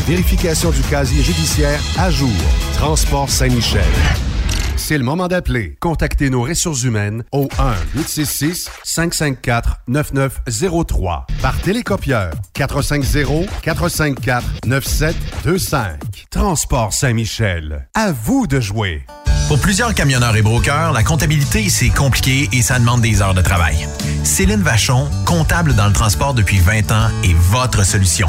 vérification du casier judiciaire à jour. Transport Saint-Michel. C'est le moment d'appeler. Contactez nos ressources humaines au 1-866-554-9903 par télécopieur 450-454-9725. Transport Saint-Michel. À vous de jouer. Pour plusieurs camionneurs et brokers, la comptabilité, c'est compliqué et ça demande des heures de travail. Céline Vachon, comptable dans le transport depuis 20 ans, est votre solution.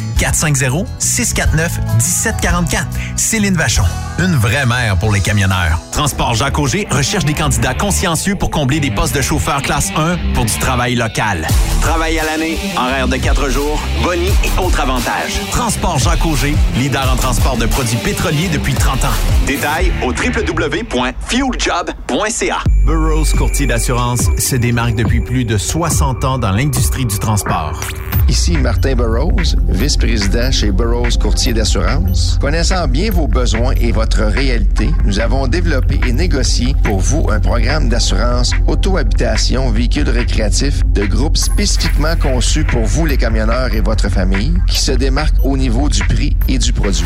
450-649-1744. Céline Vachon, une vraie mère pour les camionneurs. Transport Jacques Auger recherche des candidats consciencieux pour combler des postes de chauffeur classe 1 pour du travail local. Travail à l'année, horaire de 4 jours, boni et autres avantages. Transport Jacques Auger, leader en transport de produits pétroliers depuis 30 ans. Détails au www.fueljob.ca. Burroughs Courtier d'assurance se démarque depuis plus de 60 ans dans l'industrie du transport. Ici Martin Burroughs, vice-président chez Burroughs Courtier d'assurance. Connaissant bien vos besoins et votre réalité, nous avons développé et négocié pour vous un programme d'assurance auto-habitation véhicule récréatif de groupe spécifiquement conçu pour vous les camionneurs et votre famille qui se démarque au niveau du prix et du produit.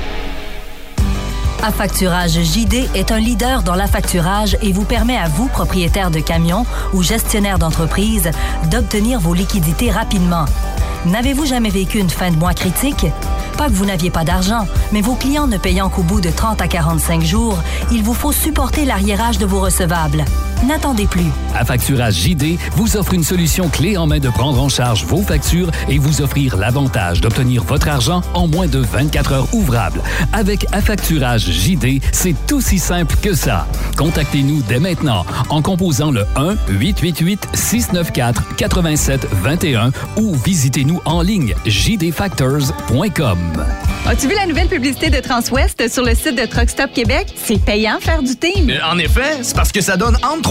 Affacturage JD est un leader dans l'affacturage et vous permet à vous, propriétaire de camions ou gestionnaire d'entreprise, d'obtenir vos liquidités rapidement. N'avez-vous jamais vécu une fin de mois critique? Pas que vous n'aviez pas d'argent, mais vos clients ne payant qu'au bout de 30 à 45 jours, il vous faut supporter l'arriérage de vos recevables. N'attendez plus. Affacturage JD vous offre une solution clé en main de prendre en charge vos factures et vous offrir l'avantage d'obtenir votre argent en moins de 24 heures ouvrables. Avec Affacturage JD, c'est aussi simple que ça. Contactez-nous dès maintenant en composant le 1-888-694-8721 ou visitez-nous en ligne jdfactors.com. As-tu vu la nouvelle publicité de Transwest sur le site de Truckstop Québec? C'est payant faire du team. Euh, en effet, c'est parce que ça donne entre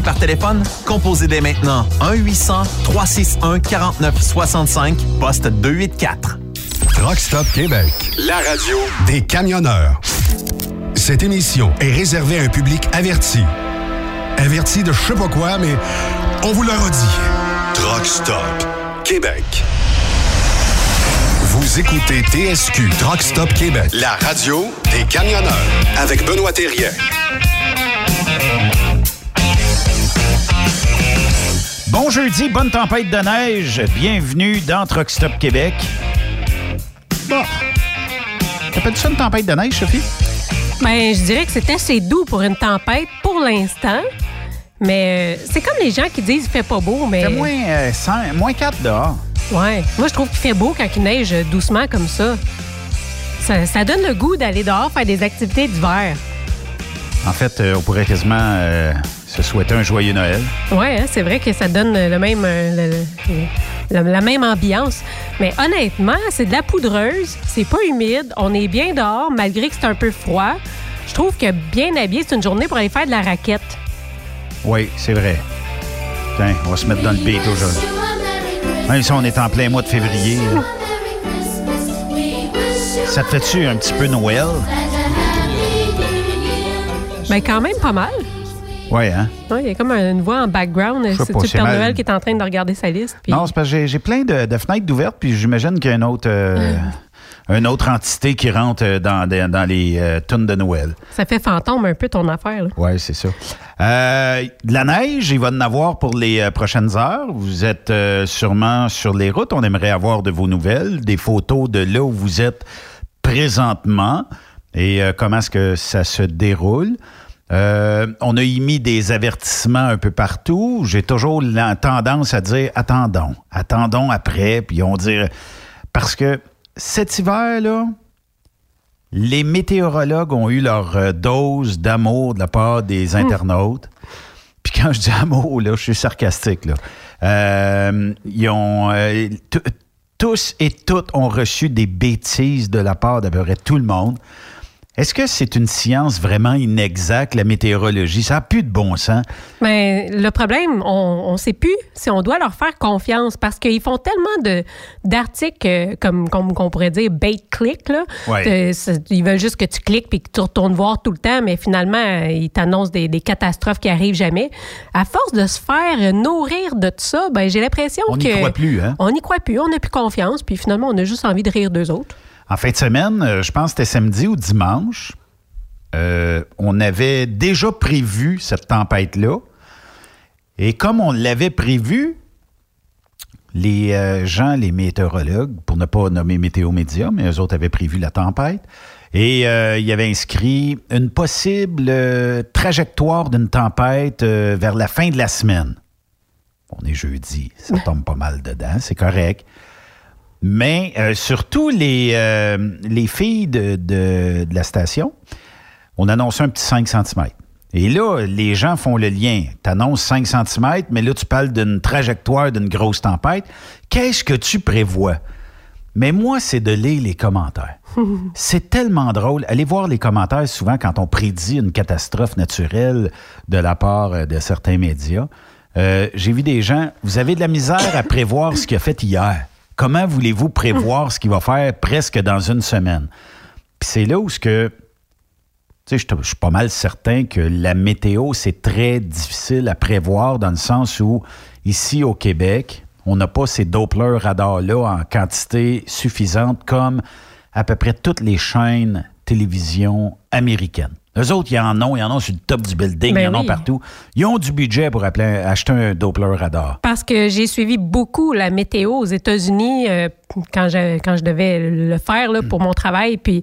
par téléphone? Composez dès maintenant 1-800-361-4965, poste 284. Truck Stop Québec. La radio Des camionneurs. Cette émission est réservée à un public averti. Averti de je sais pas quoi, mais on vous le redit. Truck Stop Québec. Vous écoutez TSQ Truck Stop Québec. La radio des camionneurs avec Benoît Thérien. Bon jeudi, bonne tempête de neige. Bienvenue dans Truck Stop Québec. Bon. T'appelles ça une tempête de neige, Sophie? Ben, je dirais que c'est assez doux pour une tempête pour l'instant. Mais euh, c'est comme les gens qui disent qu'il fait pas beau, mais. C'est moins, euh, cent- moins 4 dehors. Ouais. Moi, je trouve qu'il fait beau quand il neige doucement comme ça. Ça, ça donne le goût d'aller dehors faire des activités d'hiver. En fait, euh, on pourrait quasiment euh, se souhaiter un joyeux Noël. Ouais, hein, c'est vrai que ça donne le même, euh, le- le- le- la même ambiance. Mais honnêtement, c'est de la poudreuse, c'est pas humide, on est bien dehors malgré que c'est un peu froid. Je trouve que bien habillé, c'est une journée pour aller faire de la raquette. Oui, c'est vrai. Tiens, on va se mettre dans le beat aujourd'hui. Même si on est en plein mois de février. là. Ça te fait-tu un petit peu Noël? Mais quand même pas mal. Oui, hein? Ouais, Il y a comme une voix en background. sais C'est pas, le c'est Père mal. Noël qui est en train de regarder sa liste. puis- Non, c'est parce que j'ai- plein de, de fenêtres d'ouvertes, puis j'imagine qu'il y a une autre, euh, une autre entité qui rentre euh, dans, dans, dans les euh, tunes de Noël. Ça fait fantôme un peu ton affaire. là. Oui, c'est ça. Euh, de la neige, il va en avoir pour les prochaines heures. Vous êtes sûrement sur les routes. On aimerait avoir de vos nouvelles, des photos de là où vous êtes présentement et comment est-ce que ça se déroule? Euh, on a émis des avertissements un peu partout. J'ai toujours la tendance à dire attendons, attendons après, puis on dit parce que cet hiver-là, les météorologues ont eu leur euh, dose d'amour de la part des internautes. Puis quand je dis amour, là, je suis sarcastique. Là. Euh, ils ont, euh, tous et toutes ont reçu des bêtises de la part d'à peu près tout le monde. Est-ce que c'est une science vraiment inexacte, la météorologie? Ça n'a plus de bon sens. Mais le problème, on ne sait plus si on doit leur faire confiance parce qu'ils font tellement d'articles euh, comme comme qu'on pourrait dire bait click là. Ouais. De- c'est- ils veulent juste que tu cliques puis que tu retournes voir tout le temps, mais finalement euh, ils t'annoncent des, des catastrophes qui arrivent jamais. À force de se faire euh, nourrir de tout ça, ben j'ai l'impression On que n'y croit plus, hein? on n'y croit plus, on n'a plus confiance, puis finalement on a juste envie de rire d'eux autres. En fin de semaine, euh, je pense que c'était samedi ou dimanche, euh, on avait déjà prévu cette tempête-là. Et comme on l'avait prévu, les euh, gens, les météorologues, pour ne pas nommer Météo Média, mais eux autres avaient prévu la tempête. Et euh, il y avait inscrit une possible euh, trajectoire d'une tempête euh, vers la fin de la semaine. On est jeudi, ça tombe pas mal dedans, c'est correct. Mais euh, surtout les, euh, les filles de, de- de la station, on annonce un petit 5 cm. Et là, les gens font le lien. Tu annonces 5 cm, mais là, tu parles d'une trajectoire d'une grosse tempête. Qu'est-ce que tu prévois? Mais moi, c'est de lire les commentaires. C'est tellement drôle. Allez voir les commentaires souvent quand on prédit une catastrophe naturelle de la part euh, de certains médias. Euh, J'ai vu des gens, vous avez de la misère à prévoir ce qu'il a fait hier. Comment voulez-vous prévoir ce qu'il va faire presque dans une semaine? Puis c'est là où ce que Tu sais, je je suis pas mal certain que la météo, c'est très difficile à prévoir dans le sens où, ici au Québec, on n'a pas ces Doppler radars-là en quantité suffisante comme à peu près toutes les chaînes télévision américaines. Eux autres, ils en ont, ils en ont sur le top du building, Ben ils en ont partout. Ils ont du budget pour appeler- acheter un Doppler radar. Parce que j'ai suivi beaucoup la météo aux États-Unis euh, quand, je, quand je devais le faire là, pour mon travail. Puis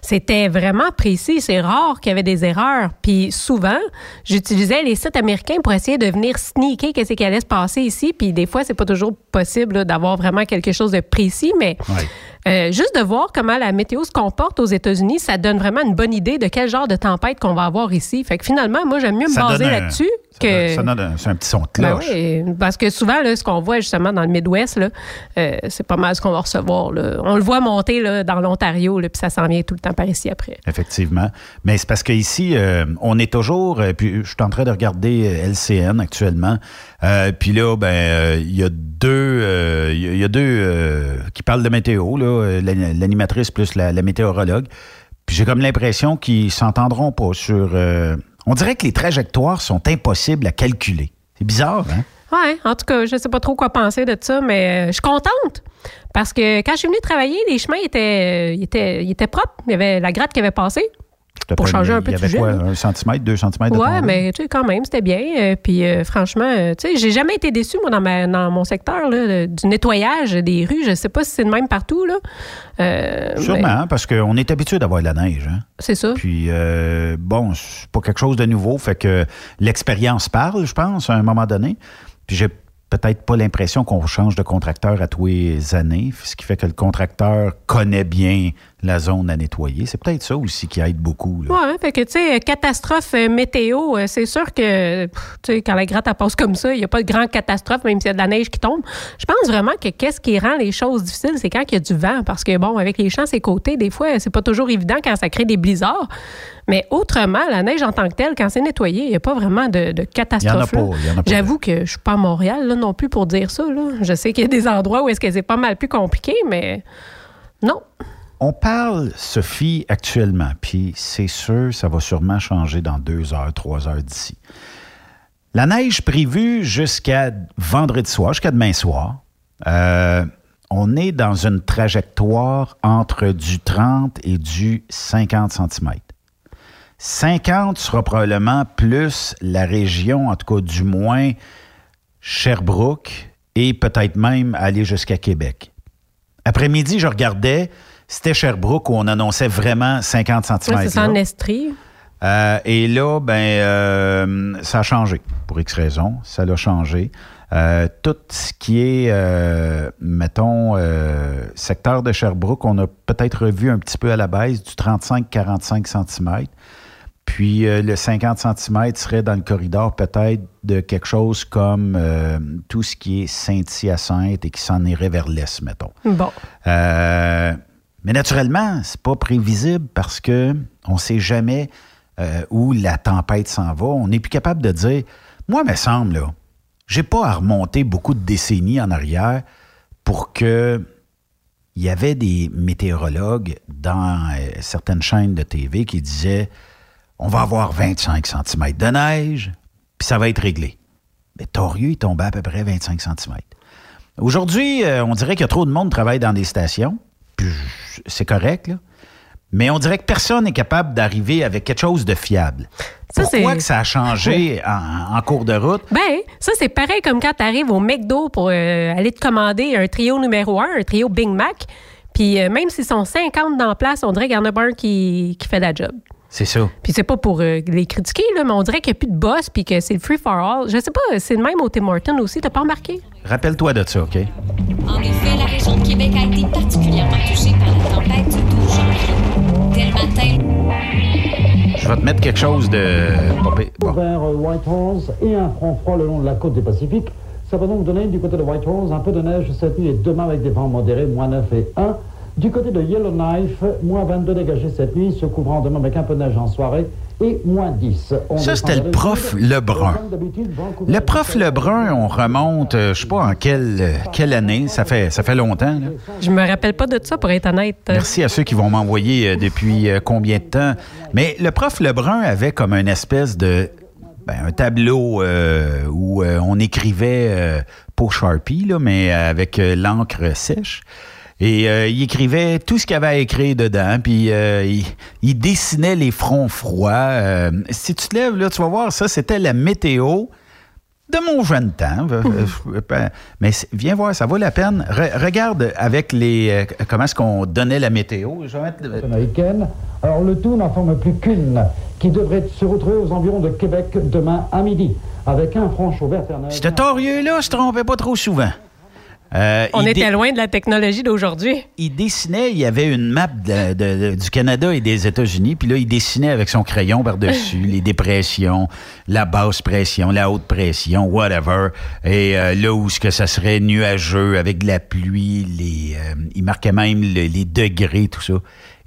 c'était vraiment précis. C'est rare qu'il y avait des erreurs. Puis souvent, j'utilisais les sites américains pour essayer de venir sneaker qu'est-ce qui allait se passer ici. Puis des fois, c'est pas toujours possible d'avoir vraiment quelque chose de précis. Mais euh, juste de voir comment la météo se comporte aux États-Unis, ça donne vraiment une bonne idée de quel genre de tempête qu'on va avoir ici. Fait que finalement, moi, j'aime mieux me baser là-dessus que. ça donne un- C'est un petit son de Ben cloche. oui, parce que souvent, là, ce qu'on voit justement dans le Midwest, euh, c'est pas mal ce qu'on va recevoir. là. On le voit monter là, dans l'Ontario, puis ça s'en vient tout le temps par ici après. Effectivement. Mais c'est parce qu'ici, euh, on est toujours. euh, puis je suis en train de regarder LCN actuellement. Puis là, ben, il y a deux, il y a- deux qui parlent de météo, l'animatrice plus la, la météorologue. Puis j'ai comme l'impression qu'ils s'entendront pas sur. euh, on dirait que les trajectoires sont impossibles à calculer. C'est bizarre, hein? Ouais, en tout cas, je sais pas trop quoi penser de ça, mais euh, je suis contente. Parce que quand je suis venue travailler, les chemins étaient, euh, étaient, étaient propres. Il y avait la gratte qui avait passé. Pour changer un peu Il y de avait sujet, quoi, un centimètre, deux centimètres de Ouais, mais tu sais, quand même, c'était bien. Euh, puis euh, franchement, euh, tu sais, j'ai jamais été déçue, moi, dans, ma, dans mon secteur, là, de- du nettoyage des rues. Je sais pas si c'est le même partout, là. Mais Sûrement, hein, parce qu'on est habitué d'avoir de la neige. Hein? C'est ça. Puis, euh, bon, c'est pas quelque chose de nouveau. Fait que l'expérience parle, je pense, à un moment donné. Puis, j'ai peut-être pas l'impression qu'on change de contracteur à tous les années, ce qui fait que le contracteur connaît bien la zone à nettoyer. C'est peut-être ça aussi qui aide beaucoup. Ouais, fait que, tu sais, catastrophe euh, météo, euh, c'est sûr que, tu sais, quand la gratte, passe comme ça, il n'y a pas de grande catastrophe, même s'il y a de la neige qui tombe. Je pense vraiment que qu'est-ce qui rend les choses difficiles, c'est quand il y a du vent, parce que, bon, avec les champs, c'est côté, des fois, c'est pas toujours évident quand ça crée des blizzards. Mais autrement, la neige en tant que telle, quand c'est nettoyé, il n'y a pas vraiment de, de catastrophe. J'avoue que je suis pas à Montréal, là, non plus, pour dire ça, là. Je sais qu'il y a des endroits où est-ce que c'est pas mal plus compliqué, mais non. On parle, Sophie, actuellement, puis c'est sûr, ça va sûrement changer dans deux heures, trois heures d'ici. La neige prévue jusqu'à vendredi soir, jusqu'à demain soir, euh, on est dans une trajectoire entre du 30 et du 50 cm. 50 sera probablement plus la région, en tout cas du moins Sherbrooke et peut-être même aller jusqu'à Québec. Après-midi, je regardais, c'était Sherbrooke où on annonçait vraiment 50 cm. C'est en Estrie. Euh, et là, ben, euh, ça a changé pour X raisons. Ça l'a changé. Euh, tout ce qui est, euh, mettons, euh, secteur de Sherbrooke, on a peut-être revu un petit peu à la baisse du 35-45 cm. Puis euh, le 50 cm serait dans le corridor peut-être de quelque chose comme euh, tout ce qui est Saint-Hyacinthe et qui s'en irait vers l'est, mettons. Bon. Euh, mais naturellement, c'est pas prévisible parce que on sait jamais où la tempête s'en va. On n'est plus capable de dire. Moi, il me semble, là, j'ai pas à remonter beaucoup de décennies en arrière pour que il y avait des météorologues dans certaines chaînes de TV qui disaient on va avoir 25 cm de neige, puis ça va être réglé. Mais Torieux, il tombait à peu près 25 cm. Aujourd'hui, euh, on dirait qu'il y a trop de monde qui travaille dans des stations, puis c'est correct, là. Mais on dirait que personne n'est capable d'arriver avec quelque chose de fiable. Ça, Pourquoi que ça a changé en, en cours de route? Ben, ça, c'est pareil comme quand tu arrives au McDo pour euh, aller te commander un trio numéro un, un trio Big Mac. Puis euh, même s'ils sont 50 dans la place, on dirait qu'il y en a pas un qui, qui fait la job. C'est ça. Puis c'est pas pour euh, les critiquer, là, mais on dirait qu'il n'y a plus de boss puis que c'est le free for all. Je sais pas, c'est le même au Tim Hortons aussi. T'as pas remarqué? Rappelle-toi de ça, OK? En effet, la région de Québec a été particulièrement touchée par la tempête du 12 janvier. Dès le matin, Je vais te mettre quelque chose de... Bon. vers Whitehorse et un front froid le long de la côte du Pacifique. Ça va donc donner du côté de Whitehorse un peu de neige cette nuit et demain avec des vents modérés, moins 9 et 1. Du côté de Yellowknife, moins 22 dégagés cette nuit, se couvrant demain avec un peu de neige en soirée et moins 10. On Ça, c'était le prof Lebrun. Le prof Lebrun, on remonte, euh, je sais pas en quelle, quelle année, ça fait, ça fait longtemps. là. Je me rappelle pas de ça, pour être honnête. Merci à ceux qui vont m'envoyer euh, depuis euh, combien de temps. Mais le prof Lebrun avait comme une espèce de ben, un tableau euh, où euh, on écrivait euh, pas Sharpie, là, mais avec euh, l'encre sèche. Et euh, il écrivait tout ce qu'il avait à écrire dedans, puis euh, il, il dessinait les fronts froids. Euh, si tu te lèves, là, tu vas voir, ça, c'était la météo de mon jeune temps. Ben, Mais viens voir, ça vaut la peine. Re- regarde avec les euh, comment est-ce qu'on donnait la météo. Je vais mettre américaine. Alors le tout n'en forme plus qu'une, qui devrait se retrouver aux environs de Québec demain à midi, avec un front chaud vert Fernand. Ce torieux-là se trompait pas trop souvent. Euh, On était loin de la technologie d'aujourd'hui. Il dessinait, il y avait une map de- de- de- du Canada et des États-Unis, puis là, il dessinait avec son crayon par-dessus les dépressions, la basse pression, la haute pression, whatever. Et euh, là où ce que ça serait nuageux avec de la pluie, les, euh, il marquait même le- les degrés, tout ça.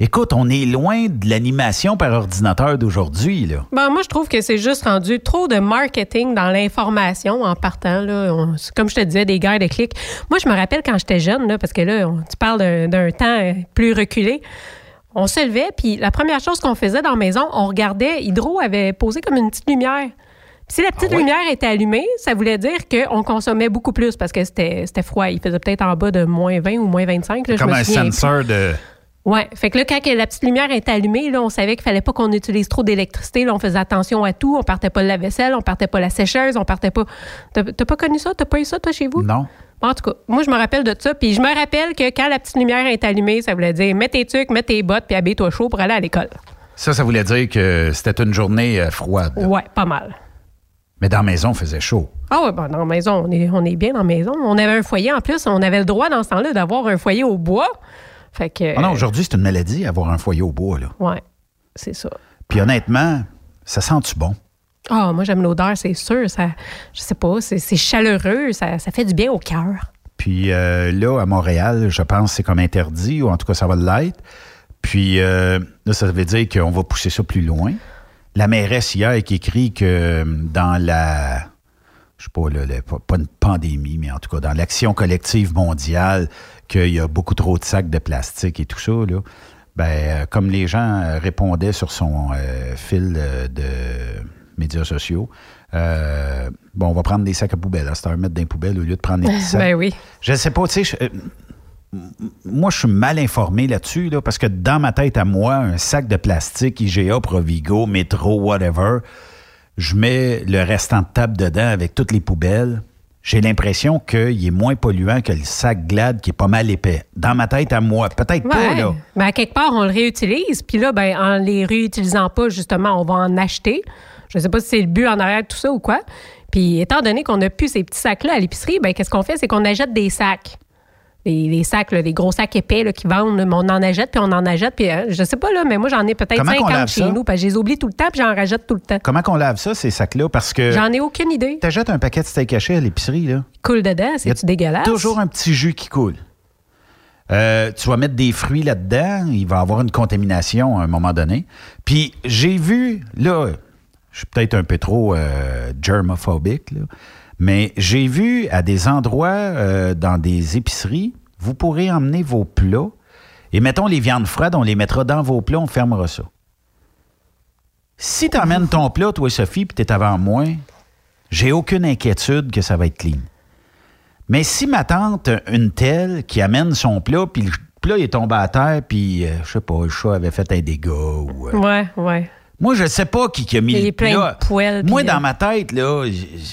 Écoute, on est loin de l'animation par ordinateur d'aujourd'hui, là. Ben, moi, je trouve que c'est juste rendu trop de marketing dans l'information en partant. Là. On- comme je te disais, des guerres de clics. Moi, je me rappelle quand j'étais jeune, là, parce que là, on- tu parles d'un, d'un temps euh, plus reculé. On se levait, puis la première chose qu'on faisait dans la maison, on regardait, Hydro avait posé comme une petite lumière. Puis si la petite lumière était allumée, ça voulait dire qu'on consommait beaucoup plus parce que c'était, c'était froid. Il faisait peut-être en bas de moins 20 ou moins 25. là, je Comme me un plus. sensor de... Ouais, fait que là, quand la petite lumière était allumée, là, on savait qu'il fallait pas qu'on utilise trop d'électricité. Là, on faisait attention à tout. On partait pas la vaisselle, on partait pas la sécheuse, on partait pas. T'as pas connu ça? T'as pas eu ça, toi, chez vous? Non. En tout cas, moi, je me rappelle de ça. Puis je me rappelle que quand la petite lumière est allumée, ça voulait dire mets tes trucs, mets tes bottes, puis habille-toi chaud pour aller à l'école. Ça, ça voulait dire que c'était une journée euh, froide. Ouais, pas mal. Mais dans la maison, il faisait chaud. Ah ouais, ben, dans la maison, on est, on est bien dans la maison. On avait un foyer en plus. On avait le droit dans ce temps-là d'avoir un foyer au bois. Fait que. Ah non, aujourd'hui, c'est une maladie, avoir un foyer au bois, là. Ouais, c'est ça. Puis honnêtement, ça sent-tu bon? Ah, moi, j'aime l'odeur, c'est sûr. Ça, je sais pas, c'est c'est chaleureux, ça, ça fait du bien au cœur. Puis euh, là, à Montréal, je pense que c'est comme interdit, ou en tout cas, ça va l'être. Puis euh, là, ça veut dire qu'on va pousser ça plus loin. La mairesse hier qui écrit que euh, dans la, je sais pas, là, pas une pandémie, mais en tout cas dans l'action collective mondiale, qu'il y a beaucoup trop de sacs de plastique et tout ça, là, ben, euh, comme les gens euh, répondaient sur son euh, fil de médias sociaux, euh, bon, on va prendre des sacs à poubelle, à cette heure, mettre dans les poubelles au lieu de prendre des petits sacs. Ben oui. Je ne sais pas, tu sais, euh, moi, je suis mal informé là-dessus, là, parce que dans ma tête à moi, un sac de plastique, IGA, Provigo, Métro, whatever, je mets le restant de table dedans avec toutes les poubelles. J'ai l'impression qu'il est moins polluant que le sac Glad qui est pas mal épais. Dans ma tête à moi. Peut-être pas, là. Ben, à quelque part, on le réutilise. Puis là, ben, en les réutilisant pas, justement, on va en acheter. Je sais pas si c'est le but en arrière de tout ça ou quoi. Puis étant donné qu'on n'a plus ces petits sacs-là à l'épicerie, ben, qu'est-ce qu'on fait? C'est qu'on achète des sacs. Les, les sacs, là, les gros sacs épais là, qui vendent, là, mais on en achète, puis on en achète. Puis euh, je sais pas, là, mais moi, j'en ai peut-être Comment qu'on 50 lave chez nous. Parce que je les oublie tout le temps, puis j'en rajoute tout le temps. Comment qu'on lave ça, ces sacs-là? Parce que. J'en ai aucune idée. T'achètes un paquet de steak haché à l'épicerie, là. Coule dedans, Il y a c'est-tu dégueulasse? Toujours un petit jus qui coule. Euh, tu vas mettre des fruits là-dedans, il va y avoir une contamination à un moment donné. Puis j'ai vu, là, je suis peut-être un peu trop euh, germophobique, là, mais j'ai vu à des endroits, euh, dans des épiceries, vous pourrez emmener vos plats et mettons les viandes froides, on les mettra dans vos plats, on fermera ça. Si tu amènes ton plat, toi, Sophie, puis tu es avant moi, j'ai aucune inquiétude que ça va être clean. Mais si ma tante, une telle, qui amène son plat, puis le plat est tombé à terre, puis, euh, je sais pas, le chat avait fait un dégât ou... euh, Ouais, ouais. Moi, je sais pas qui, qui a mis Il est plein de poêles, Moi, dans ma tête, là,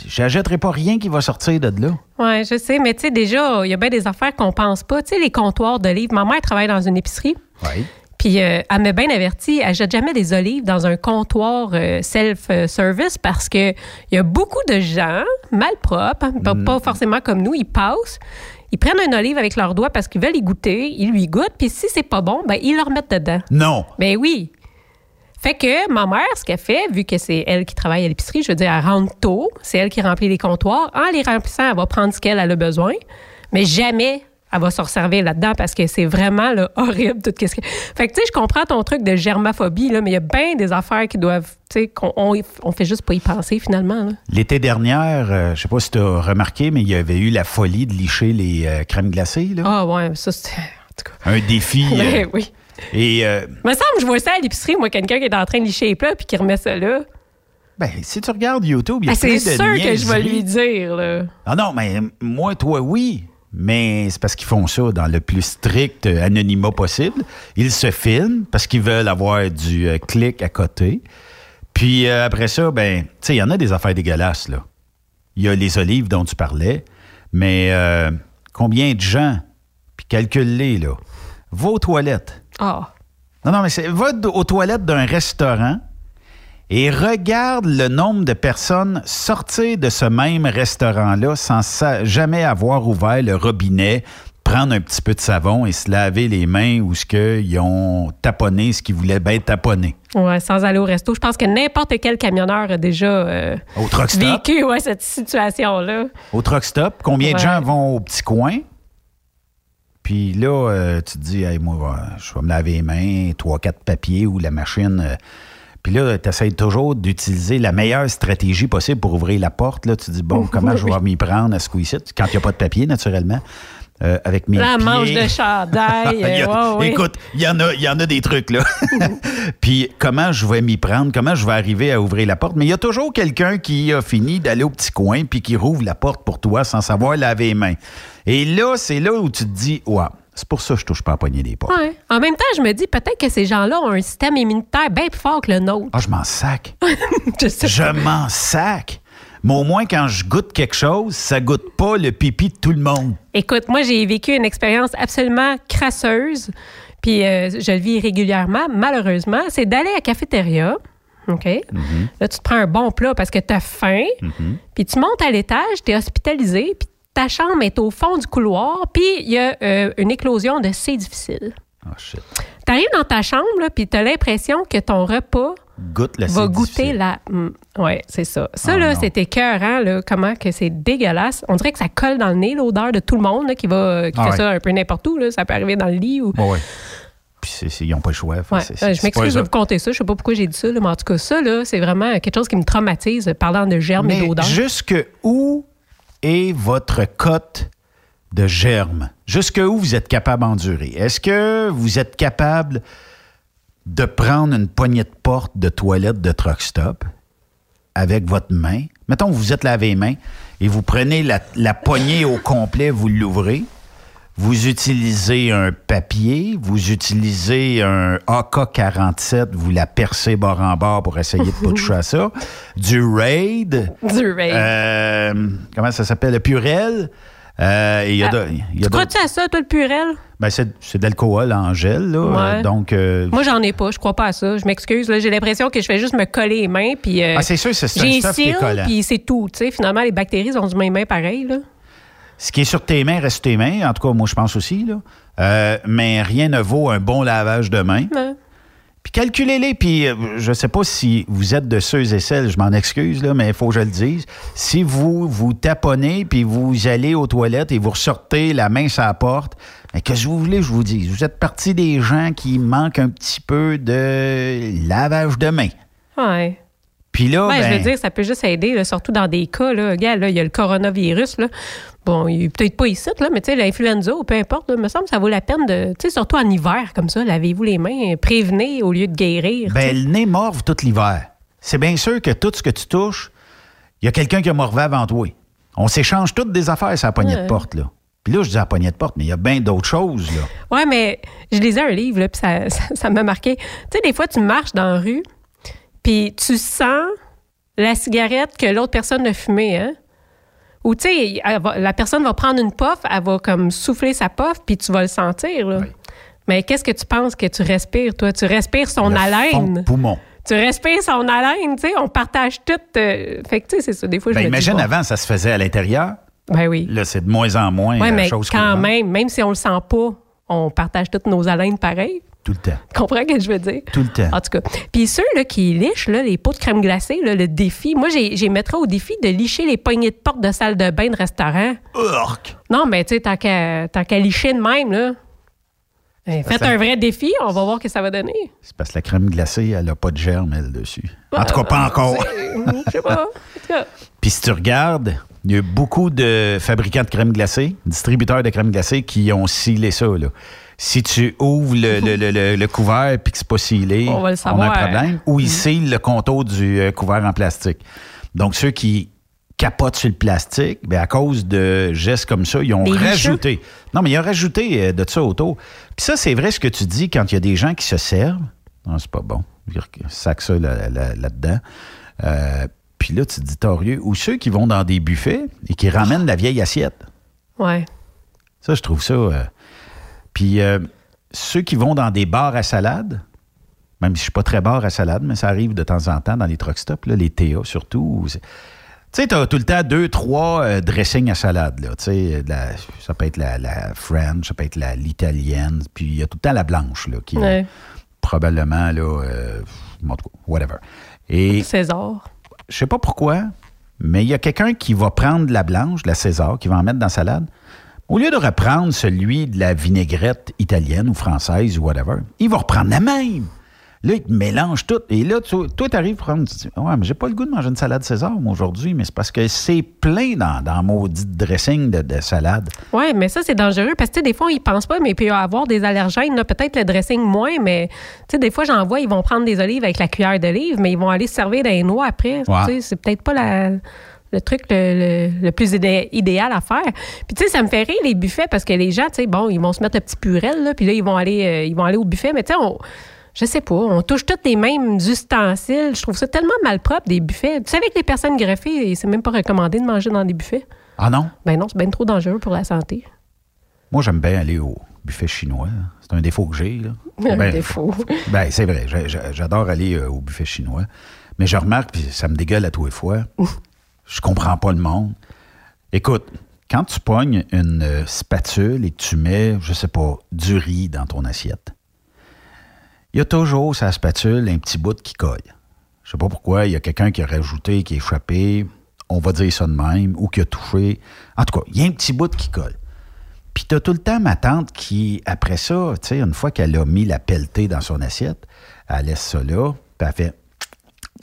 j'achèterai pas rien qui va sortir de là. Oui, je sais, mais tu sais, déjà, il y a bien des affaires qu'on pense pas. Tu sais, les comptoirs d'olives. Ma mère travaille dans une épicerie. Oui. Puis euh, elle m'a bien averti, elle jette jamais des olives dans un comptoir euh, self-service parce que il y a beaucoup de gens malpropres, hein, pas, pas forcément comme nous, ils passent, ils prennent un olive avec leurs doigts parce qu'ils veulent y goûter, ils lui goûtent, puis si c'est pas bon, ben ils le remettent dedans. Non. Ben oui. Fait que ma mère, ce qu'elle fait, vu que c'est elle qui travaille à l'épicerie, je veux dire, elle rentre tôt, c'est elle qui remplit les comptoirs. En les remplissant, elle va prendre ce qu'elle a le besoin, mais jamais elle va se resservir là-dedans parce que c'est vraiment là, horrible tout ce que... Fait que, tu sais, je comprends ton truc de germophobie, là, mais il y a bien des affaires qui doivent, tu sais, qu'on on, on fait juste pas y penser finalement. L'été dernier, euh, je sais pas si tu as remarqué, mais il y avait eu la folie de licher les euh, crèmes glacées. Là. Ah ouais, ça c'était... Un défi. euh, Ouais, oui. Et euh, Me semble, je vois ça à l'épicerie, moi, quelqu'un qui est en train de licher les plats puis qui remet ça là. ben, si tu regardes YouTube, il y a Ah, plein c'est sûr que je vais lui dire, là. Ah non, mais moi, toi, oui. Mais c'est parce qu'ils font ça dans le plus strict euh, anonymat possible. Ils se filment parce qu'ils veulent avoir du euh, clic à côté. Puis euh, après ça, ben, tu sais, il y en a des affaires dégueulasses, là. Il y a les olives dont tu parlais, mais euh, combien de gens, puis calcule-les, là, aux toilettes. Ah. Non, non, mais c'est, va aux toilettes d'un restaurant et regarde le nombre de personnes sortir de ce même restaurant-là sans sa- jamais avoir ouvert le robinet, prendre un petit peu de savon et se laver les mains ou ce qu'ils ont taponné ce qu'ils voulaient bien taponner. Ouais, sans aller au resto. Je pense que n'importe quel camionneur a déjà euh, Au vécu ouais, cette situation-là. Au truck stop, combien de gens vont au petit coin? Puis là, euh, tu te dis, Hey, moi, je vais me laver les mains, trois, quatre papiers ou la machine. euh. puis là, tu essaies toujours d'utiliser la meilleure stratégie possible pour ouvrir la porte. Là, tu te dis, bon, comment je vais m'y prendre à ce coup-ci? Quand il n'y a pas de papier, naturellement. Euh, avec mes La pieds. manche de chandail. Il y a- euh, ouais. Écoute, il y, en a, il y en a des trucs, là. Puis comment je vais m'y prendre? Comment je vais arriver à ouvrir la porte? Mais il y a toujours quelqu'un qui a fini d'aller au petit coin puis qui rouvre la porte pour toi sans savoir laver les mains. Et là, c'est là où tu te dis, ouais, c'est pour ça que je touche pas à pogner des portes. Ouais. En même temps, je me dis peut-être que ces gens-là ont un système immunitaire bien plus fort que le nôtre. Ah, je m'en sac. je sais Je m'en sac. Mais au moins, quand je goûte quelque chose, ça goûte pas le pipi de tout le monde. Écoute, moi, j'ai vécu une expérience absolument crasseuse, puis euh, je le vis régulièrement, malheureusement. C'est d'aller à la cafétéria, OK? Là, tu te prends un bon plat parce que tu as faim, puis tu montes à l'étage, tu es hospitalisé, puis ta chambre est au fond du couloir, puis il y a euh, une éclosion de C difficile. Oh shit. Tu arrives dans ta chambre, puis tu as l'impression que ton repas Goûte la va goûter la. Mm, ouais, c'est ça. Ça, Oh là, c'était écœurant, là, comment que c'est dégueulasse. On dirait que ça colle dans le nez, l'odeur de tout le monde, là, qui, va, qui Ah fait ouais. ça un peu n'importe où. Là. Ça peut arriver dans le lit ou. Ouais, ouais. Puis c'est- c'est- ils n'ont pas le choix. Ouais. Euh, je m'excuse de vous compter ça. Je sais pas pourquoi j'ai dit ça, là, mais en tout cas, ça, là, c'est vraiment quelque chose qui me traumatise, parlant de germes et Mais d'odeur. jusque où est votre cote de germes? Jusque où vous êtes capable d'endurer? Est-ce que vous êtes capable de prendre une poignée de porte de toilette de truck stop avec votre main? Mettons, vous êtes lavé les mains et vous prenez la, la poignée au complet, vous l'ouvrez. Vous utilisez un papier, vous utilisez un AK-47, vous la percez bord en bord pour essayer de pas toucher à ça. Du Raid. Du Raid. Euh, comment ça s'appelle? Le Purel. Euh, et il y a Ah, de- il y a tu crois-tu à ça, toi, le purel? ben, c'est c'est de l'alcool en gel, là. Ouais. Euh, Donc, euh, Moi, j'en ai pas. Je crois pas à ça. Je m'excuse. là. J'ai l'impression que je fais juste me coller les mains. Puis, Ah, c'est sûr, c'est- un j'ai. Puis c'est tout. Finalement, les bactéries ont du mes mains pareil. Là. ce qui est sur tes mains reste sur tes mains. En tout cas, moi, je pense aussi, là. Mais rien ne vaut un bon lavage de mains. Ouais. Calculez-les, puis euh, je sais pas si vous êtes de ceux et celles, je m'en excuse, là, mais il faut que je le dise. Si vous vous taponnez, puis vous allez aux toilettes et vous ressortez la main sur la porte, mais que vous voulez, je vous dise, vous êtes partie des gens qui manquent un petit peu de lavage de. Ouais. Puis là, Ouais, Je ben, veux dire, ça peut juste aider, là, surtout dans des cas. Là, Regarde, là, il y a le coronavirus. Là. Bon, il est peut-être pas ici, là, mais tu sais, l'influenza ou peu importe, là, me semble que ça vaut la peine de. Tu sais, surtout en hiver, comme ça, lavez-vous les mains, prévenez au lieu de guérir. ben, le nez morve tout l'hiver. C'est bien sûr que tout ce que tu touches, il y a quelqu'un qui a morvé avant toi. On s'échange toutes des affaires sur la poignée Ouais. de porte, là. Puis là, je dis la poignée de porte, mais il y a bien d'autres choses, là. Ouais, mais je lisais un livre, là, puis ça, ça, ça m'a marqué. Tu sais, des fois, tu marches dans la rue, puis tu sens la cigarette que l'autre personne a fumée, hein? Ou, tu sais, la personne va prendre une puff, elle va comme souffler sa puff, puis tu vas le sentir, là. Mais qu'est-ce que tu penses que tu respires, toi? Tu respires son Le haleine. poumon. Tu respires son haleine, tu sais, on partage tout. euh, fait que, tu sais, c'est ça. Des fois, je Ben, me dis, imagine bon, avant, ça se faisait à l'intérieur. Ben oui. Là, c'est de moins en moins Ouais, la mais chose quand même, même si on le sent pas, on partage toutes nos haleines pareil. Tout le temps. Comprends ce que je veux dire? Tout le temps. En tout cas. Puis ceux là, qui lichent là, les pots de crème glacée, là, le défi, moi, j'ai mettrais au défi de licher les poignées de porte de salle de bain de restaurant. Urk! Non, mais tu sais, tant qu'à qu'à licher de même, là. eh, Faites un vrai défi, on va voir ce que ça va donner. C'est parce que la crème glacée, elle n'a pas de germe, elle, dessus. En tout cas, pas encore. Je sais pas. Puis si tu regardes, il y a beaucoup de fabricants de crème glacée, distributeurs de crème glacée qui ont scellé ça. Là. Si tu ouvres le, le- le- le- couvert puis que c'est pas scellé, On va le a savoir. un problème. Ou ils scellent le contour du euh, couvert en plastique. Donc ceux qui capotent sur le plastique, ben, à cause de gestes comme ça, ils ont Des licheux. rajouté. Non, mais ils ont rajouté euh, de ça autour. Puis ça, c'est vrai ce que tu dis quand il y a des gens qui se servent. Non, c'est pas bon. Sac ça là- là- là-dedans. Euh, puis là, tu te dis torieux. Ou ceux qui vont dans des buffets et qui ramènent la vieille assiette. ouais. Ça, je trouve ça. euh, Puis euh, ceux qui vont dans des bars à salade, même si je suis pas très bar à salade, mais ça arrive de temps en temps dans les truck stops, là, les TA surtout. Tu sais, tu as tout le temps deux, trois euh, dressings à salade. Là, la- ça peut être la, la French, ça peut être l'italienne, puis il y a tout le temps la blanche, là, qui est Ouais. probablement, là, euh, whatever. Et César. je sais pas pourquoi, mais il y a quelqu'un qui va prendre la blanche, la César, qui va en mettre dans la salade. Au lieu de reprendre celui de la vinaigrette italienne ou française ou whatever, il va reprendre la même. Là, il te mélange tout. Et là, tu- toi, tu arrives à prendre. Ouais, mais j'ai pas le goût de manger une salade César, aujourd'hui, mais c'est parce que c'est plein dans, dans maudit dressing de, de salade. Oui, mais ça, c'est dangereux parce que, tu sais, des fois, ils pensent pas, mais y avoir des allergènes. Peut-être le dressing moins, mais, tu sais, des fois, j'en vois, ils vont prendre des olives avec la cuillère d'olive, mais ils vont aller se servir des noix après. Tu Ouais. sais, C'est peut-être pas la- le truc le, le- le plus idé- idéal à faire. Puis, tu sais, ça me fait rire, les buffets, parce que les gens, tu sais, bon, ils vont se mettre un petit purel, là, puis là, ils vont aller, euh, ils vont aller au buffet, mais tu sais, on. Je sais pas, on touche tous les mêmes ustensiles. Je trouve ça tellement malpropre, des buffets. Tu sais, avec les personnes greffées, c'est même pas recommandé de manger dans des buffets? Ah non? Ben non, c'est bien trop dangereux pour la santé. Moi, j'aime bien aller au buffet chinois. C'est un défaut que j'ai. là. Un Ben, défaut. Ben, c'est vrai. J'a- j'a- J'adore aller euh, au buffet chinois. Mais je remarque, puis ça me dégueule à tous les fois, je comprends pas le monde. Écoute, quand tu pognes une euh, spatule et que tu mets, je sais pas, du riz dans ton assiette, il y a toujours sa spatule un petit bout qui colle. Je sais pas pourquoi, il y a quelqu'un qui a rajouté, qui a échappé, on va dire ça de même, ou qui a touché. En tout cas, il y a un petit bout qui colle. Puis t'as tout le temps ma tante qui, après ça, tu sais, une fois qu'elle a mis la pelletée dans son assiette, elle laisse ça là, puis elle fait...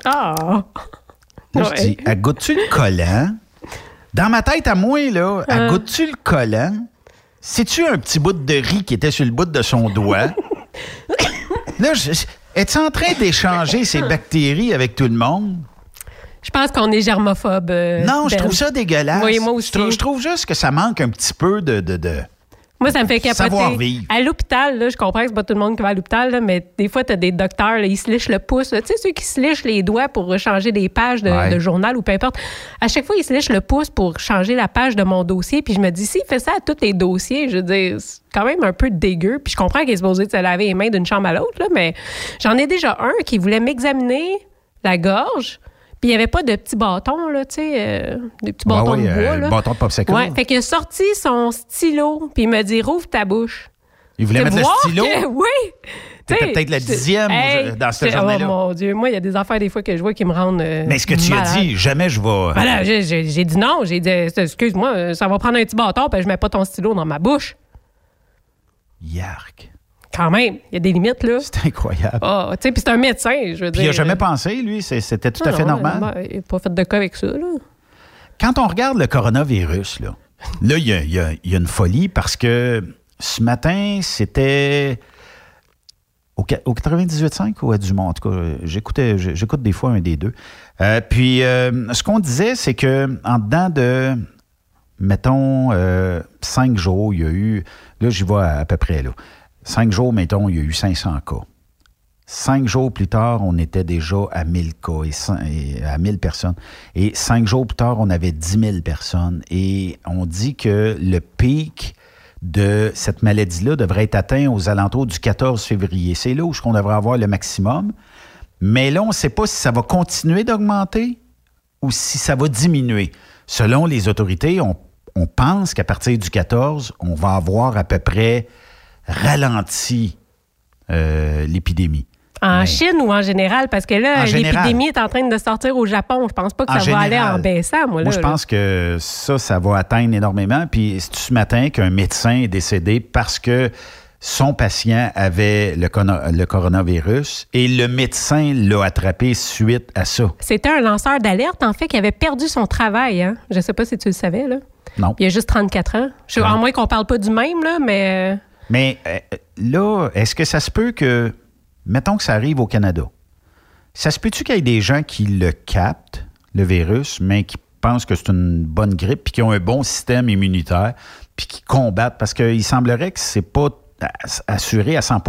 Ah! Je Ouais. dis, elle goûte-tu le collant? Dans ma tête, à moi, là, elle Ah. goûte-tu le collant? C'est-tu un petit bout de riz qui était sur le bout de son doigt? là, je, es-tu en train d'échanger ces bactéries avec tout le monde? Je pense qu'on est germophobe. euh, Non, je Ben. trouve ça dégueulasse. Oui, moi aussi. Je trouve, je trouve juste que ça manque un petit peu de... de, de- Moi, ça me fait capoter. Savoir-vivre. À l'hôpital, là, je comprends que c'est pas tout le monde qui va à l'hôpital, là, mais des fois, tu as des docteurs, là, ils se lichent le pouce. Tu sais, ceux qui se lichent les doigts pour changer des pages de, Ouais. de journal ou peu importe. À chaque fois, ils se lichent le pouce pour changer la page de mon dossier. Puis je me dis, s'il fait ça à tous les dossiers, je veux dire, c'est quand même un peu dégueu. Puis je comprends qu'il est supposé de se laver les mains d'une chambre à l'autre, là, mais j'en ai déjà un qui voulait m'examiner la gorge. Puis il n'y avait pas de petits bâtons, là, tu sais, euh, des petits bâtons ouais, de bois. euh, là. bâton de popsicle. Ouais, fait qu'il a sorti son stylo, puis il m'a dit rouvre ta bouche. Il voulait mettre le stylo? que- oui. T'étais peut-être la dixième Hey, dans cette je- journée-là. Oh mon Dieu, moi, il y a des affaires des fois que je vois qui me rendent. euh, Mais ce que tu malade. as dit, jamais je vais... Voilà, j'ai- j'ai dit non. J'ai dit, excuse-moi, euh, ça va prendre un petit bâton, puis je mets pas ton stylo dans ma bouche. Yark. Quand même, il y a des limites, là. C'est incroyable. Ah, tu sais, puis c'est un médecin, je veux dire. il n'a jamais pensé, lui, c'était tout à fait non, normal. ben, il n'a pas fait de cas avec ça, là. Quand on regarde le coronavirus, là, là, il y a, il y a- il y a une folie parce que ce matin, c'était au, qua- au 98.5 ou à Dumont. En tout cas, j'écoutais, j'écoute des fois un des deux. Euh, puis, euh, ce qu'on disait, c'est que en dedans de, mettons, euh, cinq jours, il y a eu, là, j'y vais à, à peu près, là. Cinq jours, mettons, il y a eu 500 cas. Cinq jours plus tard, on était déjà à 1000 cas, et à 1000 personnes. Et cinq jours plus tard, on avait 10 000 personnes. Et on dit que le pic de cette maladie-là devrait être atteint aux alentours du 14 février. C'est là où on devrait avoir le maximum. Mais là, on ne sait pas si ça va continuer d'augmenter ou si ça va diminuer. Selon les autorités, on pense qu'à partir du 14, on va avoir à peu près ralenti euh, l'épidémie. En Chine ou en général? Parce que là, En l'épidémie est en train de sortir au Japon. Je pense pas que En ça va aller en baissant, moi. Là, Moi, je là. pense que ça, ça va atteindre énormément. Puis c'est ce matin qu'un médecin est décédé parce que son patient avait le, le coronavirus et le médecin l'a attrapé suite à ça? C'était un lanceur d'alerte, en fait, qui avait perdu son travail. Hein? Je sais pas si tu le savais, là. Non. Il a juste 34 ans. Je. À moins qu'on parle pas du même, là, mais... Mais euh, là, est-ce que ça se peut que, mettons que ça arrive au Canada, ça se peut-tu qu'il y ait des gens qui le captent, le virus, mais qui pensent que c'est une bonne grippe, puis qui ont un bon système immunitaire, puis qui combattent? Parce qu'il semblerait que c'est pas ass- assuré à 100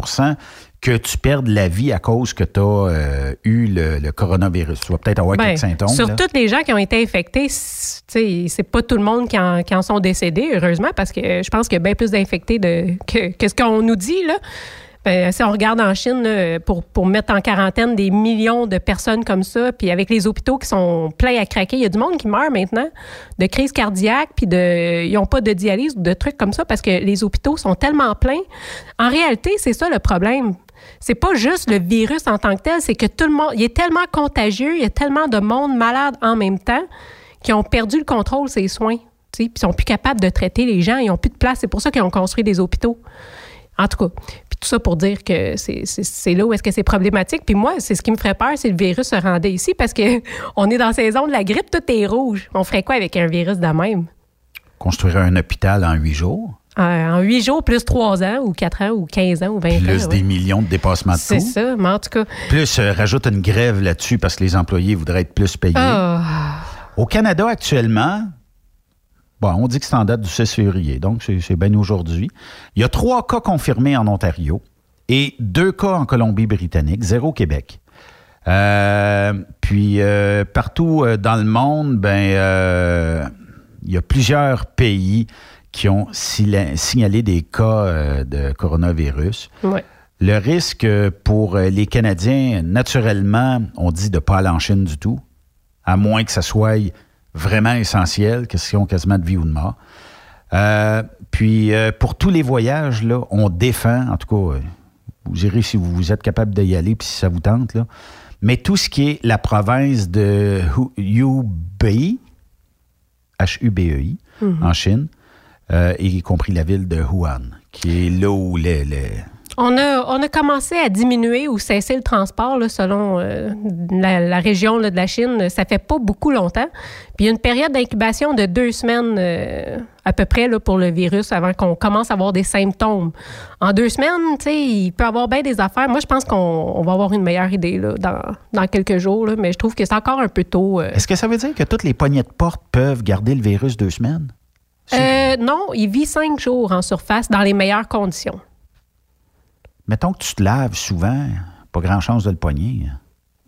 que tu perdes la vie à cause que tu as eu le, le coronavirus. Tu vas peut-être avoir ben, quelques symptômes. sur là. tous les gens qui ont été infectés, c'est pas tout le monde qui en, qui en sont décédés, heureusement, parce que je pense qu'il y a bien plus d'infectés que, que ce qu'on nous dit, là. Ben, si on regarde en Chine, là, pour, pour mettre en quarantaine des millions de personnes comme ça, puis avec les hôpitaux qui sont pleins à craquer, il y a du monde qui meurt maintenant de crise cardiaque, puis de, ils n'ont pas de dialyse ou de trucs comme ça parce que les hôpitaux sont tellement pleins. En réalité, c'est ça le problème. C'est pas juste le virus en tant que tel, c'est que tout le monde, il est tellement contagieux, il y a tellement de monde malade en même temps qui ont perdu le contrôle ces soins, puis sont plus capables de traiter les gens, ils ont plus de place. C'est pour ça qu'ils ont construit des hôpitaux. En tout cas, puis tout ça pour dire que c'est là où est-ce que c'est problématique. Puis moi, c'est ce qui me ferait peur, c'est le virus se rendait ici parce que on est dans la saison de la grippe, tout est rouge. On ferait quoi avec un virus de même? Construire un hôpital en huit jours, En- En huit jours, plus trois ans, ou quatre ans, ou 15 ans, ou 20 ans. plus ouais. des millions de dépassements de C'est coûts. ça, mais en tout cas. Plus, euh, rajoute une grève là-dessus parce que les employés voudraient être plus payés. ah, Au Canada, actuellement, bon, on dit que c'est en date du 6 février, donc c'est c'est bien aujourd'hui. Il y a trois cas confirmés en Ontario et deux cas en Colombie-Britannique, zéro au Québec. Euh, puis euh, partout euh, dans le monde, ben euh, il y a plusieurs pays qui ont signalé des cas euh, de coronavirus. Le risque pour euh, les Canadiens, naturellement, on dit de ne pas aller en Chine du tout, à moins que ça soit vraiment essentiel, question quasiment de vie ou de mort. Euh, puis euh, pour tous les voyages, là, on défend, en tout cas, euh, vous irez si vous êtes capable d'y aller, puis si ça vous tente, là. mais tout ce qui est la province de Hu- Hubei, H-U-B-E-I, Mhm. en Chine, euh, y compris la ville de Wuhan, qui est là où les, les- On a, on a commencé à diminuer ou cesser le transport là, selon euh, la, la région là, de la Chine. Ça fait pas beaucoup longtemps. Puis il y a une période d'incubation de deux semaines euh, à peu près là, pour le virus avant qu'on commence à avoir des symptômes. En deux semaines, tu sais, il peut y avoir bien des affaires. Moi, je pense qu'on on va avoir une meilleure idée là, dans, dans quelques jours, mais je trouve que c'est encore un peu tôt. euh. Est-ce que ça veut dire que toutes les poignées de porte peuvent garder le virus deux semaines? Euh, non, il vit cinq jours en surface dans les meilleures conditions. Mettons que tu te laves souvent, pas grand chance de le poigner.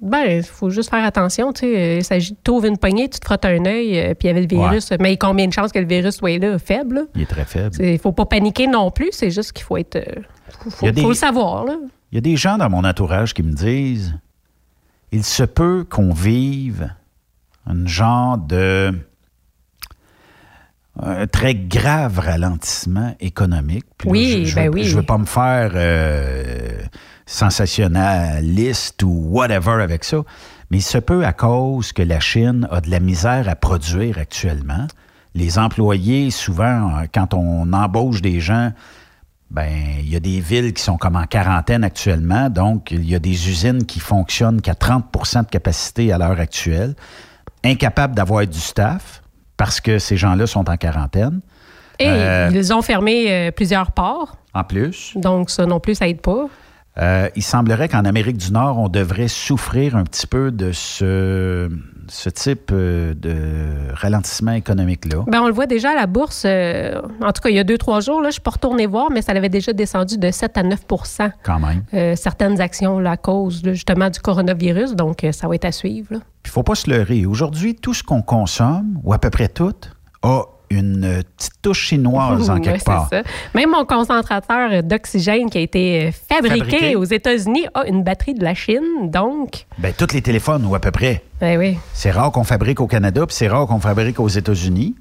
Ben, il faut juste faire attention. Tu sais, euh, il s'agit de une poignée, tu te frottes un œil, euh, puis il y avait le virus. Mais combien de chances que le virus soit là? Faible. là? Il est très faible. Il ne faut pas paniquer non plus. C'est juste qu'il faut être. euh, faut, faut- Il des- faut le savoir. Là. Il y a des gens dans mon entourage qui me disent il se peut qu'on vive un genre de un très grave ralentissement économique. Puis là, Oui, je, je ben veux, oui. Je veux pas me faire euh, sensationnaliste ou whatever avec ça, mais il se peut à cause que la Chine a de la misère à produire actuellement. Les employés, souvent, euh, quand on embauche des gens, ben, il y a des villes qui sont comme en quarantaine actuellement, donc il y a des usines qui fonctionnent qu'à 30% de capacité à l'heure actuelle, incapables d'avoir du staff parce que ces gens-là sont en quarantaine. Et Euh, ils ont fermé euh, plusieurs ports. En plus, Donc, ça non plus, ça aide pas. Euh, il semblerait qu'en Amérique du Nord, on devrait souffrir un petit peu de ce, ce type euh, de ralentissement économique-là. Ben, on le voit déjà à la bourse. euh, en tout cas, il y a deux, trois jours, là, je ne suis pas retournée voir, mais ça avait déjà descendu de 7 à 9% Quand même. euh, certaines actions là, à cause là, justement du coronavirus. Donc, ça va être à suivre. Il faut pas se leurrer. Aujourd'hui, tout ce qu'on consomme, ou à peu près tout, a une euh, petite touche chinoise en quelque c'est part. ça. Même mon concentrateur euh, d'oxygène qui a été euh, fabriqué, Fabriqué. aux États-Unis a une batterie de la Chine. Donc, Ben, tous les téléphones, ou à peu près. ben oui. C'est rare qu'on fabrique au Canada, puis c'est rare qu'on fabrique aux États-Unis.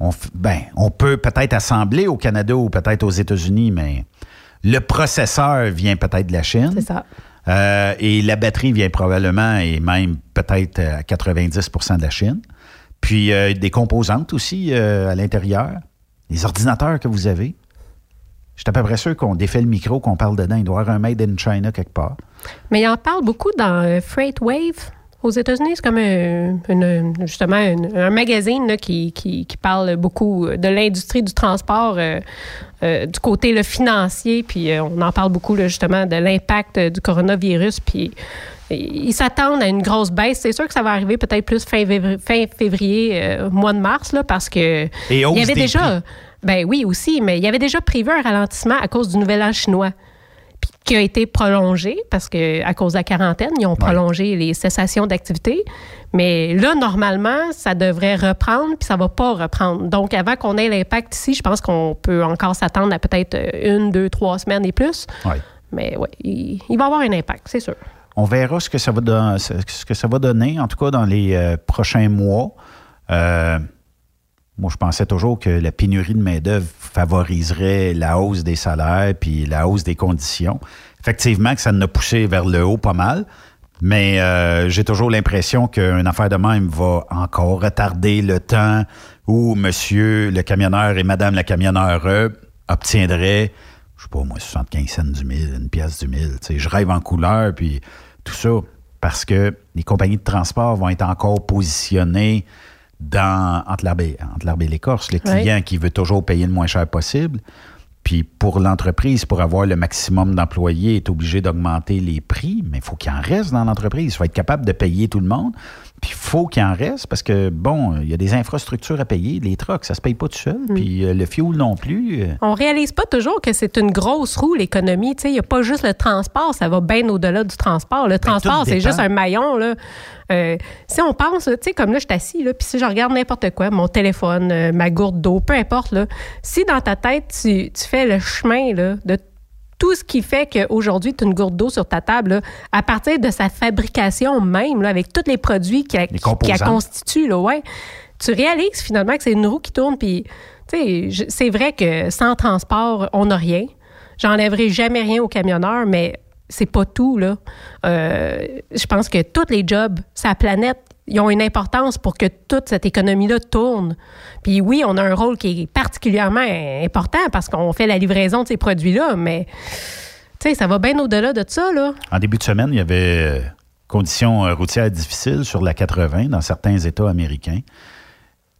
On, f- ben, on peut peut-être assembler au Canada ou peut-être aux États-Unis, mais Le processeur vient peut-être de la Chine. C'est ça. Euh, et la batterie vient probablement et même peut-être à 90% de la Chine. Puis euh, des composantes aussi euh, à l'intérieur. Les ordinateurs que vous avez. Je suis à peu près sûr qu'on défait le micro, qu'on parle dedans. Il doit y avoir un Made in China quelque part. Mais il en parle beaucoup dans euh, Freight Wave. Aux États-Unis, c'est comme un, une- justement un, magazine là, qui, qui, qui parle beaucoup de l'industrie du transport du côté là, financier. Puis on en parle beaucoup là, justement de l'impact du coronavirus. Puis ils s'attendent à une grosse baisse. C'est sûr que ça va arriver peut-être plus fin, février, fin février, euh, mois de mars, là, parce que Et il y avait déjà. prix. Ben oui, aussi, mais il y avait déjà prévu un ralentissement à cause du nouvel an chinois puis qui a été prolongé parce que à cause de la quarantaine, ils ont prolongé les cessations d'activité. Mais là, normalement, ça devrait reprendre, puis ça va pas reprendre. Donc, avant qu'on ait l'impact ici, je pense qu'on peut encore s'attendre à peut-être euh, une, deux, trois semaines et plus. Ouais. Mais oui, il, il va y avoir un impact, c'est sûr. On verra ce que ça va, donner, en tout cas dans les euh, prochains mois. Euh, moi, je pensais toujours que la pénurie de main-d'œuvre favoriserait la hausse des salaires puis la hausse des conditions. Effectivement, que ça en a poussé vers le haut pas mal. Mais euh, j'ai toujours l'impression qu'une affaire de même va encore retarder le temps où monsieur le camionneur et madame la camionneur eux, obtiendraient, je sais pas moi, 75 cents du mille, une pièce du mille. Je rêve en couleur, puis tout ça, parce que les compagnies de transport vont être encore positionnées dans, entre l'arbre et, l'écorce. Le client qui veut toujours payer le moins cher possible. Puis pour l'entreprise, pour avoir le maximum d'employés, est obligé d'augmenter les prix, mais il faut qu'il en reste dans l'entreprise. Il faut être capable de payer tout le monde. Puis il faut qu'il en reste parce que, bon, il y a des infrastructures à payer. Les trucks, ça se paye pas tout seul. Puis euh, le fuel non plus. euh, On réalise pas toujours que c'est une grosse roue, l'économie. Il n'y a pas juste le transport, ça va bien au-delà du transport. Le transport, c'est Ben, juste un maillon. Là. Euh, si on pense, tu sais, comme là, je suis assis, là, puis si je regarde n'importe quoi, mon téléphone, euh, ma gourde d'eau, peu importe, là, si dans ta tête, tu, tu fais le chemin là, de tout ce qui fait qu'aujourd'hui, tu as une gourde d'eau sur ta table, là, à partir de sa fabrication même, là, avec tous les produits qui, qui- la constituent, là, ouais, tu réalises finalement que c'est une roue qui tourne. Puis, tu sais, c'est vrai que sans transport, on n'a rien. J'enlèverai jamais rien aux camionneurs, mais c'est pas tout, là. Euh, je pense que tous les jobs, sa planète, ils ont une importance pour que toute cette économie-là tourne. Puis oui, on a un rôle qui est particulièrement important parce qu'on fait la livraison de ces produits-là, mais tu sais, ça va bien au-delà de ça, là. En début de semaine, il y avait euh, conditions euh, routières difficiles sur la 80 dans certains États américains.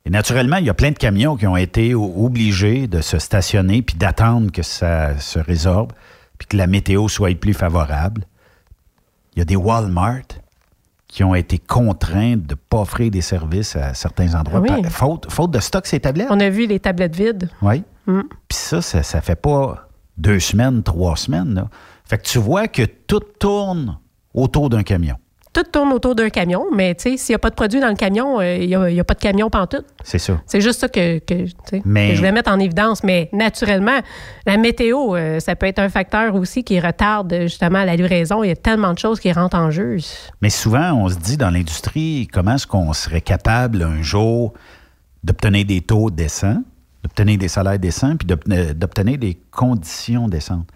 Et naturellement, il y a plein de camions qui ont été obligés de se stationner puis d'attendre que ça se résorbe puis que la météo soit plus favorable. Il y a des Walmart qui ont été contraints de ne pas offrir des services à certains endroits. Oui. par- faute, faute de stock, ces tablettes? On a vu les tablettes vides. Oui. Mm. Puis ça, ça, ça fait pas deux semaines, trois semaines. Là. Fait que tu vois que tout tourne autour d'un camion. Tout tourne autour d'un camion, mais s'il n'y a pas de produit dans le camion, euh, il n'y a, pas de camion pantoute. C'est ça. C'est juste ça que, que, Mais- que je voulais mettre en évidence. Mais naturellement, la météo, euh, ça peut être un facteur aussi qui retarde euh, justement la livraison. Il y a tellement de choses qui rentrent en jeu. Mais souvent, on se dit dans l'industrie, comment est-ce qu'on serait capable un jour d'obtenir des taux décents, d'obtenir des salaires décents, puis d'obten- d'obtenir des conditions décentes?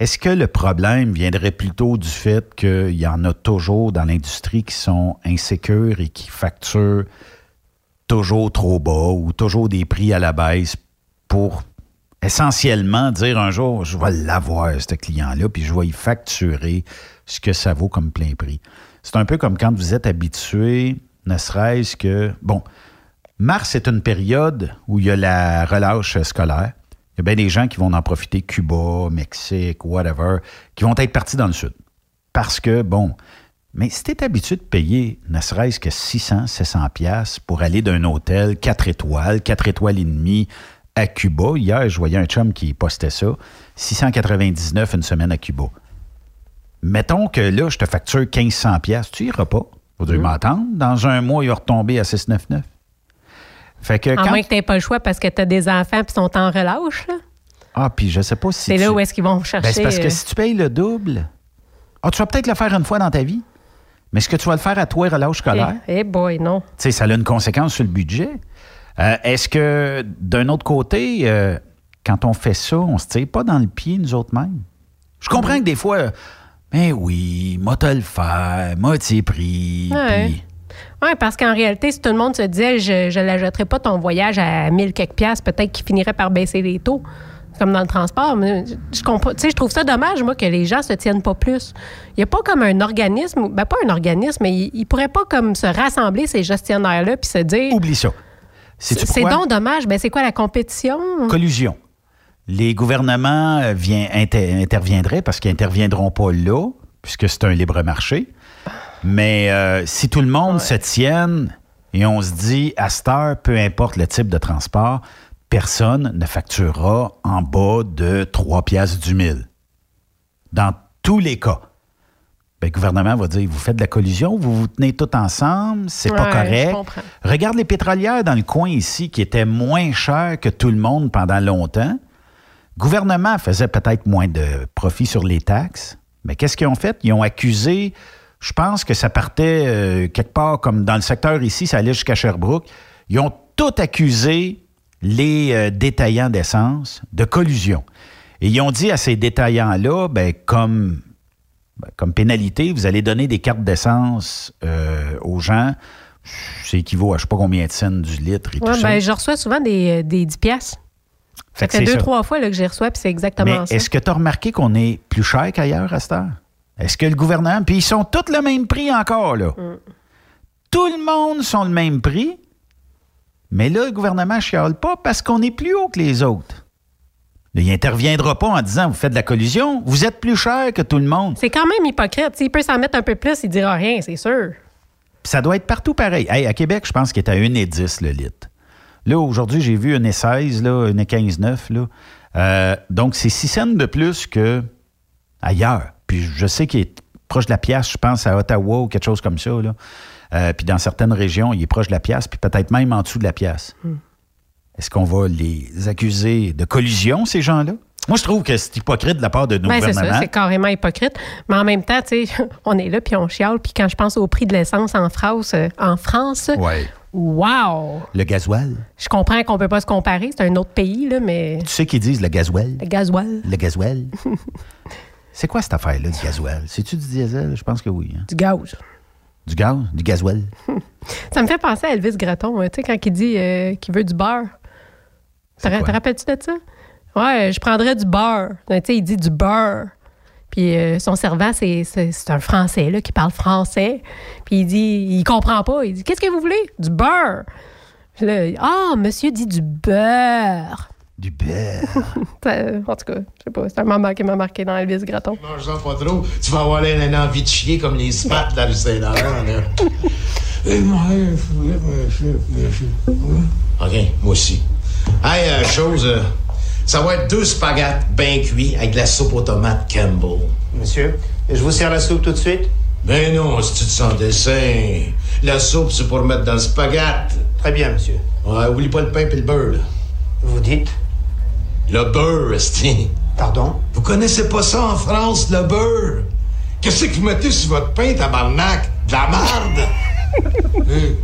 Est-ce que le problème viendrait plutôt du fait qu'il y en a toujours dans l'industrie qui sont insécures et qui facturent toujours trop bas ou toujours des prix à la baisse pour essentiellement dire un jour, je vais l'avoir, ce client-là, puis je vais y facturer ce que ça vaut comme plein prix? C'est un peu comme quand vous êtes habitué, ne serait-ce que, bon, mars est une période où il y a la relâche scolaire. Il y a bien des gens qui vont en profiter, Cuba, Mexique, whatever, qui vont être partis dans le sud. Parce que, bon, mais si tu es habitué de payer ne serait-ce que 600, 700 pièces pour aller d'un hôtel 4 étoiles, 4 étoiles et demie à Cuba, hier, je voyais un chum qui postait ça, 699 une semaine à Cuba. Mettons que là, je te facture 1500 pièces, tu iras pas. Faudrait m'attendre. Dans un mois, il va retomber à 699. Fait que À quand... moins que tu n'aies pas le choix parce que tu as des enfants qui sont en relâche. là. Ah, puis je sais pas si C'est tu- là où est-ce qu'ils vont chercher. Ben, c'est parce que euh, si tu payes le double, ah, tu vas peut-être le faire une fois dans ta vie, mais est-ce que tu vas le faire à toi, relâche scolaire? Eh eh boy, non. Tu sais, ça a une conséquence sur le budget. Euh, Est-ce que, d'un autre côté, euh, quand on fait ça, on se tire pas dans le pied, nous autres mêmes? Je comprends que des fois, ben oui, moi te le faire, moi t'y pris. Ouais. Oui, parce qu'en réalité, si tout le monde se disait je ne l'ajouterais pas ton voyage à 1000 quelques piastres, peut-être qu'il finirait par baisser les taux, comme dans le transport. Mais je, comprends, trouve ça dommage, moi, que les gens se tiennent pas plus. Il n'y a pas comme un organisme, ben pas un organisme, mais il ne pourrait pas comme se rassembler, ces gestionnaires-là, puis se dire. Oublie ça. C'est donc dommage. Ben, c'est quoi la compétition? Collusion. Les gouvernements euh, vient- inter- interviendraient parce qu'ils interviendront pas là, puisque c'est un libre marché. Mais euh, si tout le monde se tienne et on se dit, à cette heure, peu importe le type de transport, personne ne facturera en bas de 3 piastres du mille. Dans tous les cas. Ben, le gouvernement va dire, vous faites de la collusion, vous vous tenez tout ensemble, c'est pas Ouais, correct. je comprends. Regarde les pétrolières dans le coin ici qui étaient moins chères que tout le monde pendant longtemps. Le gouvernement faisait peut-être moins de profit sur les taxes, mais qu'est-ce qu'ils ont fait? Ils ont accusé, je pense que ça partait euh, quelque part comme dans le secteur ici, ça allait jusqu'à Sherbrooke. Ils ont tout accusé les euh, détaillants d'essence de collusion. Et ils ont dit à ces détaillants-là, ben, comme ben, comme pénalité, vous allez donner des cartes d'essence euh, aux gens. C'est équivaut à je sais pas combien de cents du litre et Ouais, tout ça. ben, je reçois souvent des, des 10 piastres. Ça Fait deux, ça. trois fois là, que j'y reçois, puis c'est exactement Mais ça. est-ce que tu as remarqué qu'on est plus cher qu'ailleurs à cette heure? Est-ce que le gouvernement. Puis ils sont tous le même prix encore, là. Mm. Tout le monde sont le même prix. Mais là, le gouvernement ne chiale pas parce qu'on est plus haut que les autres. Il n'interviendra pas en disant Vous faites de la collusion, vous êtes plus cher que tout le monde. C'est quand même hypocrite. S'il peut s'en mettre un peu plus, il dira rien, c'est sûr. Puis ça doit être partout pareil. Hey, à Québec, je pense qu'il est à 1,10 le litre. Là, aujourd'hui, j'ai vu 1,16, là, 1,15,9. Là. Euh, donc, c'est 6 cents de plus que ailleurs. Puis je sais qu'il est proche de la pièce, je pense à Ottawa ou quelque chose comme ça. Là. Euh, puis dans certaines régions, il est proche de la pièce, puis peut-être même en dessous de la pièce. Hmm. Est-ce qu'on va les accuser de collusion, ces gens-là? Moi, je trouve que c'est hypocrite de la part de nos Ben, c'est ça, gouvernements. c'est carrément hypocrite. Mais en même temps, tu sais, on est là puis on chiale. Puis quand je pense au prix de l'essence en France, euh, en France, Ouais. wow! Le gasoil. Je comprends qu'on peut pas se comparer, c'est un autre pays, là, mais Tu sais qu'ils disent le gasoil? le gasoil, Le gasoil. c'est quoi cette affaire-là, du gasoil? C'est-tu du diesel? Je pense que oui. hein. du gaz. Du gaz? Du gasoil? Ça me fait penser à Elvis Gratton, hein, tu sais, quand il dit euh, qu'il veut du beurre. Te ra- te rappelles-tu de ça? Ouais, je prendrais du beurre. Tu sais, il dit du beurre. Puis euh, son servant, c'est, un Français là, qui parle français. Puis il dit, il comprend pas. Il dit, qu'est-ce que vous voulez? Du beurre. Ah, monsieur dit du beurre. Du beurre. Ça, en tout cas, je sais pas, c'est un moment qui m'a marqué dans Elvis Gratton. Mange-en pas trop, tu vas avoir une envie de chier comme les spats de la rue Saint-Laurent, là. Eh, moi, je- je- je- OK, moi aussi. Hey, euh, chose, euh, ça va être deux spaghettes bien cuits avec de la soupe aux tomates Campbell. Monsieur, je vous sers la soupe tout de suite? Ben non, si tu te sens dessin. La soupe, c'est pour mettre dans le spaghetti. Très bien, monsieur. Ouais, oublie pas le pain et le beurre, là. Vous dites? Le beurre, esti. Pardon? Vous connaissez pas ça en France, le beurre? Qu'est-ce que vous mettez sur votre pain, tabarnak? De la marde!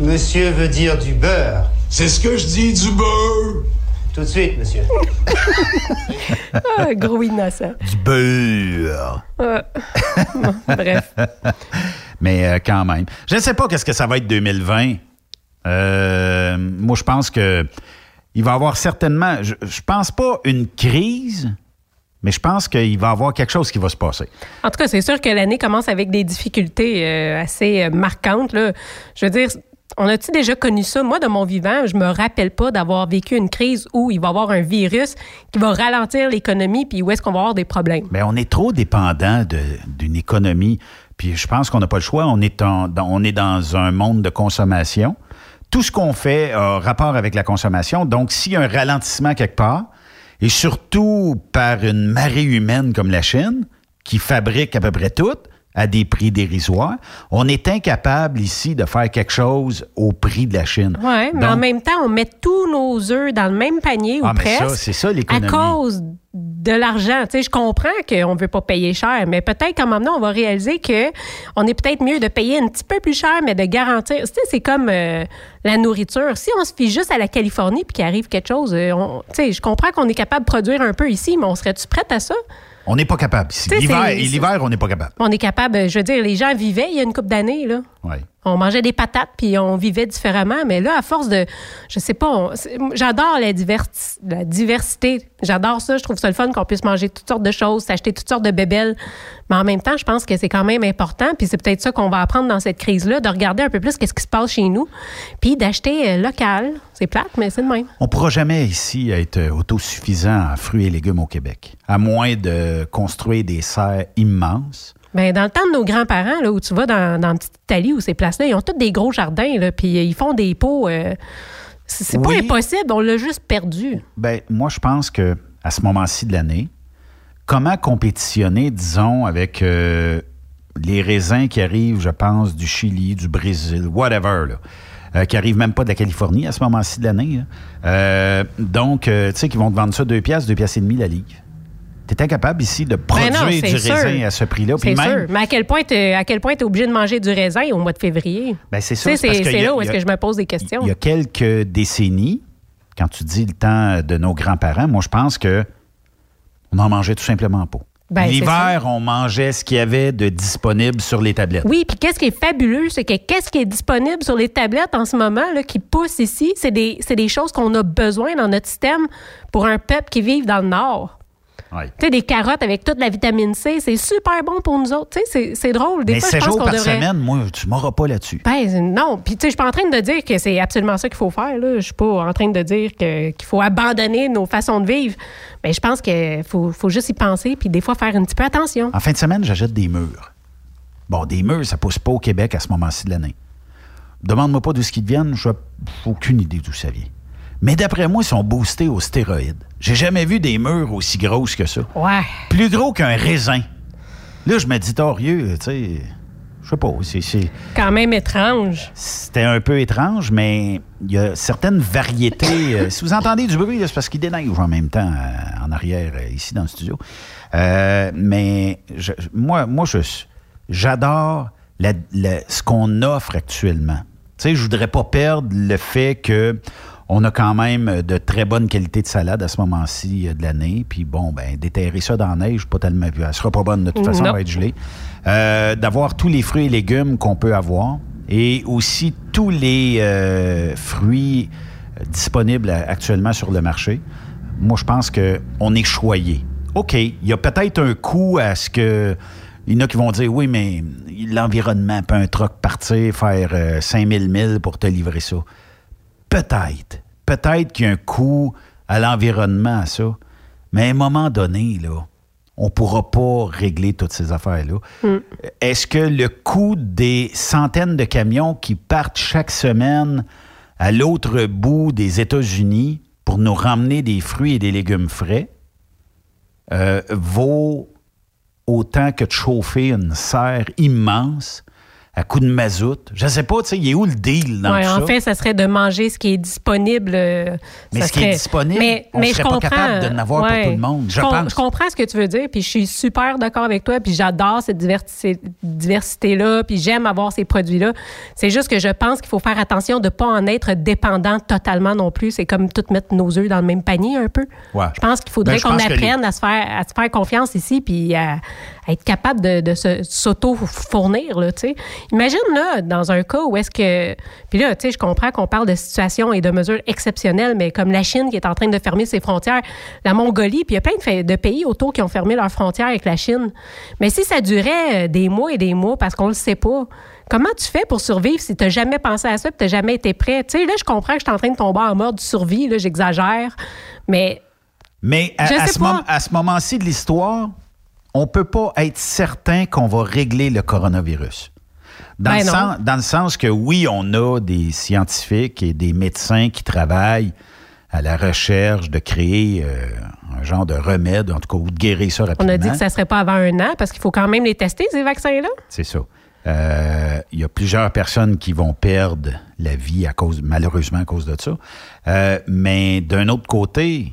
Monsieur veut dire du beurre. C'est ce que je dis, du beurre! Tout de suite, monsieur. Ah, gros innocent. Du beurre. Ouais. Bon, bref. Mais euh, quand même. Je ne sais pas qu'est-ce que ça va être 2020. Euh, moi, je pense que il va y avoir certainement, je, je pense pas une crise, mais je pense qu'il va y avoir quelque chose qui va se passer. En tout cas, c'est sûr que l'année commence avec des difficultés euh, assez marquantes. Là. Je veux dire, on a-tu déjà connu ça? Moi, de mon vivant, je me rappelle pas d'avoir vécu une crise où il va y avoir un virus qui va ralentir l'économie, puis où est-ce qu'on va avoir des problèmes. Mais on est trop dépendant d'une économie. Puis je pense qu'on n'a pas le choix. On est, en- dans, on est dans un monde de consommation. Tout ce qu'on fait a rapport avec la consommation. Donc, s'il y a un ralentissement quelque part, et surtout par une marée humaine comme la Chine, qui fabrique à peu près tout à des prix dérisoires, on est incapable ici de faire quelque chose au prix de la Chine. Oui, mais en même temps, on met tous nos œufs dans le même panier Ah, ou ça, presque. c'est ça, À l'économie. cause de l'argent. Tu sais, je comprends qu'on ne veut pas payer cher, mais peut-être qu'à un moment donné, on va réaliser que on est peut-être mieux de payer un petit peu plus cher, mais de garantir. Tu sais, c'est comme euh, la nourriture. Si on se fie juste à la Californie puis qu'il arrive quelque chose, euh, on- tu sais, je comprends qu'on est capable de produire un peu ici, mais on serait-tu prête à ça? On n'est pas capable L'hiver, on n'est pas capable. On est capable, je veux dire, les gens vivaient il y a une couple d'années, là. Ouais. On mangeait des patates puis on vivait différemment. Mais là, à force de. Je sais pas. J'adore la, la diversité. J'adore ça. Je trouve ça le fun qu'on puisse manger toutes sortes de choses, s'acheter toutes sortes de bébelles. Mais en même temps, je pense que c'est quand même important. Puis c'est peut-être ça qu'on va apprendre dans cette crise-là, de regarder un peu plus qu'est-ce qui se passe chez nous. Puis d'acheter euh, local. C'est plate, mais c'est de même. On ne pourra jamais ici être euh, autosuffisant en fruits et légumes au Québec, à moins de construire des serres immenses. Ben, dans le temps de nos grands-parents, là, où tu vas dans, dans petite Italie ou ces places-là, ils ont tous des gros jardins, là, puis euh, ils font des pots. euh, c'est Oui. pas impossible, on l'a juste perdu. Ben, moi, je pense que à ce moment-ci de l'année, comment compétitionner, disons, avec euh, les raisins qui arrivent, je pense, du Chili, du Brésil, whatever, là, euh, qui arrivent même pas de la Californie à ce moment-ci de l'année. là. Euh, donc, tu sais, qu'ils vont te vendre ça 2 piastres, 2 piastres et demi la ligue. Tu es incapable ici de produire Ben non, du sûr. raisin à ce prix-là. C'est même, sûr. Mais à quel point tu à quel point es obligé de manger du raisin au mois de février? Ben, c'est sais, c'est là où est-ce que je me pose des questions. Il y a quelques décennies, quand tu dis le temps de nos grands-parents, moi, je pense que on en mangeait tout simplement pas. Ben, L'hiver, on mangeait ce qu'il y avait de disponible sur les tablettes. Oui, puis qu'est-ce qui est fabuleux, c'est que qu'est-ce qui est disponible sur les tablettes en ce moment, là, qui pousse ici, c'est des, c'est des choses qu'on a besoin dans notre système pour un peuple qui vit dans le Nord. Ouais. Tu sais, des carottes avec toute la vitamine C, c'est super bon pour nous autres. Tu sais, c'est- drôle. Des Mais fois, je 7 pense jours qu'on par devrait... semaine, moi, tu m'auras pas là-dessus. Ben, non. Puis, tu sais, je suis pas en train de dire que c'est absolument ça qu'il faut faire. Je suis pas en train de dire qu'il faut abandonner nos façons de vivre. Mais je pense qu'il faut, faut juste y penser, puis des fois faire un petit peu attention. En fin de semaine, j'achète des murs. Bon, des murs, ça pousse pas au Québec à ce moment-ci de l'année. Demande-moi pas d'où ce qu'ils viennent, je n'ai aucune idée d'où ça vient. Mais d'après moi, ils sont boostés aux stéroïdes. J'ai jamais vu des murs aussi grosses que ça. Ouais. Plus gros qu'un raisin. Là, je me dis, torieux, tu sais, je sais pas, c'est- Quand même étrange. c'était un peu étrange, mais il y a certaines variétés. euh, si vous entendez du bruit, c'est parce qu'il déneige en même temps euh, en arrière, euh, ici dans le studio. Mais je- moi, moi je, j'adore la- la- ce qu'on offre actuellement. Tu sais, je voudrais pas perdre le fait que on a quand même de très bonne qualité de salade à ce moment-ci euh, de l'année. Puis bon, ben déterrer ça dans la neige, pas tellement. Elle sera pas bonne de toute façon, elle va être gelée. Euh, D'avoir tous les fruits et légumes qu'on peut avoir et aussi tous les euh, fruits euh, disponibles actuellement sur le marché. Moi, je pense qu'on est choyé. OK, il y a peut-être un coût à ce que. Il y en a qui vont dire oui, mais l'environnement peut un truck partir, faire euh, 5000 milles pour te livrer ça. Peut-être. Peut-être qu'il y a un coût à l'environnement à ça. Mais à un moment donné, là, on ne pourra pas régler toutes ces affaires-là. Est-ce que le coût des centaines de camions qui partent chaque semaine à l'autre bout des États-Unis pour nous ramener des fruits et des légumes frais euh, vaut autant que de chauffer une serre immense à coup de mazout? Je ne sais pas, tu sais, il est où le deal dans Ouais, tout en ça? fait, ça serait de manger ce qui est disponible. euh, Mais ça ce qui est disponible, mais, on mais serait je pas comprends, capable de n'avoir pour tout le monde, je pense. Je comprends ce que tu veux dire, puis je suis super d'accord avec toi, puis j'adore cette diversi- diversité-là, puis j'aime avoir ces produits-là. C'est juste que je pense qu'il faut faire attention de ne pas en être dépendant totalement non plus. C'est comme tout mettre nos œufs dans le même panier un peu. Ouais. Je pense qu'il faudrait Ben, je qu'on les- apprenne à, se faire, à se faire confiance ici, puis à, à être capable de, s'auto-fournir. là, tu sais. Imagine, là, dans un cas où est-ce que... Puis là, tu sais, je comprends qu'on parle de situations et de mesures exceptionnelles, mais comme la Chine qui est en train de fermer ses frontières, la Mongolie, puis il y a plein de, pays autour qui ont fermé leurs frontières avec la Chine. Mais si ça durait euh, des mois et des mois parce qu'on le sait pas, comment tu fais pour survivre si tu n'as jamais pensé à ça et tu n'as jamais été prêt? Tu sais, là, je comprends que je suis en train de tomber en mode survie, là, j'exagère, mais Mais ce, à ce moment-ci de l'histoire, on ne peut pas être certain qu'on va régler le coronavirus. Dans, Ben le non. sens, dans le sens que oui, on a des scientifiques et des médecins qui travaillent à la recherche de créer euh, un genre de remède, en tout cas, ou de guérir ça On rapidement. a dit que ça serait pas avant un an parce qu'il faut quand même les tester, ces vaccins-là. C'est ça. Euh, Il y a plusieurs personnes qui vont perdre la vie à cause, malheureusement à cause de ça. Euh, mais d'un autre côté,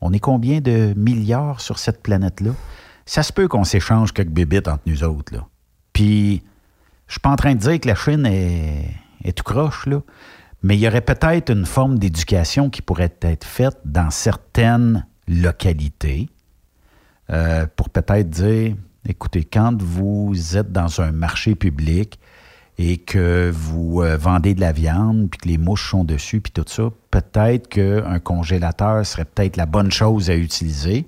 On est combien de milliards sur cette planète-là? Ça se peut qu'on s'échange quelques bébites entre nous autres, là. Puis, je suis pas en train de dire que la Chine est, tout croche, là. Mais il y aurait peut-être une forme d'éducation qui pourrait être faite dans certaines localités euh, pour peut-être dire, écoutez, quand vous êtes dans un marché public et que vous euh, vendez de la viande, puis que les mouches sont dessus, puis tout ça, peut-être qu'un congélateur serait peut-être la bonne chose à utiliser.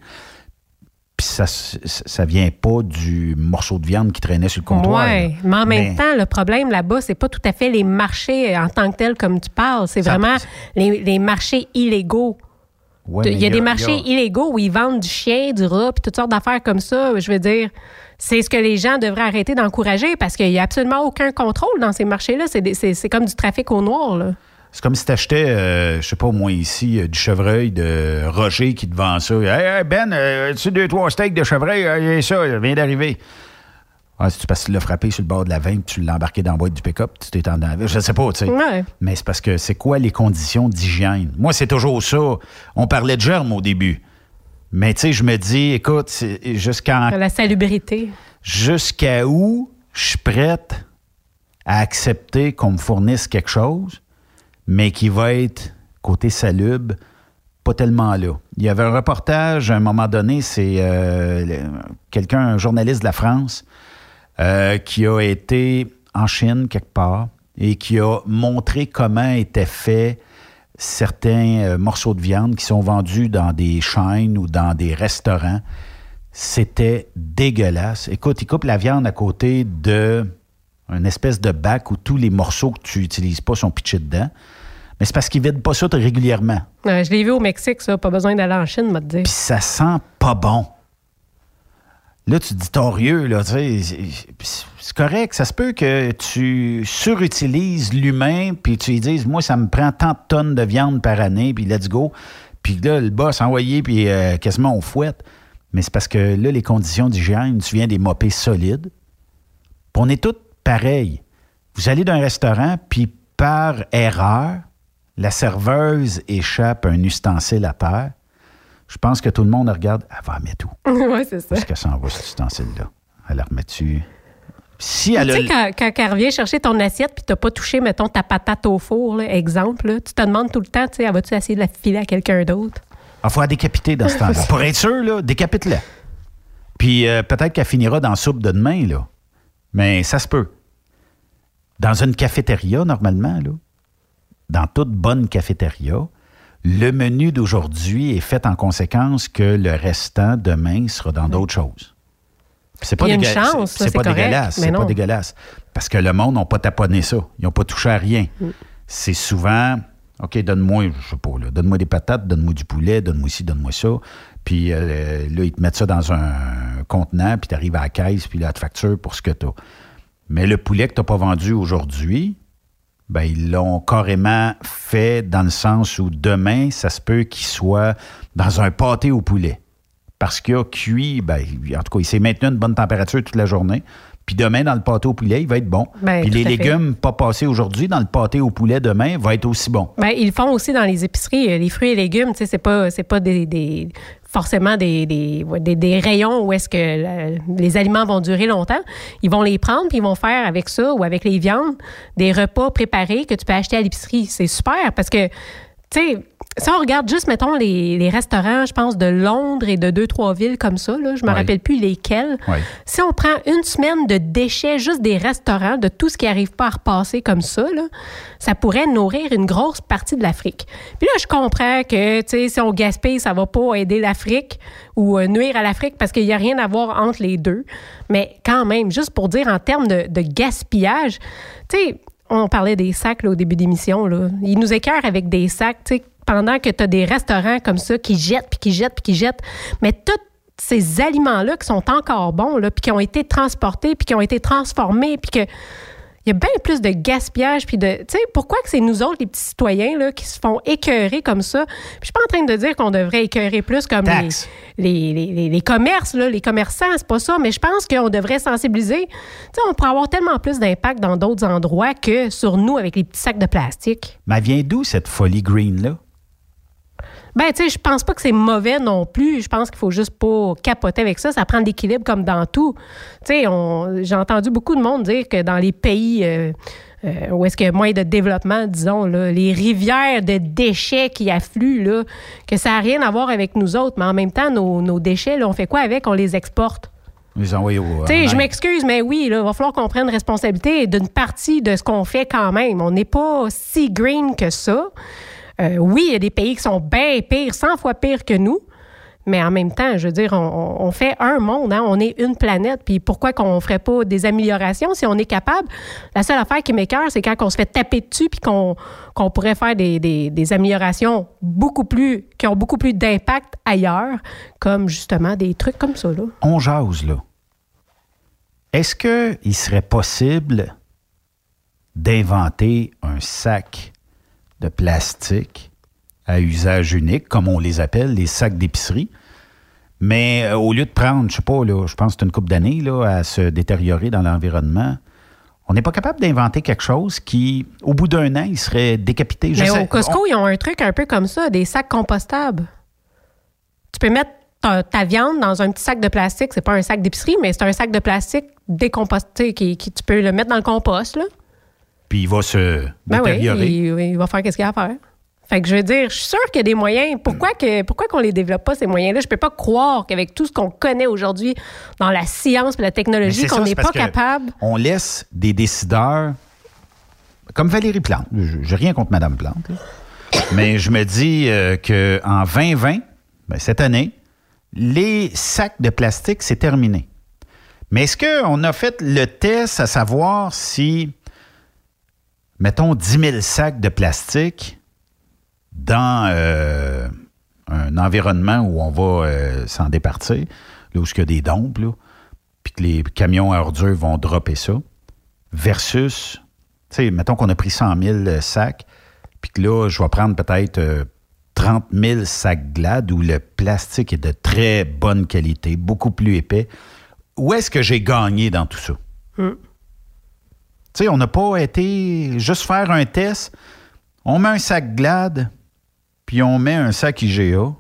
Puis ça, ça vient pas du morceau de viande qui traînait sur le comptoir. Oui, mais en même temps, le problème là-bas, c'est pas tout à fait les marchés en tant que tels comme tu parles. C'est vraiment les, les marchés illégaux. Ouais, il y a des marchés illégaux où ils vendent du chien, du rat, puis toutes sortes d'affaires comme ça. Je veux dire, c'est ce que les gens devraient arrêter d'encourager parce qu'il n'y a absolument aucun contrôle dans ces marchés-là. C'est des- C'est c'est comme du trafic au noir. Là. C'est comme si tu achetais, je sais pas moi ici, euh, du chevreuil de Roger qui te vend ça. Hey, hey, Ben, euh, tu deux, trois steaks de chevreuil, euh, ça, il vient d'arriver. Ah, c'est parce que tu l'as frappé sur le bord de la veine, puis tu l'as embarqué dans la boîte du pick-up, tu t'es en Je sais pas, tu sais. Ouais. Mais c'est parce que c'est quoi les conditions d'hygiène? Moi, c'est toujours ça. On parlait de germes au début. Mais tu sais, je me dis, écoute, jusqu'en La salubrité. jusqu'à où je suis prête à accepter qu'on me fournisse quelque chose, mais qui va être côté salubre, pas tellement là. Il y avait un reportage à un moment donné, c'est euh, quelqu'un, un journaliste de la France, euh, qui a été en Chine quelque part et qui a montré comment étaient faits certains euh, morceaux de viande qui sont vendus dans des chaînes ou dans des restaurants. C'était dégueulasse. Écoute, il coupe la viande à côté de une espèce de bac où tous les morceaux que tu n'utilises pas sont pitchés dedans. Mais c'est parce qu'ils vident pas ça régulièrement. Ouais, je l'ai vu au Mexique, ça. Pas besoin d'aller en Chine, m'a dire. Puis ça sent pas bon. Là, tu dis torieux, là, tu sais. c'est- C'est correct. Ça se peut que tu surutilises l'humain, puis tu lui dises, moi, ça me prend tant de tonnes de viande par année, puis let's go. Puis là, le boss envoyé, puis euh, quasiment on fouette. Mais c'est parce que là, les conditions d'hygiène, tu viens des mopés solides. Puis on est tous pareils. Vous allez d'un restaurant, puis par erreur, la serveuse échappe un ustensile à terre. Je pense que tout le monde regarde. Elle va en mettre où? oui, c'est ça. Est-ce qu'elle s'en va, cet ustensile-là? Elle la remet-tu? Si Tu elle a. sais, quand, quand elle revient chercher ton assiette puis t'as pas touché, mettons, ta patate au four, là, exemple, là, tu te demandes tout le temps, tu sais, ah, vas-tu essayer de la filer à quelqu'un d'autre? Il faut la décapiter dans ce temps-là. Pour être sûr, là, décapite-la. Puis euh, peut-être qu'elle finira dans la soupe de demain, là. Mais ça se peut. Dans une cafétéria, normalement, là, dans toute bonne cafétéria, le menu d'aujourd'hui est fait en conséquence que le restant demain sera dans d'autres choses. C'est pas, Il y a une dégueu- chance, c'est- pas dégueulasse. C'est pas dégueulasse. Parce que le monde n'a pas taponné ça. Ils n'ont pas touché à rien. Mm. C'est souvent, OK, donne-moi, je sais pas, là, donne-moi des patates, donne-moi du poulet, donne-moi ci, donne-moi ça. Puis euh, là, ils te mettent ça dans un contenant, puis tu arrives à la caisse, puis là, tu factures pour ce que tu as. Mais le poulet que tu n'as pas vendu aujourd'hui, ben, ils l'ont carrément fait dans le sens où demain, ça se peut qu'il soit dans un pâté au poulet. Parce qu'il a cuit, ben, en tout cas, il s'est maintenu une bonne température toute la journée. Puis demain, dans le pâté au poulet, il va être bon. Ben, Puis les fait. légumes pas passés aujourd'hui dans le pâté au poulet demain va être aussi bon. Ben, ils le font aussi dans les épiceries. euh, Les fruits et légumes, tu sais, c'est pas, c'est pas des, des- forcément des, des, des- des rayons où est-ce que la- les aliments vont durer longtemps. Ils vont les prendre puis ils vont faire avec ça ou avec les viandes des repas préparés que tu peux acheter à l'épicerie. C'est super parce que, tu sais, si on regarde juste, mettons, les, les restaurants, je pense, de Londres et de deux, trois villes comme ça, là, je me Ouais. rappelle plus lesquels. Ouais. Si on prend une semaine de déchets juste des restaurants, de tout ce qui n'arrive pas à repasser comme ça, là, ça pourrait nourrir une grosse partie de l'Afrique. Puis là, je comprends que tu sais, si on gaspille, ça va pas aider l'Afrique ou euh, nuire à l'Afrique parce qu'il n'y a rien à voir entre les deux. Mais quand même, juste pour dire en termes de, de gaspillage, tu sais, on parlait des sacs là, au début d'émission. là. Ils nous écœurent avec des sacs, tu sais, pendant que tu as des restaurants comme ça qui jettent, puis qui jettent, puis qui jettent. Mais tout ces aliments-là qui sont encore bons, là, puis qui ont été transportés, puis qui ont été transformés, puis que il y a bien plus de gaspillage, puis de... Tu sais, pourquoi que c'est nous autres, les petits citoyens, là, qui se font écœurer comme ça? Puis je suis pas en train de dire qu'on devrait écœurer plus comme les, les, les, les- les commerces, là, les commerçants, c'est pas ça, mais je pense qu'on devrait sensibiliser. Tu sais, on pourrait avoir tellement plus d'impact dans d'autres endroits que sur nous avec les petits sacs de plastique. Mais vient d'où cette folie green-là? Ben, tu sais, je pense pas que c'est mauvais non plus. Je pense qu'il faut juste pas capoter avec ça. Ça prend de l'équilibre comme dans tout. Tu sais, j'ai entendu beaucoup de monde dire que dans les pays euh, euh, où est-ce qu'il y a moins de développement, disons, là, les rivières de déchets qui affluent, là, que ça n'a rien à voir avec nous autres. Mais en même temps, nos, nos déchets, là, on fait quoi avec? On les exporte. Les envoyer au. Tu sais, je m'excuse, mais oui, il va falloir qu'on prenne responsabilité d'une partie de ce qu'on fait quand même. On n'est pas si green que ça. Euh, oui, il y a des pays qui sont bien pires, 100 fois pires que nous. Mais en même temps, je veux dire, on, fait un monde, hein, on est une planète. Puis pourquoi qu'on ne ferait pas des améliorations si on est capable? La seule affaire qui m'écœure, c'est quand on se fait taper dessus puis qu'on pourrait faire des améliorations beaucoup plus, qui ont beaucoup plus d'impact ailleurs, comme justement des trucs comme ça. Là. On jase, là. Est-ce qu'il serait possible d'inventer un sac de plastique à usage unique, comme on les appelle, les sacs d'épicerie, mais euh, au lieu de prendre, je sais pas, là, je pense que c'est une couple d'années à se détériorer dans l'environnement, on n'est pas capable d'inventer quelque chose qui, au bout d'un an, il serait décapité. Je Mais sais- au Costco, ils ont un truc un peu comme ça, des sacs compostables. Tu peux mettre ta, ta viande dans un petit sac de plastique. C'est pas un sac d'épicerie, mais c'est un sac de plastique décomposté qui, qui- tu peux le mettre dans le compost. Là. Puis il va se Ben oui, détériorer. il, il va faire qu'est-ce qu'il a à faire. Fait que je veux dire, je suis sûre qu'il y a des moyens. Pourquoi que pourquoi qu'on les développe pas ces moyens-là? Je peux pas croire qu'avec tout ce qu'on connaît aujourd'hui dans la science et la technologie, qu'on n'est pas que capable. On laisse des décideurs, comme Valérie Plante. Je- J'ai rien contre Madame Plante. là. Mais je me dis euh, qu'en 2020, ben, cette année, les sacs de plastique, c'est terminé. Mais est-ce qu'on a fait le test à savoir si, mettons, 10 000 sacs de plastique dans euh, un environnement où on va euh, s'en départir, là où il y a des dompes, puis que les camions à ordures vont dropper ça, versus, tu sais, mettons qu'on a pris 100 000 sacs, puis que là, je vais prendre peut-être euh, 30 000 sacs glades où le plastique est de très bonne qualité, beaucoup plus épais. Où est-ce que j'ai gagné dans tout ça? Tu sais, on n'a pas été juste faire un test. On met un sac Glad, puis on met un sac IGA,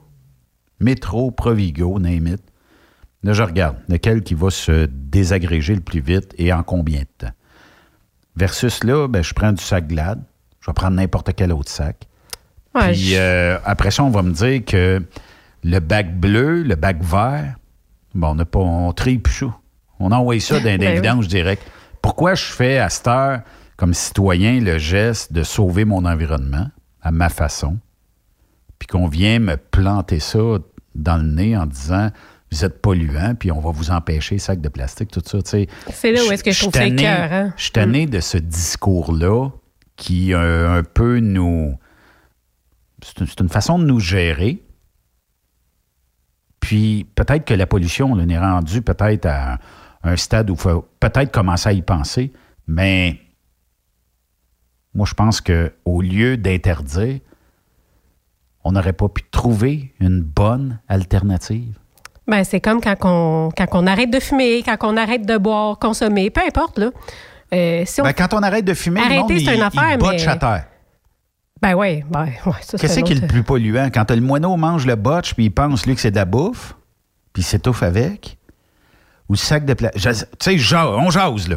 Métro, Provigo, name it. Là, je regarde lequel qui va se désagréger le plus vite et en combien de temps? Versus là, ben, je prends du sac Glad, je vais prendre n'importe quel autre sac. Ouais, puis je- euh, après ça, on va me dire que le bac bleu, le bac vert, bon, on n'a pas, on trie plus. On envoie ça d'un Ben oui. direct. Pourquoi je fais à cette heure, comme citoyen, le geste de sauver mon environnement à ma façon, puis qu'on vient me planter ça dans le nez en disant vous êtes polluant, puis on va vous empêcher, sac de plastique, tout ça. C'est là où est-ce que je trouve ça écœurant. Je suis tanné de ce discours-là qui euh, un peu nous. C'est une, façon de nous gérer. Puis peut-être que la pollution, on est rendu peut-être à un stade où il faut peut-être commencer à y penser, mais moi, je pense qu'au lieu d'interdire, on n'aurait pas pu trouver une bonne alternative. Ben, c'est comme quand on, quand on arrête de fumer, quand on arrête de boire, consommer, peu importe, là. Euh, si on... Ben, quand on arrête de fumer, le Arrêter, monde, c'est il, une affaire, il botche mais- à terre. Ben oui, ben, ouais, ça, Qu'est-ce qui est le plus polluant? Quand le moineau mange le botch, puis il pense, lui, que c'est de la bouffe, puis il s'étouffe avec? Ou sac de plastique? Tu sais, on jase, là.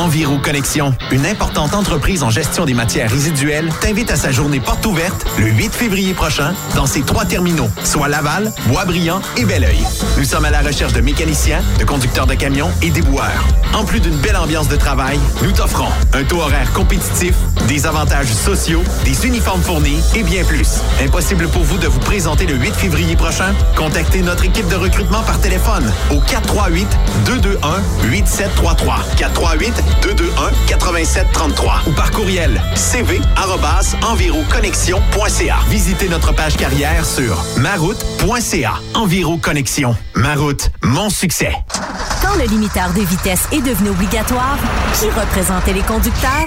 Enviro Connexion, une importante entreprise en gestion des matières résiduelles, t'invite à sa journée porte ouverte le 8 février prochain dans ses trois terminaux, soit Laval, Boisbriand et Belleuil. Nous sommes à la recherche de mécaniciens, de conducteurs de camions et déboueurs. En plus d'une belle ambiance de travail, nous t'offrons un taux horaire compétitif, des avantages sociaux, des uniformes fournis et bien plus. Impossible pour vous de vous présenter le 8 février prochain? Contactez notre équipe de recrutement par téléphone au 438 221 8733 438 221 8733 ou par courriel cv@enviroconnexion.ca. Visitez notre page carrière sur maroute.ca. Enviro Connexion. Maroute, mon succès. Quand le limiteur de vitesse est devenu obligatoire, qui représentait les conducteurs?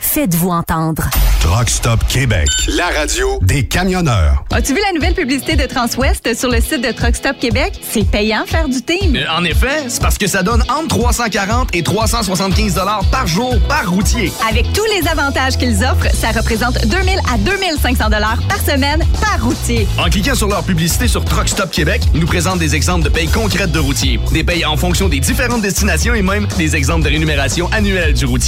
Faites-vous entendre. Truck Stop Québec. La radio des camionneurs. As-tu vu la nouvelle publicité de Transwest sur le site de Truck Stop Québec? C'est payant faire du team. Euh, En effet, c'est parce que ça donne entre 340 et 375 dollars par jour par routier. Avec tous les avantages qu'ils offrent, ça représente 2000 à 2500 dollars par semaine par routier. En cliquant sur leur publicité sur Truck Stop Québec, ils nous présentent des exemples de payes concrètes de routiers, des payes en fonction des différentes destinations et même des exemples de rémunération annuelle du routier.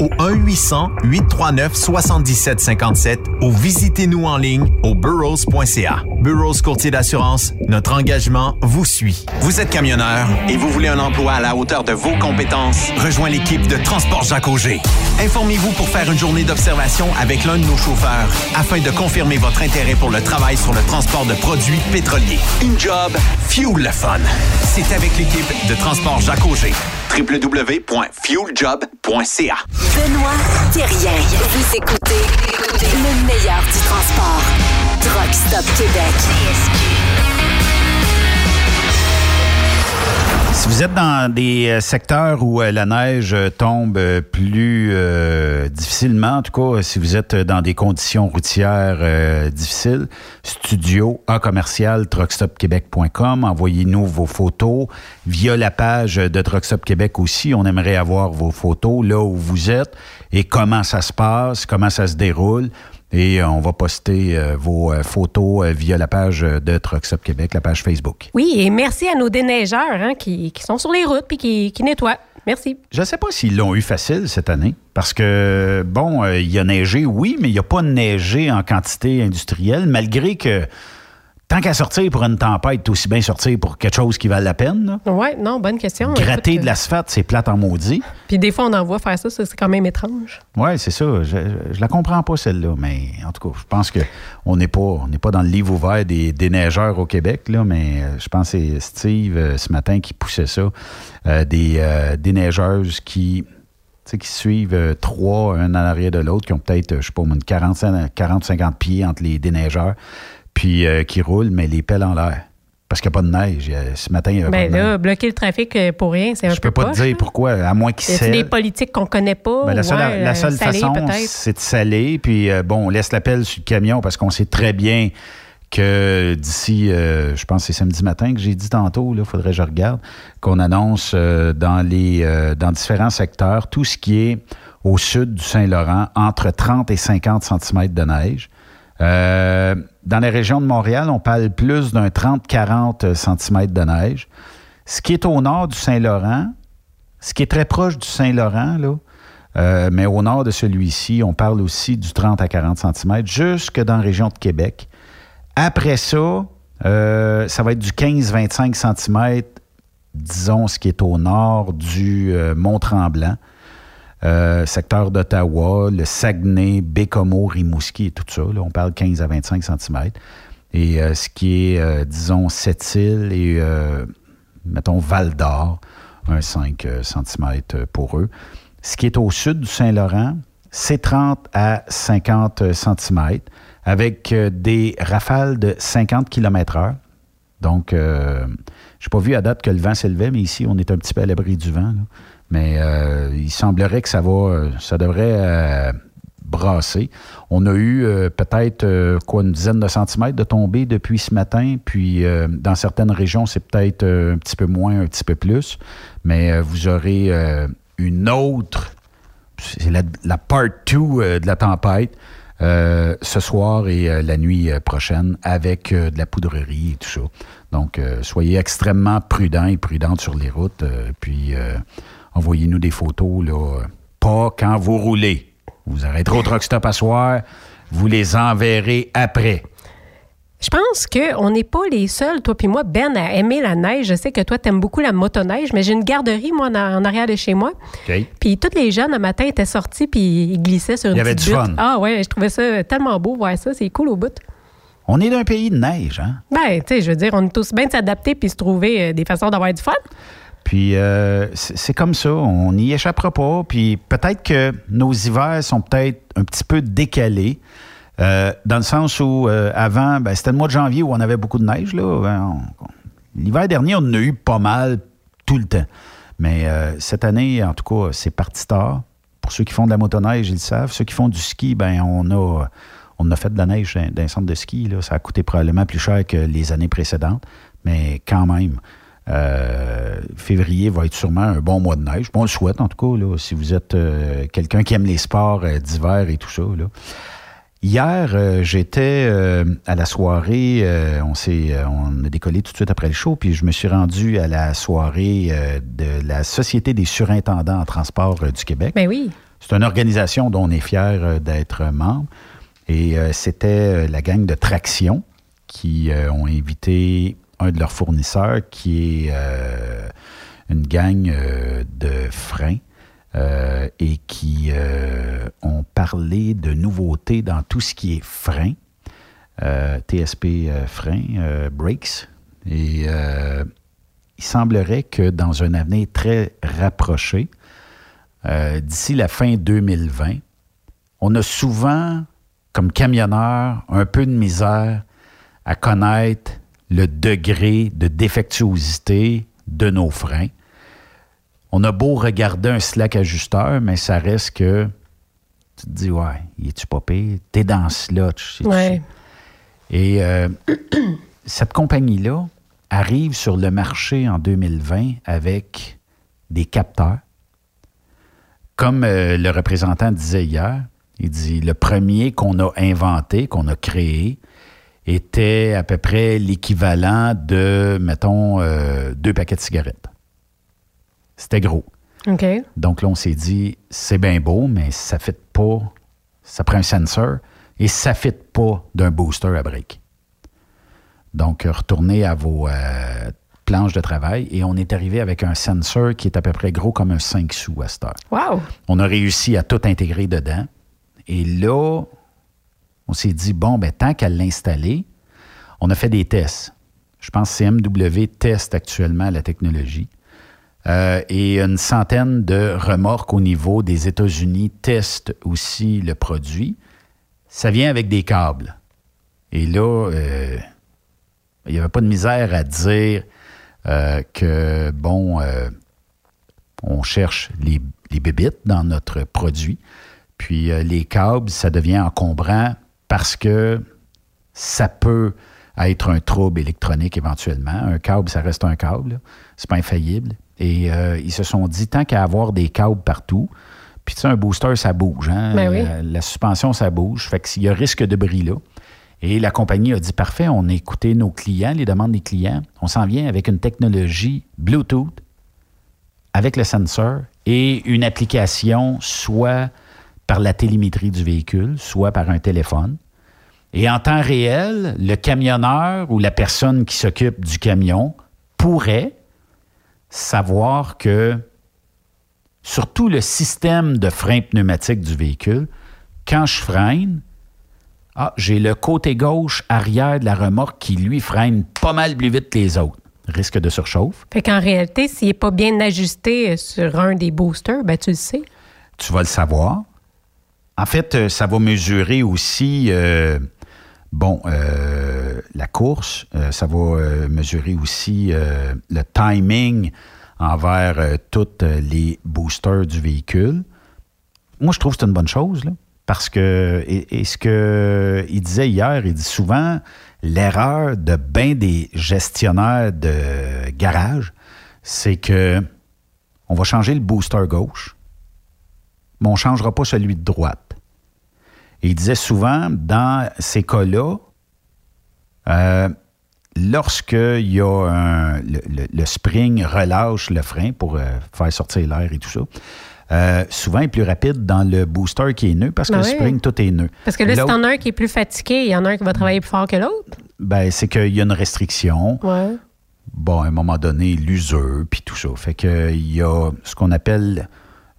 au 1-800-839-7757 ou visitez-nous en ligne au burrows.ca. Burroughs Courtier d'assurance, notre engagement vous suit. Vous êtes camionneur et vous voulez un emploi à la hauteur de vos compétences? Rejoins l'équipe de Transport Jacques Auger. Informez-vous pour faire une journée d'observation avec l'un de nos chauffeurs afin de confirmer votre intérêt pour le travail sur le transport de produits pétroliers. Une job, fuel le fun. C'est avec l'équipe de Transport Jacques Auger www.fueljob.ca. Benoît Thérien. Vous écoutez le meilleur du transport. Truck Stop Québec. Si vous êtes dans des euh, secteurs où euh, la neige euh, tombe plus euh, difficilement, en tout cas, si vous êtes dans des conditions routières euh, difficiles, studio à commercial truckstopquebec.com. Envoyez-nous vos photos via la page de Truckstop Québec aussi. On aimerait avoir vos photos là où vous êtes et comment ça se passe, comment ça se déroule. Et euh, on va poster euh, vos euh, photos via la page de Truckstop Québec, la page Facebook. Oui, et merci à nos déneigeurs hein, qui, qui sont sur les routes puis qui, qui nettoient. Merci. Je ne sais pas s'ils l'ont eu facile cette année. Parce que, bon, euh, il y a neigé, oui, mais il n'y a pas neigé en quantité industrielle, malgré que tant qu'à sortir pour une tempête, aussi bien sortir pour quelque chose qui vale la peine. Oui, non, bonne question. Gratter Écoute, de l'asphalte, c'est plate en maudit. Puis des fois, on en voit faire ça, ça, c'est quand même étrange. Oui, c'est ça. Je, je la comprends pas, celle-là. Mais en tout cas, je pense qu'on n'est pas, on pas dans le livre ouvert des, des neigeurs au Québec, là, mais euh, je pense que c'est Steve euh, ce matin qui poussait ça. Euh, des, euh, des neigeuses qui, tu sais, qui suivent euh, trois, un en arrière de l'autre, qui ont peut-être, euh, je sais pas, une 40-50 pieds entre les déneigeurs, puis euh, qui roulent, mais les pelles en l'air. Parce qu'il n'y a pas de neige. Euh, Ce matin, il n'y avait Ben pas de neige. là, bloquer le trafic euh, pour rien, c'est un Je peu peux pas poche, te dire pourquoi, à moins qu'ils Y scellent. des politiques qu'on connaît pas? Ben, la seule, Ouais, la euh, seule façon, c'est de saler. Puis, euh, bon, on laisse l'appel sur le camion parce qu'on sait très bien que d'ici, euh, je pense que c'est samedi matin que j'ai dit tantôt, il faudrait que je regarde, qu'on annonce euh, dans, les, euh, dans différents secteurs tout ce qui est au sud du Saint-Laurent, entre 30 et 50 cm de neige. Euh, dans la région de Montréal, on parle plus d'un 30-40 cm de neige. Ce qui est au nord du Saint-Laurent, ce qui est très proche du Saint-Laurent, euh, mais au nord de celui-ci, on parle aussi du 30 à 40 cm, jusque dans la région de Québec. Après ça, euh, ça va être du 15-25 cm, disons ce qui est au nord du euh, Mont-Tremblant, euh, secteur d'Ottawa, le Saguenay, Bécomo, Rimouski et tout ça. on parle 15 à 25 cm. Et euh, ce qui est, euh, disons, Sept-Îles et, mettons, Val-d'Or, un 5 cm pour eux. Ce qui est au sud du Saint-Laurent, c'est 30 à 50 cm avec des rafales de 50 km/h. Donc, je n'ai pas vu à date que le vent s'élevait, mais ici, on est un petit peu à l'abri du vent. Mais euh, il semblerait que ça va, euh, ça devrait euh, brasser. On a eu peut-être quoi une dizaine de centimètres de tombée depuis ce matin, puis dans certaines régions, c'est peut-être un petit peu moins, un petit peu plus, mais vous aurez une autre, c'est la, part 2 de la tempête. ce soir et la nuit prochaine avec de la poudrerie et tout ça. Donc, soyez extrêmement prudents et prudentes sur les routes. puis, envoyez-nous des photos, là, pas quand vous roulez. Vous arrêterez au truck stop à soir, vous les enverrez après. Je pense qu'on n'est pas les seuls, toi puis moi, Ben, à aimer la neige. Je sais que toi, t'aimes beaucoup la motoneige, mais j'ai une garderie, moi, en, arrière de chez moi. OK? Puis tous les jeunes, le matin, étaient sortis puis ils glissaient sur une Il y avait du butte. fun. Ah ouais, je trouvais ça tellement beau, voir ça. C'est cool au bout. On est d'un pays de neige, hein? Ben, tu sais, je veux dire, on est tous bien de s'adapter puis se trouver euh, des façons d'avoir du fun. Puis euh, c'est comme ça, on n'y échappera pas. Puis peut-être que nos hivers sont peut-être un petit peu décalés. euh, dans le sens où euh, avant, ben, c'était le mois de janvier où on avait beaucoup de neige. Ben, L'hiver dernier, on en a eu pas mal tout le temps. Mais cette année, en tout cas, c'est parti tard. Pour ceux qui font de la motoneige, ils le savent. Ceux qui font du ski, ben on a, on a fait de la neige dans, dans un centre de ski. Là. Ça a coûté probablement plus cher que les années précédentes. Mais quand même, euh, février va être sûrement un bon mois de neige. On le souhaite, en tout cas, là, si vous êtes euh, quelqu'un qui aime les sports euh, d'hiver et tout ça. là. Hier, j'étais à la soirée, on, s'est, on a décollé tout de suite après le show, puis je me suis rendu à la soirée de la Société des surintendants en transport du Québec. Ben oui. C'est une organisation dont on est fier d'être membre. Et c'était la gang de Traction qui ont invité un de leurs fournisseurs qui est euh, une gang euh, de freins euh, et qui ont parlé de nouveautés dans tout ce qui est frein, euh, TSP frein, euh, brakes. Et il semblerait que dans un avenir très rapproché, d'ici la fin 2020, on a souvent, comme camionneur, un peu de misère à connaître le degré de défectuosité de nos freins. on a beau regarder un slack ajusteur, mais ça reste que tu te dis, ouais, il est-tu pas pire? T'es dans le slot. sais-tu? Ouais. Et euh, cette compagnie-là arrive sur le marché en 2020 avec des capteurs. Comme euh, le représentant disait hier, il dit le premier qu'on a inventé, qu'on a créé, était à peu près l'équivalent de, mettons, euh, deux paquets de cigarettes. C'était gros. Donc là, on s'est dit, c'est bien beau, mais ça ne fit pas. Ça prend un sensor et ça ne fit pas d'un booster à break. Donc, retournez à vos euh, planches de travail et on est arrivé avec un sensor qui est à peu près gros comme un 5 sous à cette heure. Wow! On a réussi à tout intégrer dedans. Et là, on s'est dit, bon, ben, tant qu'à l'installer, on a fait des tests. Je pense que CMW teste actuellement la technologie. Euh, et une centaine de remorques au niveau des États-Unis testent aussi le produit. Ça vient avec des câbles. Et là, euh, il n'y avait pas de misère à dire euh, que, bon, on cherche les, les bébites dans notre produit. Puis les câbles, ça devient encombrant parce que ça peut être un trouble électronique éventuellement. Un câble, ça reste un câble. C'est pas infaillible. Et euh, ils se sont dit, tant qu'à avoir des câbles partout, puis tu sais, un booster, ça bouge. Hein? Ben oui. la, la suspension, ça bouge. Fait qu'il y a risque de bris là. Et la compagnie a dit, parfait, on a écouté nos clients, les demandes des clients. On s'en vient avec une technologie Bluetooth avec le sensor et une application soit par la télémétrie du véhicule, soit par un téléphone. Et en temps réel, le camionneur ou la personne qui s'occupe du camion pourrait savoir que sur tout le système de frein pneumatique du véhicule, quand je freine, ah, j'ai le côté gauche arrière de la remorque qui, lui, freine pas mal plus vite que les autres. Risque de surchauffe. Fait qu'en réalité, s'il n'est pas bien ajusté euh, sur un des boosters, ben tu le sais. tu vas le savoir. En fait, euh, ça va mesurer aussi, euh, bon, euh, la course, euh, ça va euh, mesurer aussi le timing envers tous les boosters du véhicule. Moi, je trouve que c'est une bonne chose, là, parce que, et, et ce qu'il disait hier, il dit souvent, l'erreur de bien des gestionnaires de garage, c'est que on va changer le booster gauche, mais on ne changera pas celui de droite. Il disait souvent, dans ces cas-là, euh, lorsqu'il y a un, le, le- le spring relâche le frein pour euh, faire sortir l'air et tout ça, euh, souvent il est plus rapide dans le booster qui est nœud parce que Ben le spring, tout est nœud. Parce que là, si t'en as un qui est plus fatigué, il y en a un qui va travailler plus fort que l'autre. ben, c'est qu'il y a une restriction. Ouais. bon, à un moment donné, l'usure, puis tout ça. Fait que il y a ce qu'on appelle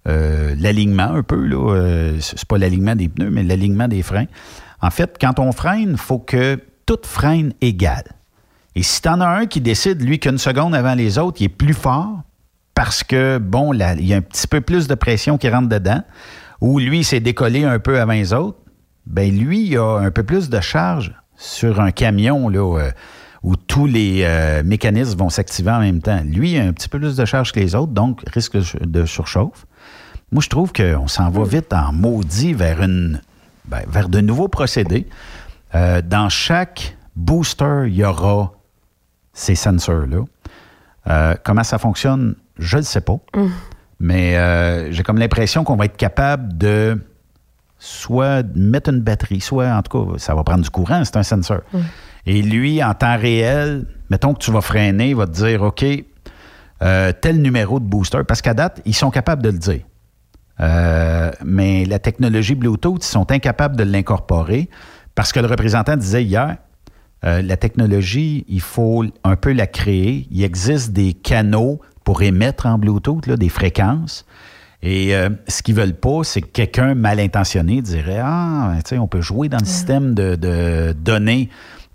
euh, l'alignement un peu, là. Euh, c'est pas l'alignement des pneus, mais l'alignement des freins. En fait, quand on freine, il faut que tout freine égal. Et si tu en as un qui décide, lui, qu'une seconde avant les autres, il est plus fort parce que, bon, il y a un petit peu plus de pression qui rentre dedans, ou lui, il s'est décollé un peu avant les autres, ben lui, il a un peu plus de charge sur un camion, là, euh, où tous les mécanismes vont s'activer en même temps. Lui, il a un petit peu plus de charge que les autres, donc risque de surchauffe. Moi, je trouve qu'on s'en va vite en maudit vers, une, ben, vers de nouveaux procédés. Euh, dans chaque booster, il y aura ces sensors-là. Euh, comment ça fonctionne, je ne le sais pas. Mais euh, j'ai comme l'impression qu'on va être capable de soit mettre une batterie, soit en tout cas, ça va prendre du courant, c'est un sensor. Et lui, en temps réel, mettons que tu vas freiner, il va te dire OK, euh, tel numéro de booster, parce qu'à date, ils sont capables de le dire. Euh, mais la technologie Bluetooth, ils sont incapables de l'incorporer parce que le représentant disait hier, euh, la technologie, il faut un peu la créer. Il existe des canaux pour émettre en Bluetooth, là, des fréquences. Et euh, ce qu'ils veulent pas, c'est que quelqu'un mal intentionné dirait Ah, tu sais, on peut jouer dans le système de, de données.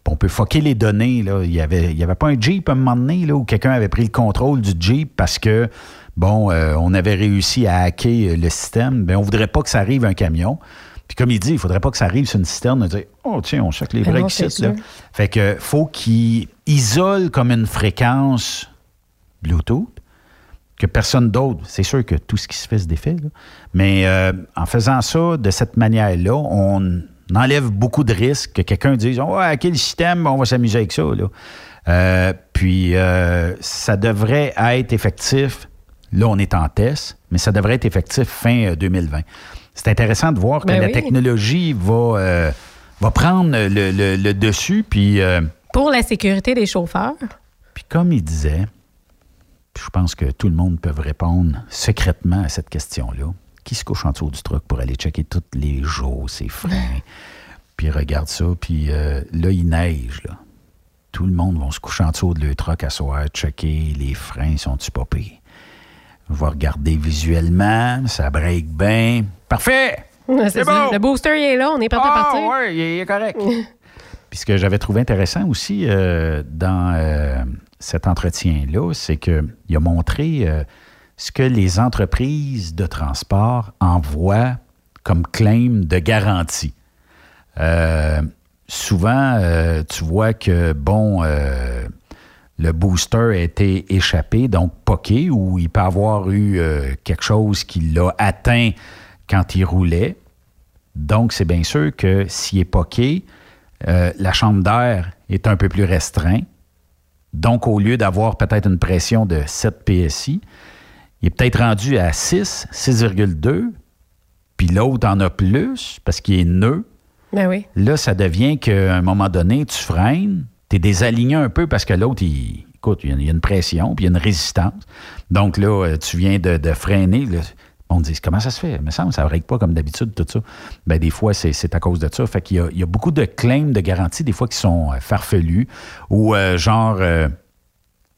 puis On peut foquer les données. Là. Il n'y avait, il y avait pas un Jeep à un moment donné là, où quelqu'un avait pris le contrôle du Jeep parce que, bon, euh, on avait réussi à hacker euh, le système. Bien, on voudrait pas que ça arrive à un camion. Puis comme il dit, il faudrait pas que ça arrive sur une citerne. de dire, oh, tiens, on check les Ben breaks c'est ici. Fait que faut qu'il isole comme une fréquence Bluetooth que personne d'autre, c'est sûr que tout ce qui se fait se défait, là. mais euh, en faisant ça de cette manière-là, on enlève beaucoup de risques que quelqu'un dise Ouais, quel système, on va s'amuser avec ça. Là. Euh, puis euh, ça devrait être effectif. Là, on est en test, mais ça devrait être effectif fin euh, 2020. C'est intéressant de voir que Ben la oui. technologie va, euh, va prendre le, le- le dessus. Puis, euh, Pour la sécurité des chauffeurs. puis comme il disait, je pense que tout le monde peut répondre secrètement à cette question-là. Qui se couche en dessous du truck pour aller checker tous les jours ses freins? puis regarde ça, puis euh, là, il neige, là. Tout le monde va se coucher en dessous de leur truck à soir, checker les freins, sont-ils pas pires? Va regarder visuellement, ça break bien. Parfait! C'est ça. Le booster, il est là, on est prêt à Ah, partir. ouais, il est correct. Puis ce que j'avais trouvé intéressant aussi euh, dans euh, cet entretien-là, c'est qu'il a montré euh, ce que les entreprises de transport envoient comme claim de garantie. Souvent, tu vois que, bon, le booster a été échappé, donc poqué, ou il peut avoir eu euh, quelque chose qui l'a atteint quand il roulait. Donc, c'est bien sûr que s'il est poqué, euh, la chambre d'air est un peu plus restreinte. Donc, au lieu d'avoir peut-être une pression de 7 PSI, il est peut-être rendu à 6, 6,2, puis l'autre en a plus parce qu'il est nœud. Ben oui. Là, ça devient qu'à un moment donné, tu freines, tu es désaligné un peu parce que l'autre, il, écoute, il y, a, une pression, puis il y a une résistance. Donc là, euh, tu viens de, freiner. là. on dit, comment ça se fait? Il me semble ça ne break pas comme d'habitude, tout ça. Ben, des fois, c'est à cause de ça. Fait qu'il y y a beaucoup de claims de garantie, des fois, qui sont euh, farfelus, ou euh, genre...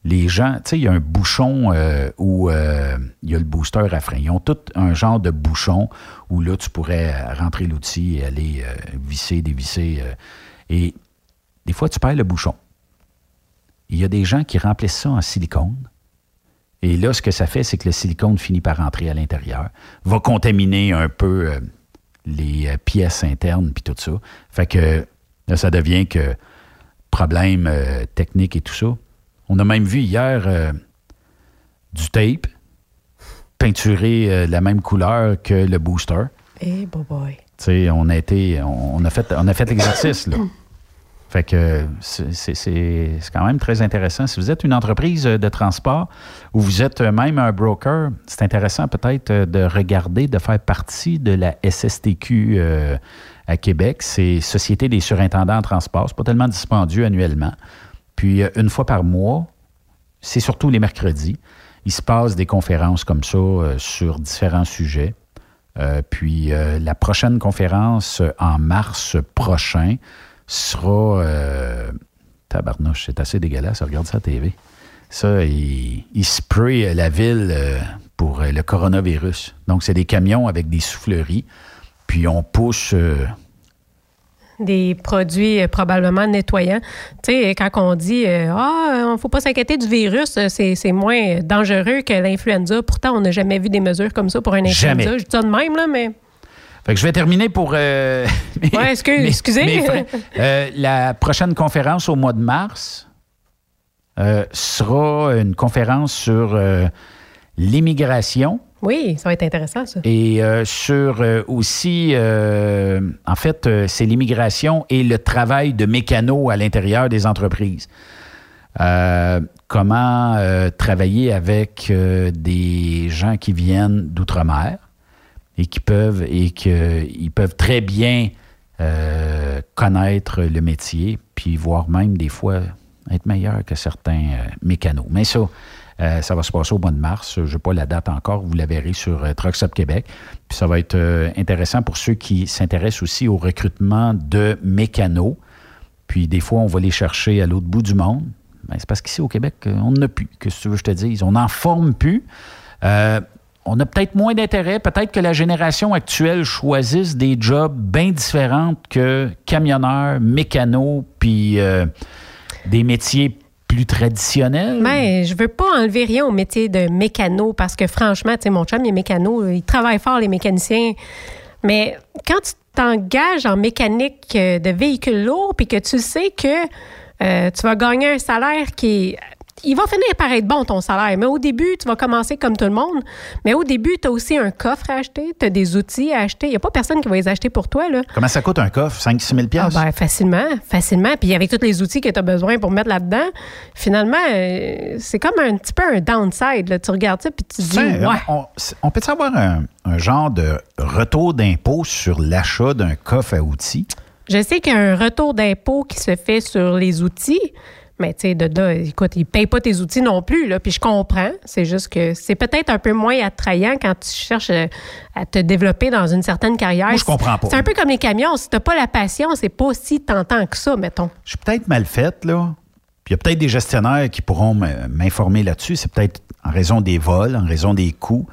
les gens, tu sais, il y a un bouchon où il y a le booster à frein. Ils ont tout un genre de bouchon où là, tu pourrais rentrer l'outil et aller visser, dévisser. et des fois, tu perds le bouchon. Il y a des gens qui remplissent ça en silicone. Et là, ce que ça fait, c'est que le silicone finit par rentrer à l'intérieur, va contaminer un peu euh, les euh, pièces internes puis tout ça. Fait que là, ça devient que problème euh, technique et tout ça. On a même vu hier du tape peinturé euh, la même couleur que le booster. Eh, boy, boy. Tu sais, on a été, on, on a fait, on a fait l'exercice là. Fait que c'est- quand même très intéressant. Si vous êtes une entreprise de transport ou vous êtes même un broker, c'est intéressant peut-être euh, de regarder, de faire partie de la SSTQ euh, à Québec. C'est Société des surintendants en transport. C'est pas tellement dispendieux annuellement. Puis euh, une fois par mois, c'est surtout les mercredis. Il se passe des conférences comme ça sur différents sujets. Puis la prochaine conférence en mars prochain sera. Euh, tabarnouche, c'est assez dégueulasse. Regarde ça à TV. Ça, il, il spray la ville euh, pour euh, le coronavirus. Donc, c'est des camions avec des souffleries. Puis on pousse. euh, Des produits euh, probablement nettoyants. Tu sais, quand on dit euh, Ah, il ne faut pas s'inquiéter du virus, euh, c'est c'est moins dangereux que l'influenza. Pourtant, on n'a jamais vu des mesures comme ça pour un influenza. Jamais. Je dis ça de même, là, mais. Fait que je vais terminer pour. euh, mes- Ouais, excuse- mes- excusez. mes frais. Euh, la prochaine conférence au mois de mars euh, sera une conférence sur l'immigration Oui, ça va être intéressant, ça. et sur aussi, en fait, c'est l'immigration et le travail de mécano à l'intérieur des entreprises. Comment travailler avec des gens qui viennent d'outre-mer et qui peuvent et qu'ils peuvent très bien euh, connaître le métier, puis voire même des fois être meilleurs que certains euh, mécanos. Mais ça, euh, ça va se passer au mois de mars. Je n'ai pas la date encore. Vous la verrez sur Trucks Up Québec. Puis ça va être intéressant pour ceux qui s'intéressent aussi au recrutement de mécanos. Puis des fois, on va les chercher à l'autre bout du monde. Ben, c'est parce qu'ici au Québec, on n'en a plus. Que tu veux que je te dise? On n'en forme plus. On a peut-être moins d'intérêt. Peut-être que la génération actuelle choisisse des jobs bien différents que camionneurs, mécanos, puis euh, des métiers plus traditionnels. Mais je veux pas enlever rien au métier de mécano parce que franchement, tu sais, mon chum, il est mécano, il travaille fort, les mécaniciens. Mais quand tu t'engages en mécanique euh, de véhicules lourds puis que tu sais que euh, tu vas gagner un salaire qui est il va finir par être bon ton salaire. Mais au début, tu vas commencer comme tout le monde. Mais au début, tu as aussi un coffre à acheter, tu as des outils à acheter. Il n'y a pas personne qui va les acheter pour toi. Là. Comment ça coûte un coffre? 5-6 000 Ah ben, facilement, facilement. Puis avec tous les outils que tu as besoin pour mettre là-dedans, finalement, euh, c'est comme un petit peu un downside. là. Tu regardes ça puis tu te dis, Tiens, ouais. on, on peut avoir un, un genre de retour d'impôt sur l'achat d'un coffre à outils? Je sais qu'il y a un retour d'impôt qui se fait sur les outils, mais tu sais, de là, écoute, ils ne payent pas tes outils non plus, là, puis je comprends. C'est juste que c'est peut-être un peu moins attrayant quand tu cherches euh, à te développer dans une certaine carrière. Moi, je comprends pas. C'est un peu comme les camions. Si tu n'as pas la passion, c'est pas si tentant que ça, mettons. Je suis peut-être mal faite, là. Puis il y a peut-être des gestionnaires qui pourront m'informer là-dessus. C'est peut-être en raison des vols, en raison des coûts.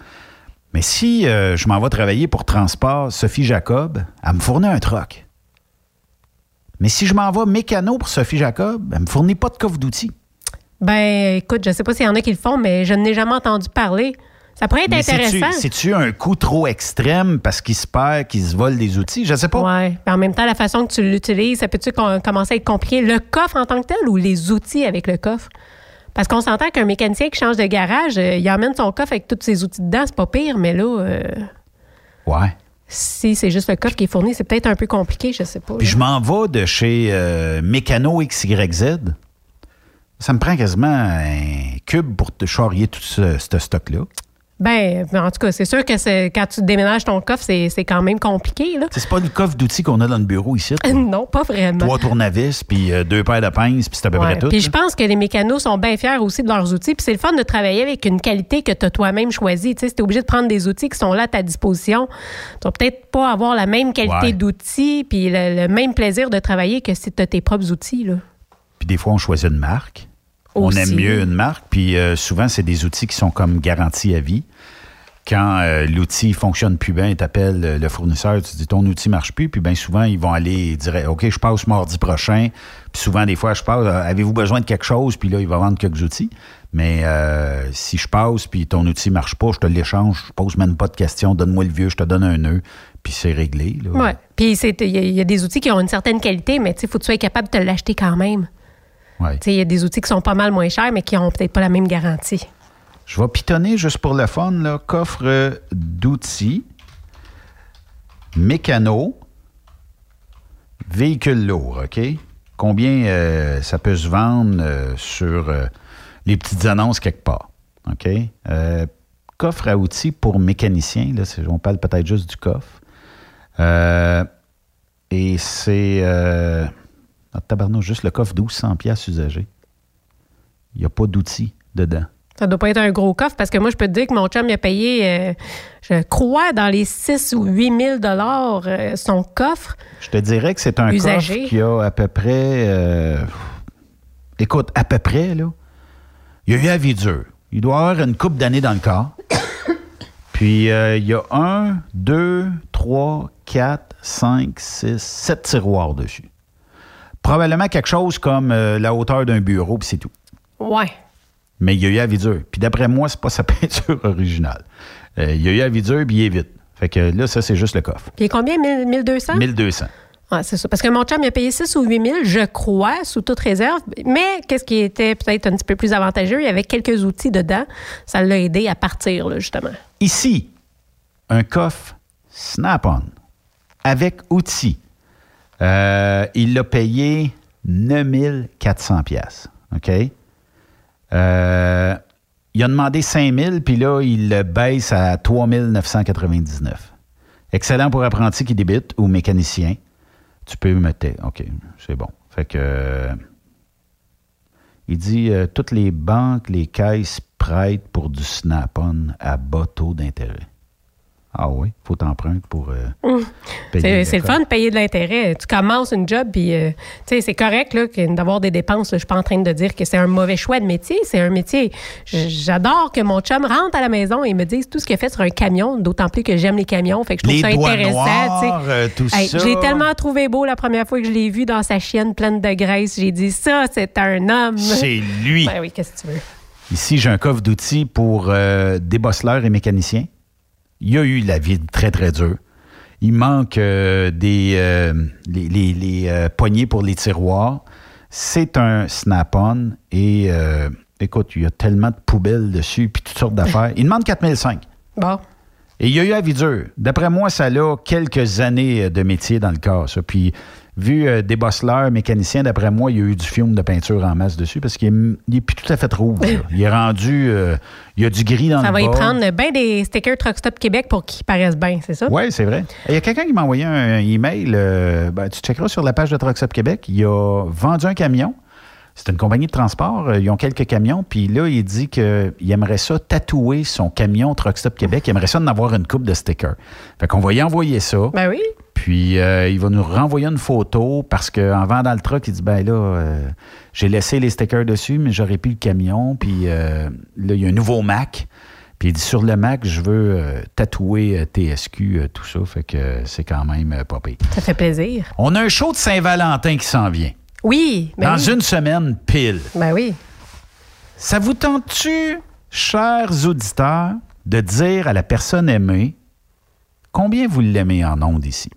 Mais si euh, je m'en vais travailler pour Transport Sophie Jacob, elle me fournit un troc. Mais si je m'en vais mécano pour Sophie Jacob, elle me fournit pas de coffre d'outils. Ben, écoute, je sais pas s'il y en a qui le font, mais je n'ai jamais entendu parler. Ça pourrait être Mais intéressant. C'est-tu un coût trop extrême parce qu'il se perd, qu'il se vole des outils? Je sais pas. Ouais. Puis en même temps, la façon que tu l'utilises, ça peut-tu com- commencer à être compliqué? Le coffre en tant que tel ou les outils avec le coffre? Parce qu'on s'entend qu'un mécanicien qui change de garage, euh, il emmène son coffre avec tous ses outils dedans, c'est pas pire, mais là, euh, Ouais. Si c'est juste le coffre qui est fourni, c'est peut-être un peu compliqué, je sais pas. Puis je m'en vais de chez euh, Mécano XYZ. Ça me prend quasiment un cube pour te charrier tout ce, ce stock-là. Ben, en tout cas, c'est sûr que quand tu déménages ton coffre, c'est c'est quand même compliqué, là. C'est pas le coffre d'outils qu'on a dans le bureau ici. là. non, pas vraiment. Trois tournevis, puis euh, deux paires de pinces, puis c'est à peu Ouais. près tout. Puis je pense que les mécanos sont bien fiers aussi de leurs outils. Puis c'est le fun de travailler avec une qualité que tu as toi-même choisie. Tu sais, si tu es obligé de prendre des outils qui sont là à ta disposition, tu vas peut-être pas avoir la même qualité Ouais. d'outils puis le, le même plaisir de travailler que si tu as tes propres outils. Là. Puis des fois, on choisit une marque. On aime mieux une marque. Puis euh, souvent, c'est des outils qui sont comme garantis à vie. Quand euh, l'outil fonctionne plus bien, tu appelles le fournisseur, tu dis ton outil marche plus, puis bien souvent, ils vont aller dire OK, je passe mardi prochain. Puis souvent, des fois, je passe, euh, avez-vous besoin de quelque chose? Puis là, il va vendre quelques outils. Mais euh, si je passe, puis ton outil marche pas, je te l'échange, je pose même pas de questions, donne-moi le vieux, je te donne un nœud, puis c'est réglé. Ouais. Puis il y, a- il y a des outils qui ont une certaine qualité, mais il faut que tu sois capable de te l'acheter quand même. Ouais. Il y a des outils qui sont pas mal moins chers, mais qui ont peut-être pas la même garantie. Je vais pitonner juste pour le fun, là. Coffre euh, d'outils, mécano, véhicule lourd, OK? Combien euh, ça peut se vendre euh, sur euh, les petites annonces quelque part, OK? Coffre à outils pour mécanicien, là, on parle peut-être juste du coffre. Et c'est... Ah, tabarnouche, juste le coffre 1200 pièces usagé. Il n'y a pas d'outils dedans. Ça doit pas être un gros coffre parce que moi, je peux te dire que mon chum il a payé, euh, je crois, dans les 6 ou 8 000 dollars euh, son coffre. Je te dirais que c'est un Usagé. coffre qui a à peu près. euh, écoute, à peu près, là. Il y a eu la vie dure. Il doit avoir une coupe d'années dans le corps. Puis il y a un, deux, trois, quatre, cinq, six, sept tiroirs dessus. Probablement quelque chose comme euh, la hauteur d'un bureau, puis c'est tout. Ouais. Mais il y a eu la vie dure. Puis d'après moi, c'est pas sa peinture originale. Euh, il y a eu la vie dure, puis il est vite. Fait que là, ça, c'est juste le coffre. Puis il est combien? 1000 1200? 1200. Ouais, c'est ça. Parce que mon chum, il a payé 6 ou 8 000, je crois, sous toute réserve. Mais qu'est-ce qui était peut-être un petit peu plus avantageux? Il y avait quelques outils dedans. Ça l'a aidé à partir, là, justement. Ici, un coffre Snap-on avec outils. Euh, il l'a payé 9400 pièces. OK? Euh, il a demandé 5000 puis là, il le baisse à 3999. Excellent pour apprenti qui débute ou mécanicien. Tu peux mettre. OK, c'est bon. Fait que. il dit euh, toutes les banques, les caisses prêtent pour du Snap-on à bas taux d'intérêt. Ah oui, faut t'emprunter pour euh, Hum. payer C'est le fun de payer de l'intérêt. Tu commences une job, puis euh, tu sais, c'est correct d'avoir des dépenses. Je suis pas en train de dire que c'est un mauvais choix de métier. C'est un métier. J'adore que mon chum rentre à la maison et me dise tout ce qu'il a fait sur un camion, d'autant plus que j'aime les camions. Fait que je trouve Les ça intéressant. euh, tout Hey, ça. Je l'ai tellement trouvé beau la première fois que je l'ai vu dans sa chienne pleine de graisse. J'ai dit ça, c'est un homme. C'est lui. Ben oui, qu'est-ce que tu veux? Ici, j'ai un coffre d'outils pour euh, débosseleurs et mécaniciens. Il y a eu la vie très, très dure. Il manque euh, des euh, les, les- les, euh, poignées pour les tiroirs. C'est un snap-on et Écoute, il y a tellement de poubelles dessus, puis toutes sortes d'affaires. Il demande 4005. Bon. Et il y a eu à vie dure. D'après moi, ça a quelques années de métier dans le cas, ça. Puis, vu euh, des bosseleurs, mécaniciens, d'après moi, il y a eu du fiume de peinture en masse dessus parce qu'il n'est plus tout à fait rouge. là. Il est rendu. euh, il y a du gris dans Ça le va y prendre bien des stickers Truck Stop Québec pour qu'ils paraissent bien, c'est ça? Oui, c'est vrai. Il y a quelqu'un qui m'a envoyé un email. euh, ben, tu checkeras sur la page de Trucks Up Québec. Il a vendu un camion. C'est une compagnie de transport. euh, Ils ont quelques camions. Puis là, il dit qu'il aimerait ça tatouer son camion Truck Stop Québec. Il aimerait ça en avoir une coupe de stickers. Fait qu'on va y envoyer ça. Ben oui. Puis euh, il va nous renvoyer une photo parce qu'en vendant le truck, il dit ben là, euh, j'ai laissé les stickers dessus, mais j'aurais plus le camion. Puis euh, là, il y a un nouveau Mac. Puis il dit sur le Mac, je veux euh, tatouer euh, TSQ, euh, tout ça. Fait que c'est quand même pas pire. Ça fait plaisir. On a un show de Saint-Valentin qui s'en vient. Oui. ben Dans oui. une semaine pile. Ben oui. Ça vous tente-tu, chers auditeurs, de dire à la personne aimée combien vous l'aimez en ondes ici?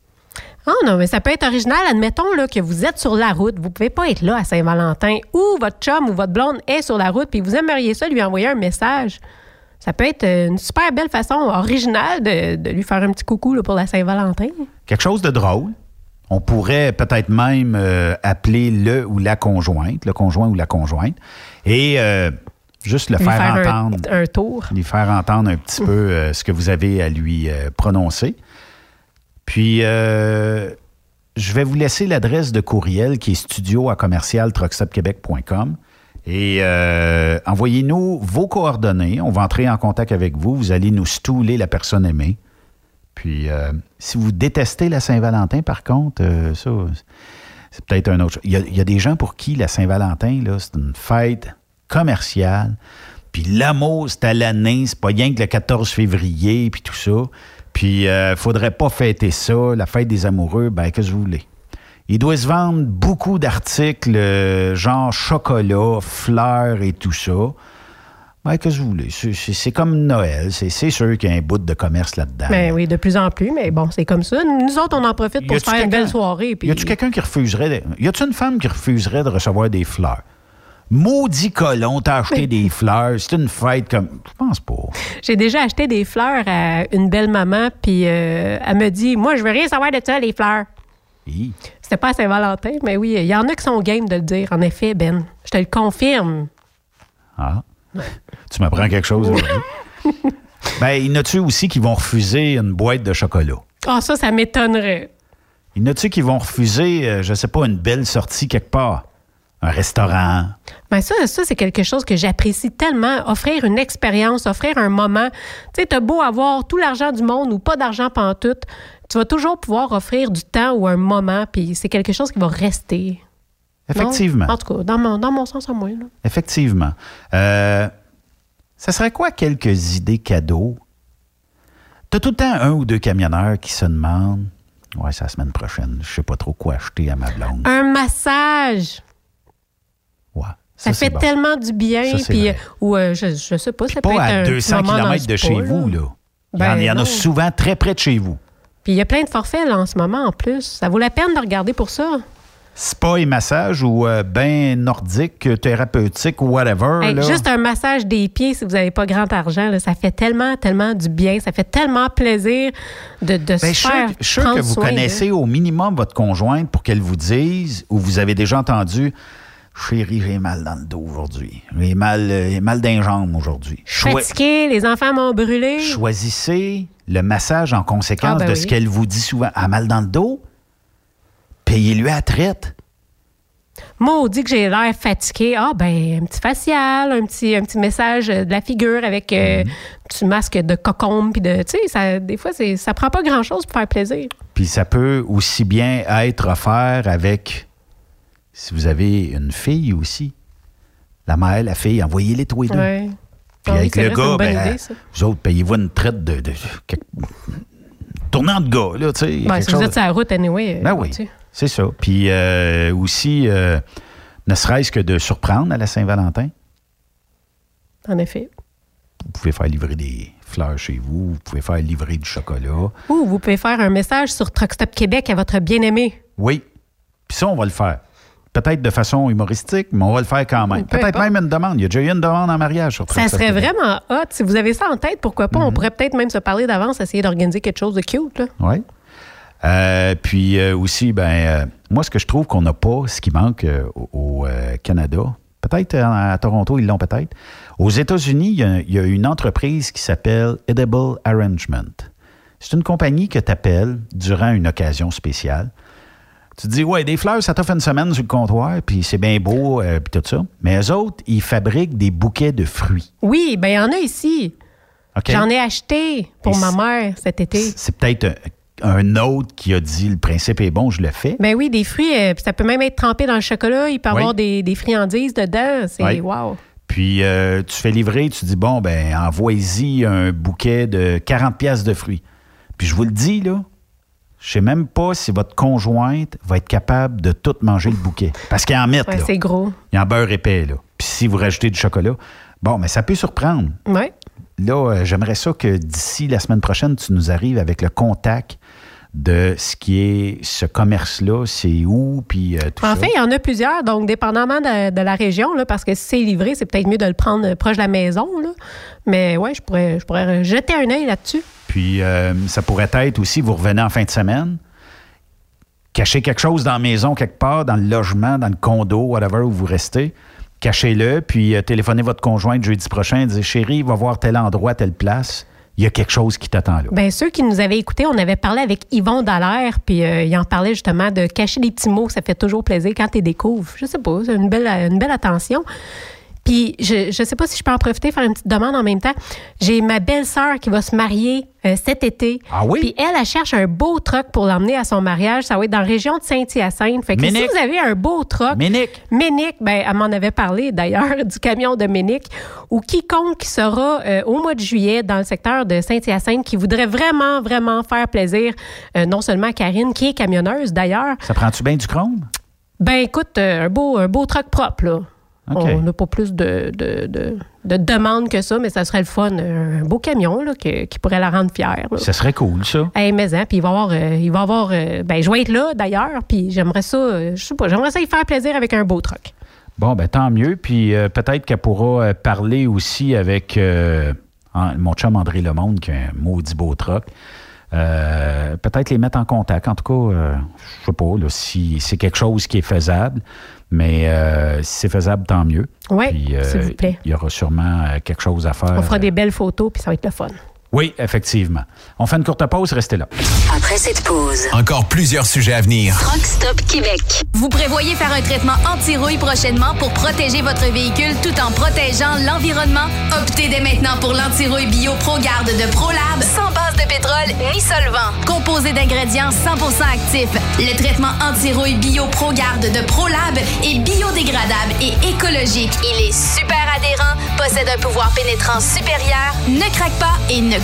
Ah non, mais ça peut être original. Admettons là, que vous êtes sur la route. Vous pouvez pas être là à Saint-Valentin ou votre chum ou votre blonde est sur la route puis vous aimeriez ça lui envoyer un message. Ça peut être euh, une super belle façon originale de, de lui faire un petit coucou là, pour la Saint-Valentin. quelque chose de drôle. On pourrait peut-être même euh, appeler le ou la conjointe, le conjoint ou la conjointe, et euh, juste le Lui faire, entendre. un tour. Lui faire entendre un petit peu euh, ce que vous avez à lui prononcer. Puis, je vais vous laisser l'adresse de courriel qui est studio à commercial. Et euh, envoyez-nous vos coordonnées. On va entrer en contact avec vous. Vous allez nous stouler la personne aimée. Puis, euh, si vous détestez la Saint-Valentin, par contre, euh, ça, c'est peut-être un autre. Il y, a, des gens pour qui la Saint-Valentin, là, c'est une fête commerciale. Puis l'amour, c'est à l'année, c'est pas rien que le 14 février, puis tout ça. Puis, euh, faudrait pas fêter ça, la fête des amoureux, ben, qu'est-ce que vous voulez? Il doit se vendre beaucoup d'articles, euh, genre chocolat, fleurs et tout ça. Qu'est-ce que vous voulez? C'est- C'est c'est comme Noël. C'est c'est sûr qu'il y a un bout de commerce là-dedans. Ben oui, de plus en plus, mais bon, c'est comme ça. Nous autres, on en profite pour se faire une belle soirée. Puis... Y a-tu quelqu'un qui refuserait. De... Y a-tu une femme qui refuserait de recevoir des fleurs? Maudit colon, t'as acheté des fleurs. C'est une fête comme. Je pense pas. J'ai déjà acheté des fleurs à une belle maman, puis euh, elle me dit Moi, je veux rien savoir de ça, les fleurs. Hi. C'était pas à Saint-Valentin, mais oui, il y en a qui sont game de le dire, en effet, Ben. Je te le confirme. Ah. Tu m'apprends quelque chose aujourd'hui. ben, il y en a-tu aussi qui vont refuser une boîte de chocolat? Ah, ça, ça m'étonnerait. Il y en a-tu qui vont refuser, euh, je sais pas, une belle sortie quelque part? Un restaurant? Ben ça, ça c'est quelque chose que j'apprécie tellement. Offrir une expérience, offrir un moment. Tu sais, t'as beau avoir tout l'argent du monde ou pas d'argent pantoute, tu vas toujours pouvoir offrir du temps ou un moment, puis c'est quelque chose qui va rester. Effectivement. Non? En tout cas, dans mon, dans mon sens à moi. là. Effectivement. Euh, ça serait quoi quelques idées cadeaux? T'as tout le temps un ou deux camionneurs qui se demandent Ouais, c'est la semaine prochaine. Je sais pas trop quoi acheter à ma blonde. Un massage. Ça, Ça, fait bon. tellement du bien. Ça, Puis, euh, ou euh, je, je sais pas, ça peut Pas être à petit 200 moment dans le km de chez vous, là. Il y en, Ben il y en non. a souvent très près de chez vous. Puis il y a plein de forfaits là, en ce moment en plus. Ça vaut la peine de regarder pour ça. Spa et massage ou euh, bain nordique, thérapeutique ou whatever. Hey, là? juste un massage des pieds si vous n'avez pas grand argent, là, ça fait tellement, tellement du bien. Ça fait tellement plaisir de, de Ben, se je faire que- je suis sûr que vous soin, connaissez au minimum votre conjointe pour qu'elle vous dise, ou vous avez déjà entendu, chérie, j'ai mal dans le dos aujourd'hui. J'ai mal, euh, mal d'un jambe aujourd'hui. Choi- fatiguée, les enfants m'ont brûlé. choisissez le massage en conséquence Ah, ben de oui. ce qu'elle vous dit souvent. À mal dans le dos, payez-lui à la traite. Maudit que j'ai l'air fatiguée. Ah, ben, un petit facial, un petit, un petit message euh, de la figure avec euh, Mhm. un petit masque de cocombe. Puis de, tu sais, des fois, c'est- ça prend pas grand-chose pour faire plaisir. Puis ça peut aussi bien être offert avec, si vous avez une fille aussi, la mère, la fille, envoyez-les tous les deux. Ouais. Puis Ah oui, avec le gars, ben, idée, vous autres, payez-vous une traite de, tournant de gars, là, tu sais. Ben, si vous êtes sur la route, anyway. euh, Ben oui. C'est ça. Puis euh, aussi, euh, ne serait-ce que de surprendre à la Saint-Valentin. En effet. Vous pouvez faire livrer des fleurs chez vous, vous pouvez faire livrer du chocolat. Ou vous pouvez faire un message sur Truck Stop Québec à votre bien-aimé. Oui. Puis ça, on va le faire. peut-être de façon humoristique, mais on va le faire quand même. Peu Peut-être même une demande. Il y a déjà eu une demande en mariage sur Ça Truck Stop serait Québec. vraiment hot. Si vous avez ça en tête, pourquoi pas? On pourrait peut-être même se parler d'avance, essayer d'organiser quelque chose de cute. Là. Oui. Euh, puis euh, aussi, ben, euh, moi, ce que je trouve qu'on n'a pas, ce qui manque au, au, Canada, peut-être à, Toronto, ils l'ont peut-être. Aux États-Unis, il y a- il y, a une entreprise qui s'appelle Edible Arrangement. C'est une compagnie que tu appelles durant une occasion spéciale. Tu te dis, ouais, des fleurs, ça t'offre une semaine sur le comptoir, puis c'est bien beau, euh, puis tout ça. Mais eux autres, ils fabriquent des bouquets de fruits. Oui, ben il y en a ici. J'en ai acheté pour Et ma mère cet été. C'est peut-être un, autre qui a dit, le principe est bon, je le fais. Ben oui, des fruits, euh, puis ça peut même être trempé dans le chocolat. Il peut y Oui. avoir des, des friandises dedans. C'est Oui. wow. Puis euh, tu fais livrer, tu dis bon ben envoie-y un bouquet de 40 pièces de fruits. Puis je vous le dis là, je sais même pas si votre conjointe va être capable de tout manger le bouquet parce qu'il en met Ouais, là. c'est gros. Il en beurre épais là. Puis si vous rajoutez du chocolat, bon mais ça peut surprendre. Ouais. Là, euh, j'aimerais ça que d'ici la semaine prochaine, tu nous arrives avec le contact de ce qui est ce commerce-là, c'est où, puis euh, tout En ça. fait, il y en a plusieurs, donc dépendamment de, de la région, là, parce que si c'est livré, c'est peut-être mieux de le prendre euh, proche de la maison. Là. Mais ouais, je pourrais, je pourrais jeter un œil là-dessus. Puis euh, ça pourrait être aussi, vous revenez en fin de semaine, cachez quelque chose dans la maison, quelque part, dans le logement, dans le condo, whatever, où vous restez. Cachez-le, puis euh, téléphonez votre conjointe jeudi prochain, disez Chérie, va voir tel endroit, telle place. Il y a quelque chose qui t'attend là. Bien, ceux qui nous avaient écoutés, on avait parlé avec Yvon Dallaire, puis euh, il en parlait justement de cacher des petits mots, ça fait toujours plaisir quand tu découvres. Je sais pas, c'est une belle, une belle attention. Puis, je ne sais pas si je peux en profiter, faire une petite demande en même temps. J'ai ma belle-sœur qui va se marier euh, cet été. Ah oui? Puis elle, elle cherche un beau truck pour l'emmener à son mariage. Ça va être dans la région de Saint-Hyacinthe. Fait que si vous avez un beau truck... Ménic. Ménic, ben, elle m'en avait parlé d'ailleurs, du camion de Ménic, ou quiconque qui sera euh, au mois de juillet dans le secteur de Saint-Hyacinthe qui voudrait vraiment, vraiment faire plaisir, euh, non seulement à Karine, qui est camionneuse d'ailleurs. Ça prend-tu bien du chrome? Ben écoute, un beau, un beau truck propre, là. On n'a pas plus de, de, de, de demandes que ça, mais ça serait le fun. Un beau camion là, que- qui pourrait la rendre fière. là. Ça serait cool, ça. Hey, mais hein, puis il va avoir, euh, il va avoir, euh, ben je vais être là d'ailleurs, puis j'aimerais ça, euh, je sais pas, j'aimerais ça y faire plaisir avec un beau truck. Bon, ben tant mieux. Puis euh, peut-être qu'elle pourra euh, parler aussi avec euh, en- mon chum André Lemonde, qui a un maudit beau truck. Euh, peut-être les mettre en contact. En tout cas, euh, je sais pas là, si c'est quelque chose qui est faisable. Mais euh, si c'est faisable, tant mieux. Oui, euh, s'il vous plaît. Il y aura sûrement euh, quelque chose à faire. On fera des belles photos, puis ça va être le fun. Oui, effectivement. On fait une courte pause, restez là. Après cette pause, Encore plusieurs sujets à venir. Truck Stop Québec. Vous prévoyez faire un traitement anti-rouille prochainement pour protéger votre véhicule tout en protégeant l'environnement? Optez dès maintenant pour l'anti-rouille bio ProGarde de ProLab sans base de pétrole ni solvant. Composé d'ingrédients 100% actifs, le traitement anti-rouille bio ProGarde de ProLab est biodégradable et écologique. Il est super adhérent, possède un pouvoir pénétrant supérieur, ne craque pas et ne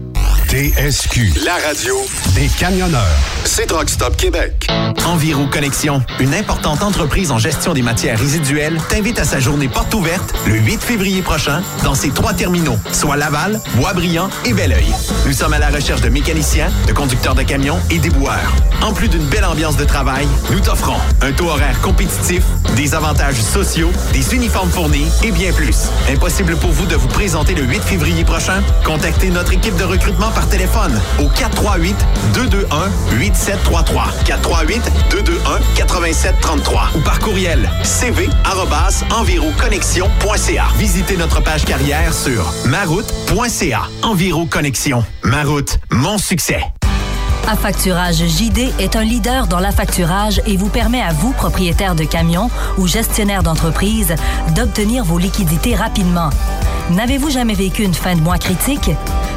TSQ. La radio des camionneurs. C'est Truck Stop Québec. Enviro Connexion, une importante entreprise en gestion des matières résiduelles, t'invite à sa journée porte ouverte le 8 février prochain dans ses trois terminaux, soit Laval, Boisbriand et Belleuil. Nous sommes à la recherche de mécaniciens, de conducteurs de camions et déboueurs. En plus d'une belle ambiance de travail, nous t'offrons un taux horaire compétitif, des avantages sociaux, des uniformes fournis et bien plus. Impossible pour vous de vous présenter le 8 février prochain? Contactez notre équipe de recrutement par téléphone au 438 221 8733 438 221 8733 ou par courriel cv@enviroconnexion.ca. Visitez notre page carrière sur maroute.ca. Enviro Connexion. Ma route, mon succès. Affacturage JD est un leader dans l'affacturage et vous permet à vous, propriétaire de camions ou gestionnaire d'entreprise, d'obtenir vos liquidités rapidement. N'avez-vous jamais vécu une fin de mois critique?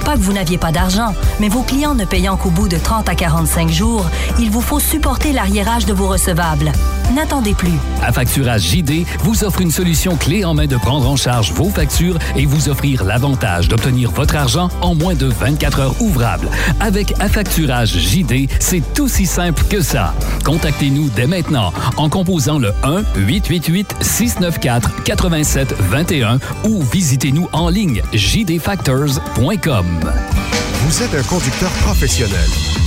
Pas que vous n'aviez pas d'argent, mais vos clients ne payant qu'au bout de 30 à 45 jours, il vous faut supporter l'arriérage de vos recevables. N'attendez plus. Affacturage JD vous offre une solution clé en main de prendre en charge vos factures et vous offrir l'avantage d'obtenir votre argent en moins de 24 heures ouvrables. Avec Affacturage JD, c'est aussi simple que ça. Contactez-nous dès maintenant en composant le 1-888-694-8721 ou visitez-nous en ligne jdfactors.com. Vous êtes un conducteur professionnel.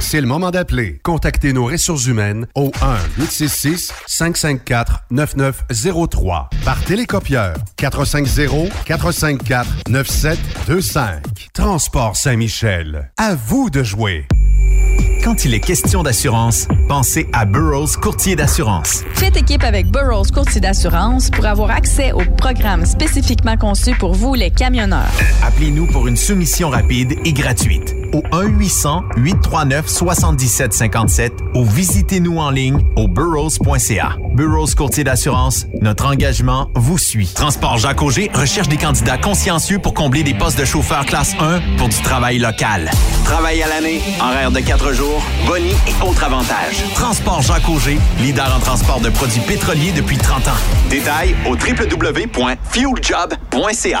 C'est le moment d'appeler. Contactez nos ressources humaines au 1-866-554-9903 par télécopieur 450-454-9725. Transport Saint-Michel. À vous de jouer. Quand il est question d'assurance, pensez à Burroughs Courtier d'assurance. Faites équipe avec Burroughs Courtier d'assurance pour avoir accès aux programmes spécifiquement conçus pour vous, les camionneurs. Appelez-nous pour une soumission rapide et gratuite au 1-800-839-7757 ou visitez-nous en ligne au burrows.ca. Burroughs Courtier d'assurance, notre engagement vous suit. Transport Jacques Auger recherche des candidats consciencieux pour combler des postes de chauffeur classe 1 pour du travail local. Travail à l'année, horaire de 4 jours, boni et autres avantages. Transport Jacques Auger, leader en transport de produits pétroliers depuis 30 ans. Détails au www.fueljob.ca.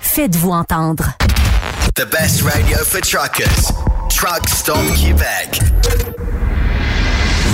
Faites-vous entendre. The best radio for truckers. Truck Stop Québec.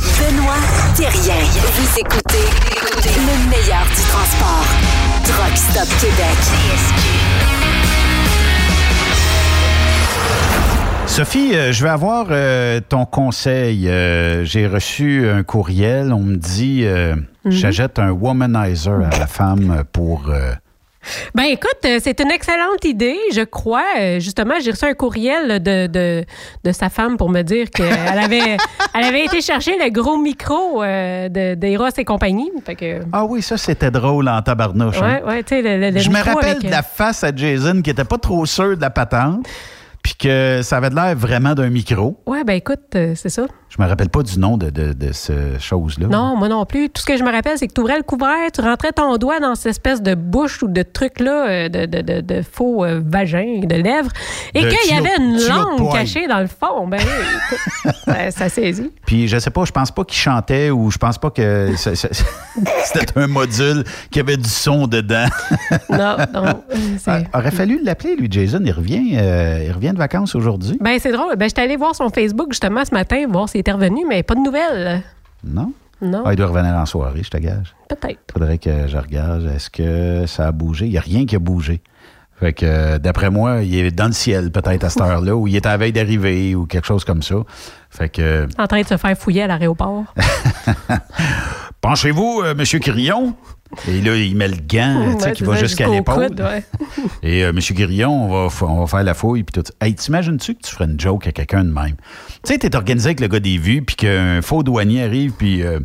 Benoît Thérien. Vous écoutez le meilleur du transport. Truck Stop Québec. Sophie, euh, je vais avoir euh, ton conseil. Euh, J'ai reçu un courriel. On me dit euh, Mhm. j'achète un womanizer à la femme pour. Ben écoute, euh, c'est une excellente idée, je crois. Euh, Justement, j'ai reçu un courriel de, de, de sa femme pour me dire qu'elle avait, elle avait été chercher le gros micro euh, de, d'Eros et compagnie. Fait que, Ah oui, ça c'était drôle en tabarnouche. hein. ouais, ouais, tu sais, le, le- le Je me rappelle avec, de la face à Jason qui était pas trop sûr de la patente. Puis que ça avait de l'air vraiment d'un micro. Ouais, ben écoute, euh, c'est ça. Je me rappelle pas du nom de, de, de ce chose-là. Non, moi non plus. Tout ce que je me rappelle, c'est que tu ouvrais le couvert, tu rentrais ton doigt dans cette espèce de bouche ou de truc-là, euh, de, de, de, faux euh, vagin, de lèvres, et qu'il y avait une langue cachée dans le fond. Ben oui, ça, ça saisit. Puis je sais pas, je pense pas qu'il chantait ou je pense pas que c'était un module qui avait du son dedans. Non, non. Ah, aurait fallu l'appeler, lui, Jason. Il revient, euh, il revient de vacances aujourd'hui? Ben, c'est drôle. Ben, j'étais allée voir son Facebook justement ce matin, voir s'il était revenu, mais pas de nouvelles. Non? Non. Ah, il doit revenir en soirée, je te gage. Peut-être. Faudrait que je regarde. Est-ce que ça a bougé? Il n'y a rien qui a bougé. Fait que, euh, d'après moi, il est dans le ciel, peut-être, à cette heure-là, ou il est à la veille d'arriver, ou quelque chose comme ça. Fait que, En train de se faire fouiller à l'aéroport. penchez-vous, euh, Monsieur Quirillon. Et là, il met le gant, tu sais, qui va jusqu'à l'épaule. ouais. Et euh, Monsieur Guérillon, on va, on va faire la fouille. Puis tout. Hey, t'imagines-tu que tu ferais une joke à quelqu'un de même? Tu sais, t'es organisé avec le gars des vues, puis qu'un faux douanier arrive, puis euh,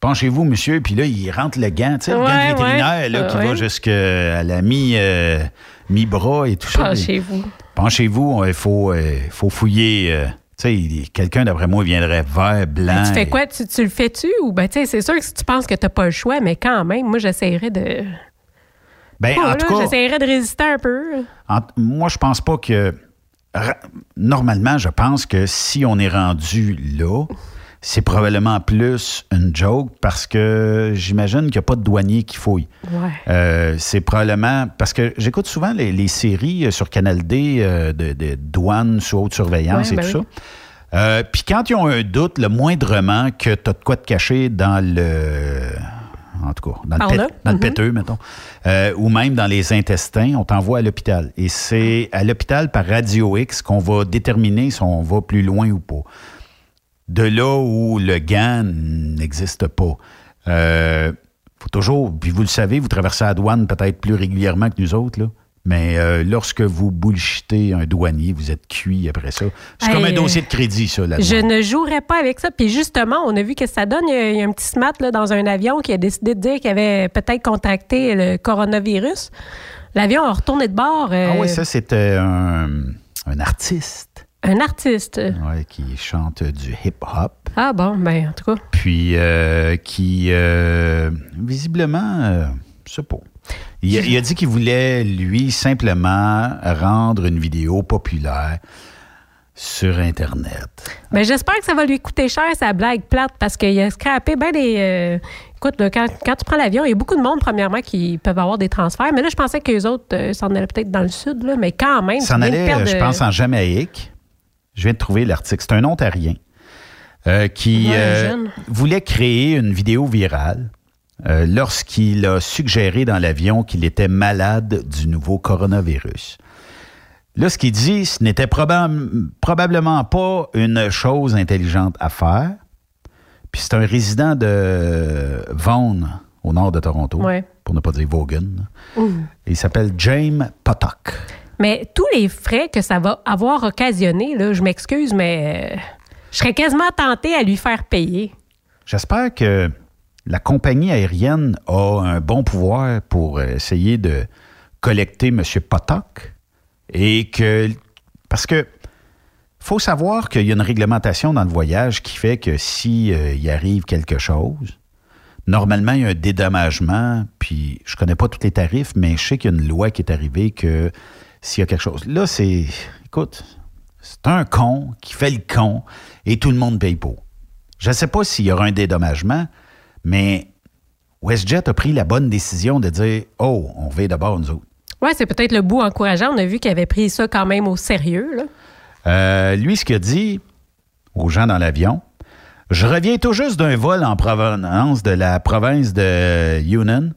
penchez-vous, monsieur, puis là, il rentre le gant, tu sais, le gant vétérinaire, ouais. là, qui va jusqu'à la mi, euh, mi-bras et tout ça. Penchez-vous. Penchez-vous, il faut, euh, faut fouiller. euh, tu sais, quelqu'un, d'après moi, viendrait vert, blanc. Tu fais et- quoi? Tu, tu le fais-tu? Ou ben, tu sais, c'est sûr que si tu penses que t'as pas le choix, mais quand même, moi, j'essaierais de. Ben, Oh, en là, tout cas, J'essaierais de résister un peu. En- moi, je pense pas que. Normalement, je pense que si on est rendu là, c'est probablement plus une joke parce que j'imagine qu'il n'y a pas de douanier qui fouille. Ouais. Euh, c'est probablement. Parce que j'écoute souvent les, les séries euh, sur Canal D euh, de, de douane sous haute surveillance Ouais, et ben tout oui. ça. Euh, Puis quand ils ont un doute, le moindrement que tu as de quoi te cacher dans le. En tout cas, dans, le, là. pét- dans le Mhm. péteux, mettons, ou même dans les intestins, on t'envoie à l'hôpital. Et c'est à l'hôpital par radio X qu'on va déterminer si on va plus loin ou pas. De là où le gant n'existe pas. Euh, faut toujours, puis vous le savez, vous traversez la douane peut-être plus régulièrement que nous autres, là. Mais euh, lorsque vous bullshitez un douanier, vous êtes cuit après ça. C'est Hey, comme un dossier de crédit, ça, la Je ne jouerais pas avec ça. Puis justement, on a vu que ça donne. Il y a, il y a un petit smart là, dans un avion qui a décidé de dire qu'il avait peut-être contracté le coronavirus. L'avion a retourné de bord. euh, Ah oui, ça, c'était un, un artiste Un artiste. ouais, qui chante du hip-hop. Ah bon, ben en tout cas. puis euh, qui, euh, visiblement, euh, je sais pas. Il, a- il a dit qu'il voulait, lui, simplement rendre une vidéo populaire sur Internet. Ben, j'espère que ça va lui coûter cher, sa blague plate, parce qu'il a scrappé bien des. euh, écoute, là, quand, quand tu prends l'avion, il y a beaucoup de monde, premièrement, qui peuvent avoir des transferts. Mais là, je pensais que les autres euh, s'en allaient peut-être dans le sud, là, mais quand même. S'en perdre, je pense, en Jamaïque. Je viens de trouver l'article. C'est un Ontarien euh, qui Ouais, euh, voulait créer une vidéo virale euh, lorsqu'il a suggéré dans l'avion qu'il était malade du nouveau coronavirus. Là, ce qu'il dit, ce n'était probab- probablement pas une chose intelligente à faire. Puis c'est un résident de Vaughan, au nord de Toronto, Ouais. pour ne pas dire Vaughan. Il s'appelle James Potok. Mais tous les frais que ça va avoir occasionné, là, je m'excuse, mais euh, je serais quasiment tentée à lui faire payer. J'espère que la compagnie aérienne a un bon pouvoir pour essayer de collecter M. Potok et que. Parce que. faut savoir qu'il y a une réglementation dans le voyage qui fait que si euh, arrive quelque chose, normalement, il y a un dédommagement, puis je connais pas tous les tarifs, mais je sais qu'il y a une loi qui est arrivée que s'il y a quelque chose. Là, c'est. Écoute, c'est un con qui fait le con et tout le monde paye pour. Je ne sais pas s'il y aura un dédommagement, mais WestJet a pris la bonne décision de dire Oh, on va d'abord nous autres. Ouais, c'est peut-être le bout encourageant. On a vu qu'il avait pris ça quand même au sérieux. Là. Euh, lui, ce qu'il a dit aux gens dans l'avion, je reviens tout juste d'un vol en provenance de la province de Yunnan.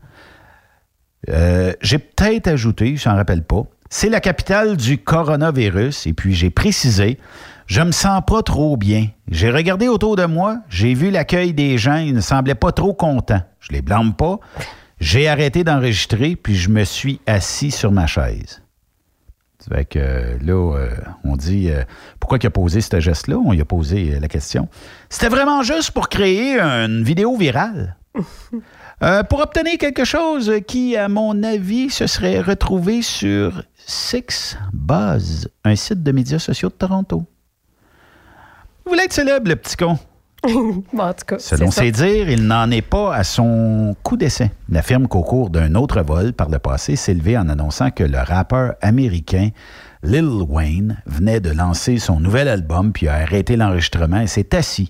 Euh, j'ai peut-être ajouté, je n'en rappelle pas, c'est la capitale du coronavirus. Et puis j'ai précisé, je me sens pas trop bien. J'ai regardé autour de moi, j'ai vu l'accueil des gens, ils ne semblaient pas trop contents. Je les blâme pas. J'ai arrêté d'enregistrer, puis je me suis assis sur ma chaise. Fait que là, euh, on dit euh, pourquoi il a posé ce geste-là? On lui a posé euh, la question. C'était vraiment juste pour créer une vidéo virale. Euh, pour obtenir quelque chose qui, à mon avis, se serait retrouvé sur Six Buzz, un site de médias sociaux de Toronto. Vous voulez être célèbre, le petit con? bon, en tout cas, Selon ses dires, il n'en est pas à son coup d'essai. Il affirme qu'au cours d'un autre vol par le passé, s'est levé en annonçant que le rappeur américain Lil Wayne venait de lancer son nouvel album puis a arrêté l'enregistrement et s'est assis.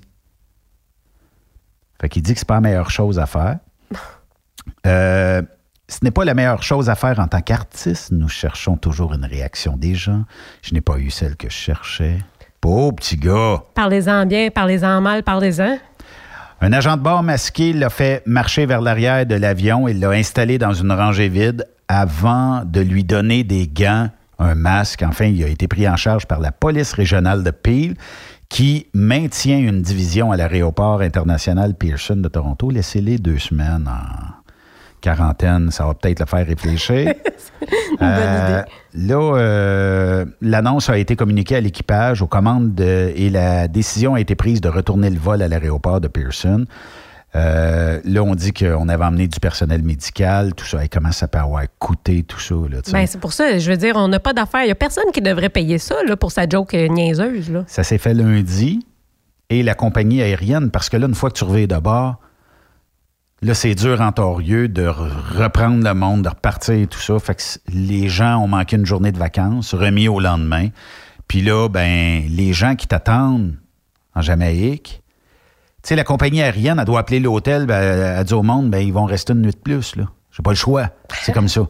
Fait qu'il dit que c'est pas la meilleure chose à faire. Euh, ce n'est pas la meilleure chose à faire en tant qu'artiste. Nous cherchons toujours une réaction des gens. Je n'ai pas eu celle que je cherchais. Pauvre petit gars. Parlez-en bien, parlez-en mal, parlez-en. Un agent de bord masqué l'a fait marcher vers l'arrière de l'avion et l'a installé dans une rangée vide avant de lui donner des gants, un masque. Enfin, il a été pris en charge par la police régionale de Peel qui maintient une division à l'aéroport international Pearson de Toronto. Laissez-les deux semaines en quarantaine, ça va peut-être le faire réfléchir. Euh, Là, euh, l'annonce a été communiquée à l'équipage, aux commandes de- et la décision a été prise de retourner le vol à l'aéroport de Pearson. Euh, là, on dit qu'on avait emmené du personnel médical, tout ça. Et comment ça peut avoir coûté, tout ça? Là? Ben, c'est pour ça, je veux dire, on n'a pas d'affaires. Il n'y a personne qui devrait payer ça là, pour sa joke euh, niaiseuse. Là. Ça s'est fait lundi. Et la compagnie aérienne, parce que là, une fois que tu reviens de bord, là, c'est dur en torieux de re- reprendre le monde, de repartir et tout ça. Fait que les gens ont manqué une journée de vacances, remis au lendemain. Puis là, ben, les gens qui t'attendent en Jamaïque, sais, la compagnie aérienne, elle doit appeler l'hôtel, ben, elle dit au monde, ben, ils vont rester une nuit de plus, là. J'ai pas le choix. C'est comme ça.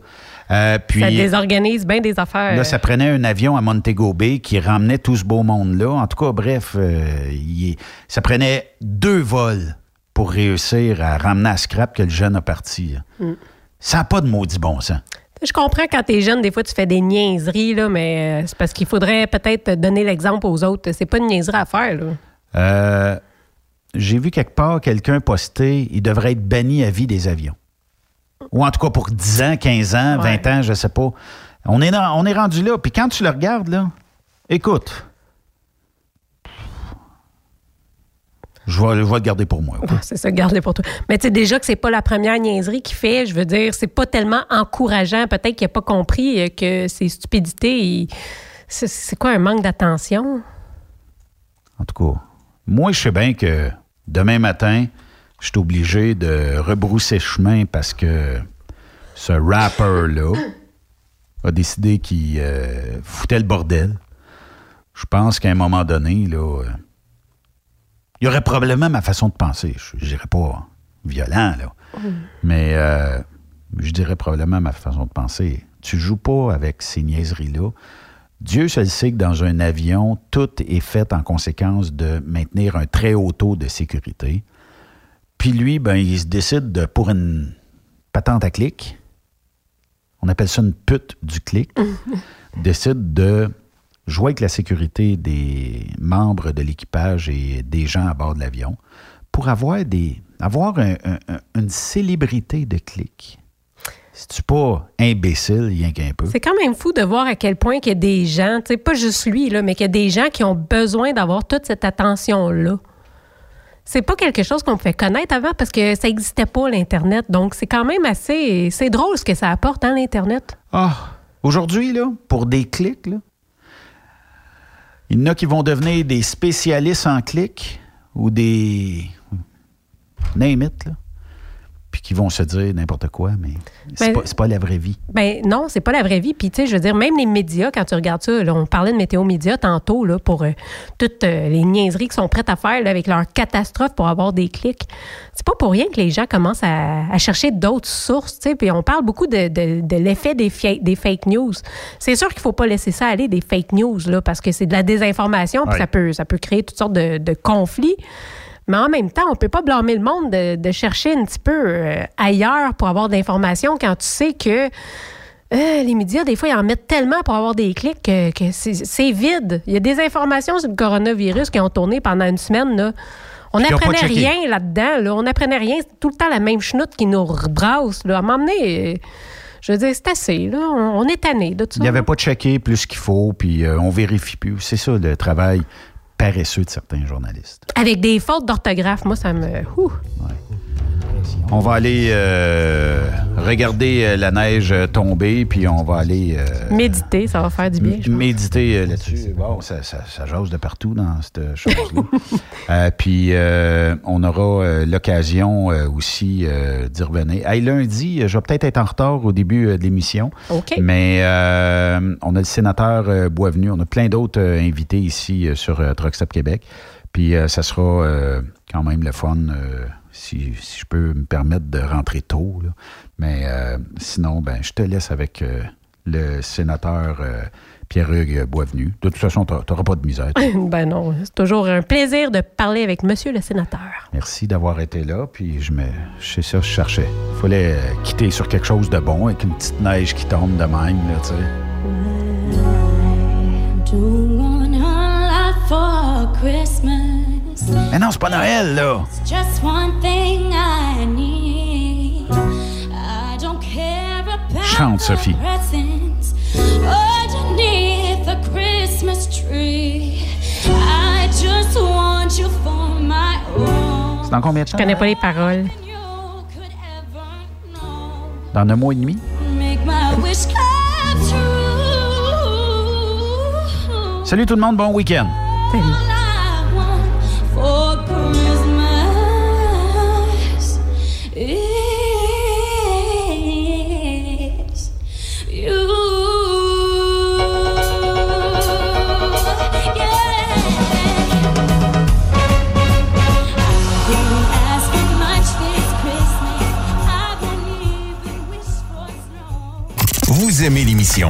Euh, puis, ça désorganise bien des affaires. Là, ça prenait un avion à Montego Bay qui ramenait tout ce beau monde-là. En tout cas, bref, euh, il- ça prenait deux vols pour réussir à ramener à scrap que le jeune a parti. Mm. Ça n'a pas de maudit bon sens. Je comprends quand t'es jeune, des fois, tu fais des niaiseries, là, mais euh, c'est parce qu'il faudrait peut-être donner l'exemple aux autres. C'est pas une niaiserie à faire. Là. Euh, J'ai vu quelque part quelqu'un poster il devrait être banni à vie des avions. Ou en tout cas pour 10 ans, 15 ans, 20 ans, je sais pas. On est, dans- on est rendu là. Puis quand tu le regardes, là, écoute, je vais, je vais le garder pour moi. Ah, C'est ça, garde-les pour toi. Mais tu sais, déjà que c'est pas la première niaiserie qu'il fait, je veux dire, c'est pas tellement encourageant. Peut-être qu'il a pas compris euh, que c'est stupidité. il- C'est c'est quoi un manque d'attention? En tout cas, moi, je sais bien que demain matin, je suis obligé de rebrousser chemin parce que ce rapper-là a décidé qu'il euh, foutait le bordel. Je pense qu'à un moment donné, là, euh, il y aurait probablement ma façon de penser. Je, dirais pas violent, là. Mais euh, je dirais probablement ma façon de penser. Tu joues pas avec ces niaiseries-là. Dieu seul sait que dans un avion, tout est fait en conséquence de maintenir un très haut taux de sécurité. Puis lui, ben, il se décide de, pour une patente à clic, on appelle ça une pute du clic, décide de jouer avec la sécurité des membres de l'équipage et des gens à bord de l'avion pour avoir, des, avoir un- un- un- une célébrité de clic. C'est-tu pas imbécile, rien qu'un peu? C'est quand même fou de voir à quel point qu'il y a des gens, tu sais, pas juste lui, là, mais qu'il y a des gens qui ont besoin d'avoir toute cette attention-là. C'est pas quelque chose qu'on pouvait connaître avant parce que ça n'existait pas, l'Internet. Donc, c'est quand même assez. C'est drôle ce que ça apporte, hein, l'Internet. Ah, aujourd'hui, là, pour des clics, là, il y en a qui vont devenir des spécialistes en clics ou des. Name it, là. Puis qui vont se dire n'importe quoi, mais c'est Ben- pas, pas la vraie vie. Ben non, c'est pas la vraie vie. Puis tu sais, je veux dire, même les médias, quand tu regardes ça, là, on parlait de météo médias tantôt là, pour euh, toutes euh, les niaiseries qu'ils sont prêtes à faire là, avec leur catastrophe pour avoir des clics. C'est pas pour rien que les gens commencent à, à chercher d'autres sources. tu sais. Puis on parle beaucoup de, de- de l'effet des, des fake news. C'est sûr qu'il faut pas laisser ça aller des fake news là, parce que c'est de la désinformation. Puis Ouais. ça peut ça peut créer toutes sortes de, de conflits. Mais en même temps, on peut pas blâmer le monde de, de chercher un petit peu euh, ailleurs pour avoir de l'information quand tu sais que euh, les médias, des fois, ils en mettent tellement pour avoir des clics que, que c'est vide. Il y a des informations sur le coronavirus qui ont tourné pendant une semaine. Là. On n'apprenait rien là-dedans. Là. On n'apprenait rien. C'est tout le temps la même chenoute qui nous rebrasse. Là. À un moment donné, euh, je veux dire, c'est assez. Là. On, est tanné de tout ça. Il n'y avait pas de checké plus qu'il faut, puis euh, on vérifie plus. C'est ça le travail paresseux de certains journalistes. Avec des fautes d'orthographe, moi, ça me. Ouh. On va aller euh, regarder euh, la neige euh, tomber, puis on va aller euh, Méditer, ça va faire du bien. je pense. méditer là-dessus. Bon, ça, ça, ça jase de partout dans cette chose-là. Euh, puis euh, on aura euh, l'occasion euh, aussi euh, d'y revenir. Hey, lundi, je vais peut-être être en retard au début euh, de l'émission. OK. Mais euh, on a le sénateur euh, Boisvenu, on a plein d'autres euh, invités ici euh, sur euh, Truck Stop Québec. Puis euh, ça sera euh, quand même le fun euh, si, si je peux me permettre de rentrer tôt. là. Mais euh, sinon, ben, je te laisse avec euh, le sénateur euh, Pierre-Hugues Boisvenu. De toute façon, tu n'auras pas de misère. ben non, c'est toujours un plaisir de parler avec monsieur le sénateur. Merci d'avoir été là. Puis je me, c'est ça que je cherchais. Il fallait euh, quitter sur quelque chose de bon avec une petite neige qui tombe de même. Là, tu sais. Don't want a lot for Christmas? Mais non, c'est pas Noël, là. It's just one thing I need. I don't care about Chante, Sophie. presents underneath the Christmas tree. I just want you for my own. C'est dans combien de temps? Je connais pas les paroles. Dans un mois et demi? Make my wish come true. Salut tout le monde, bon week-end. All Vous aimez l'émission?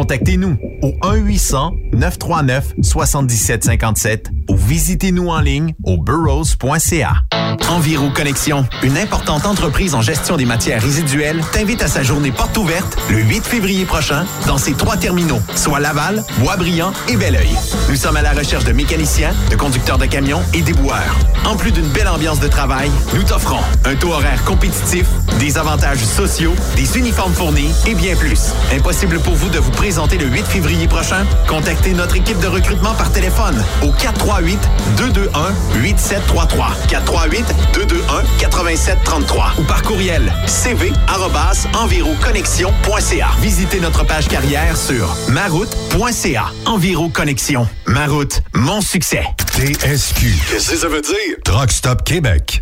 Contactez-nous au 1-800-939-7757 ou visitez-nous en ligne au burrows.ca. Enviro Connexion, une importante entreprise en gestion des matières résiduelles, t'invite à sa journée porte ouverte le 8 février prochain dans ses trois terminaux, soit Laval, Boisbriand et Belleuil. Nous sommes à la recherche de mécaniciens, de conducteurs de camions et déboueurs. En plus d'une belle ambiance de travail, nous t'offrons un taux horaire compétitif, des avantages sociaux, des uniformes fournis et bien plus. Impossible pour vous de vous présenter le 8 février prochain? Contactez notre équipe de recrutement par téléphone au 438 221 8733 438 221 8733 ou par courriel cv@enviroconnexion.ca. Visitez notre page carrière sur maroute.ca. Enviro Connexion. Ma route, mon succès. TSQ. Qu'est-ce que ça veut dire? Truck Stop Québec.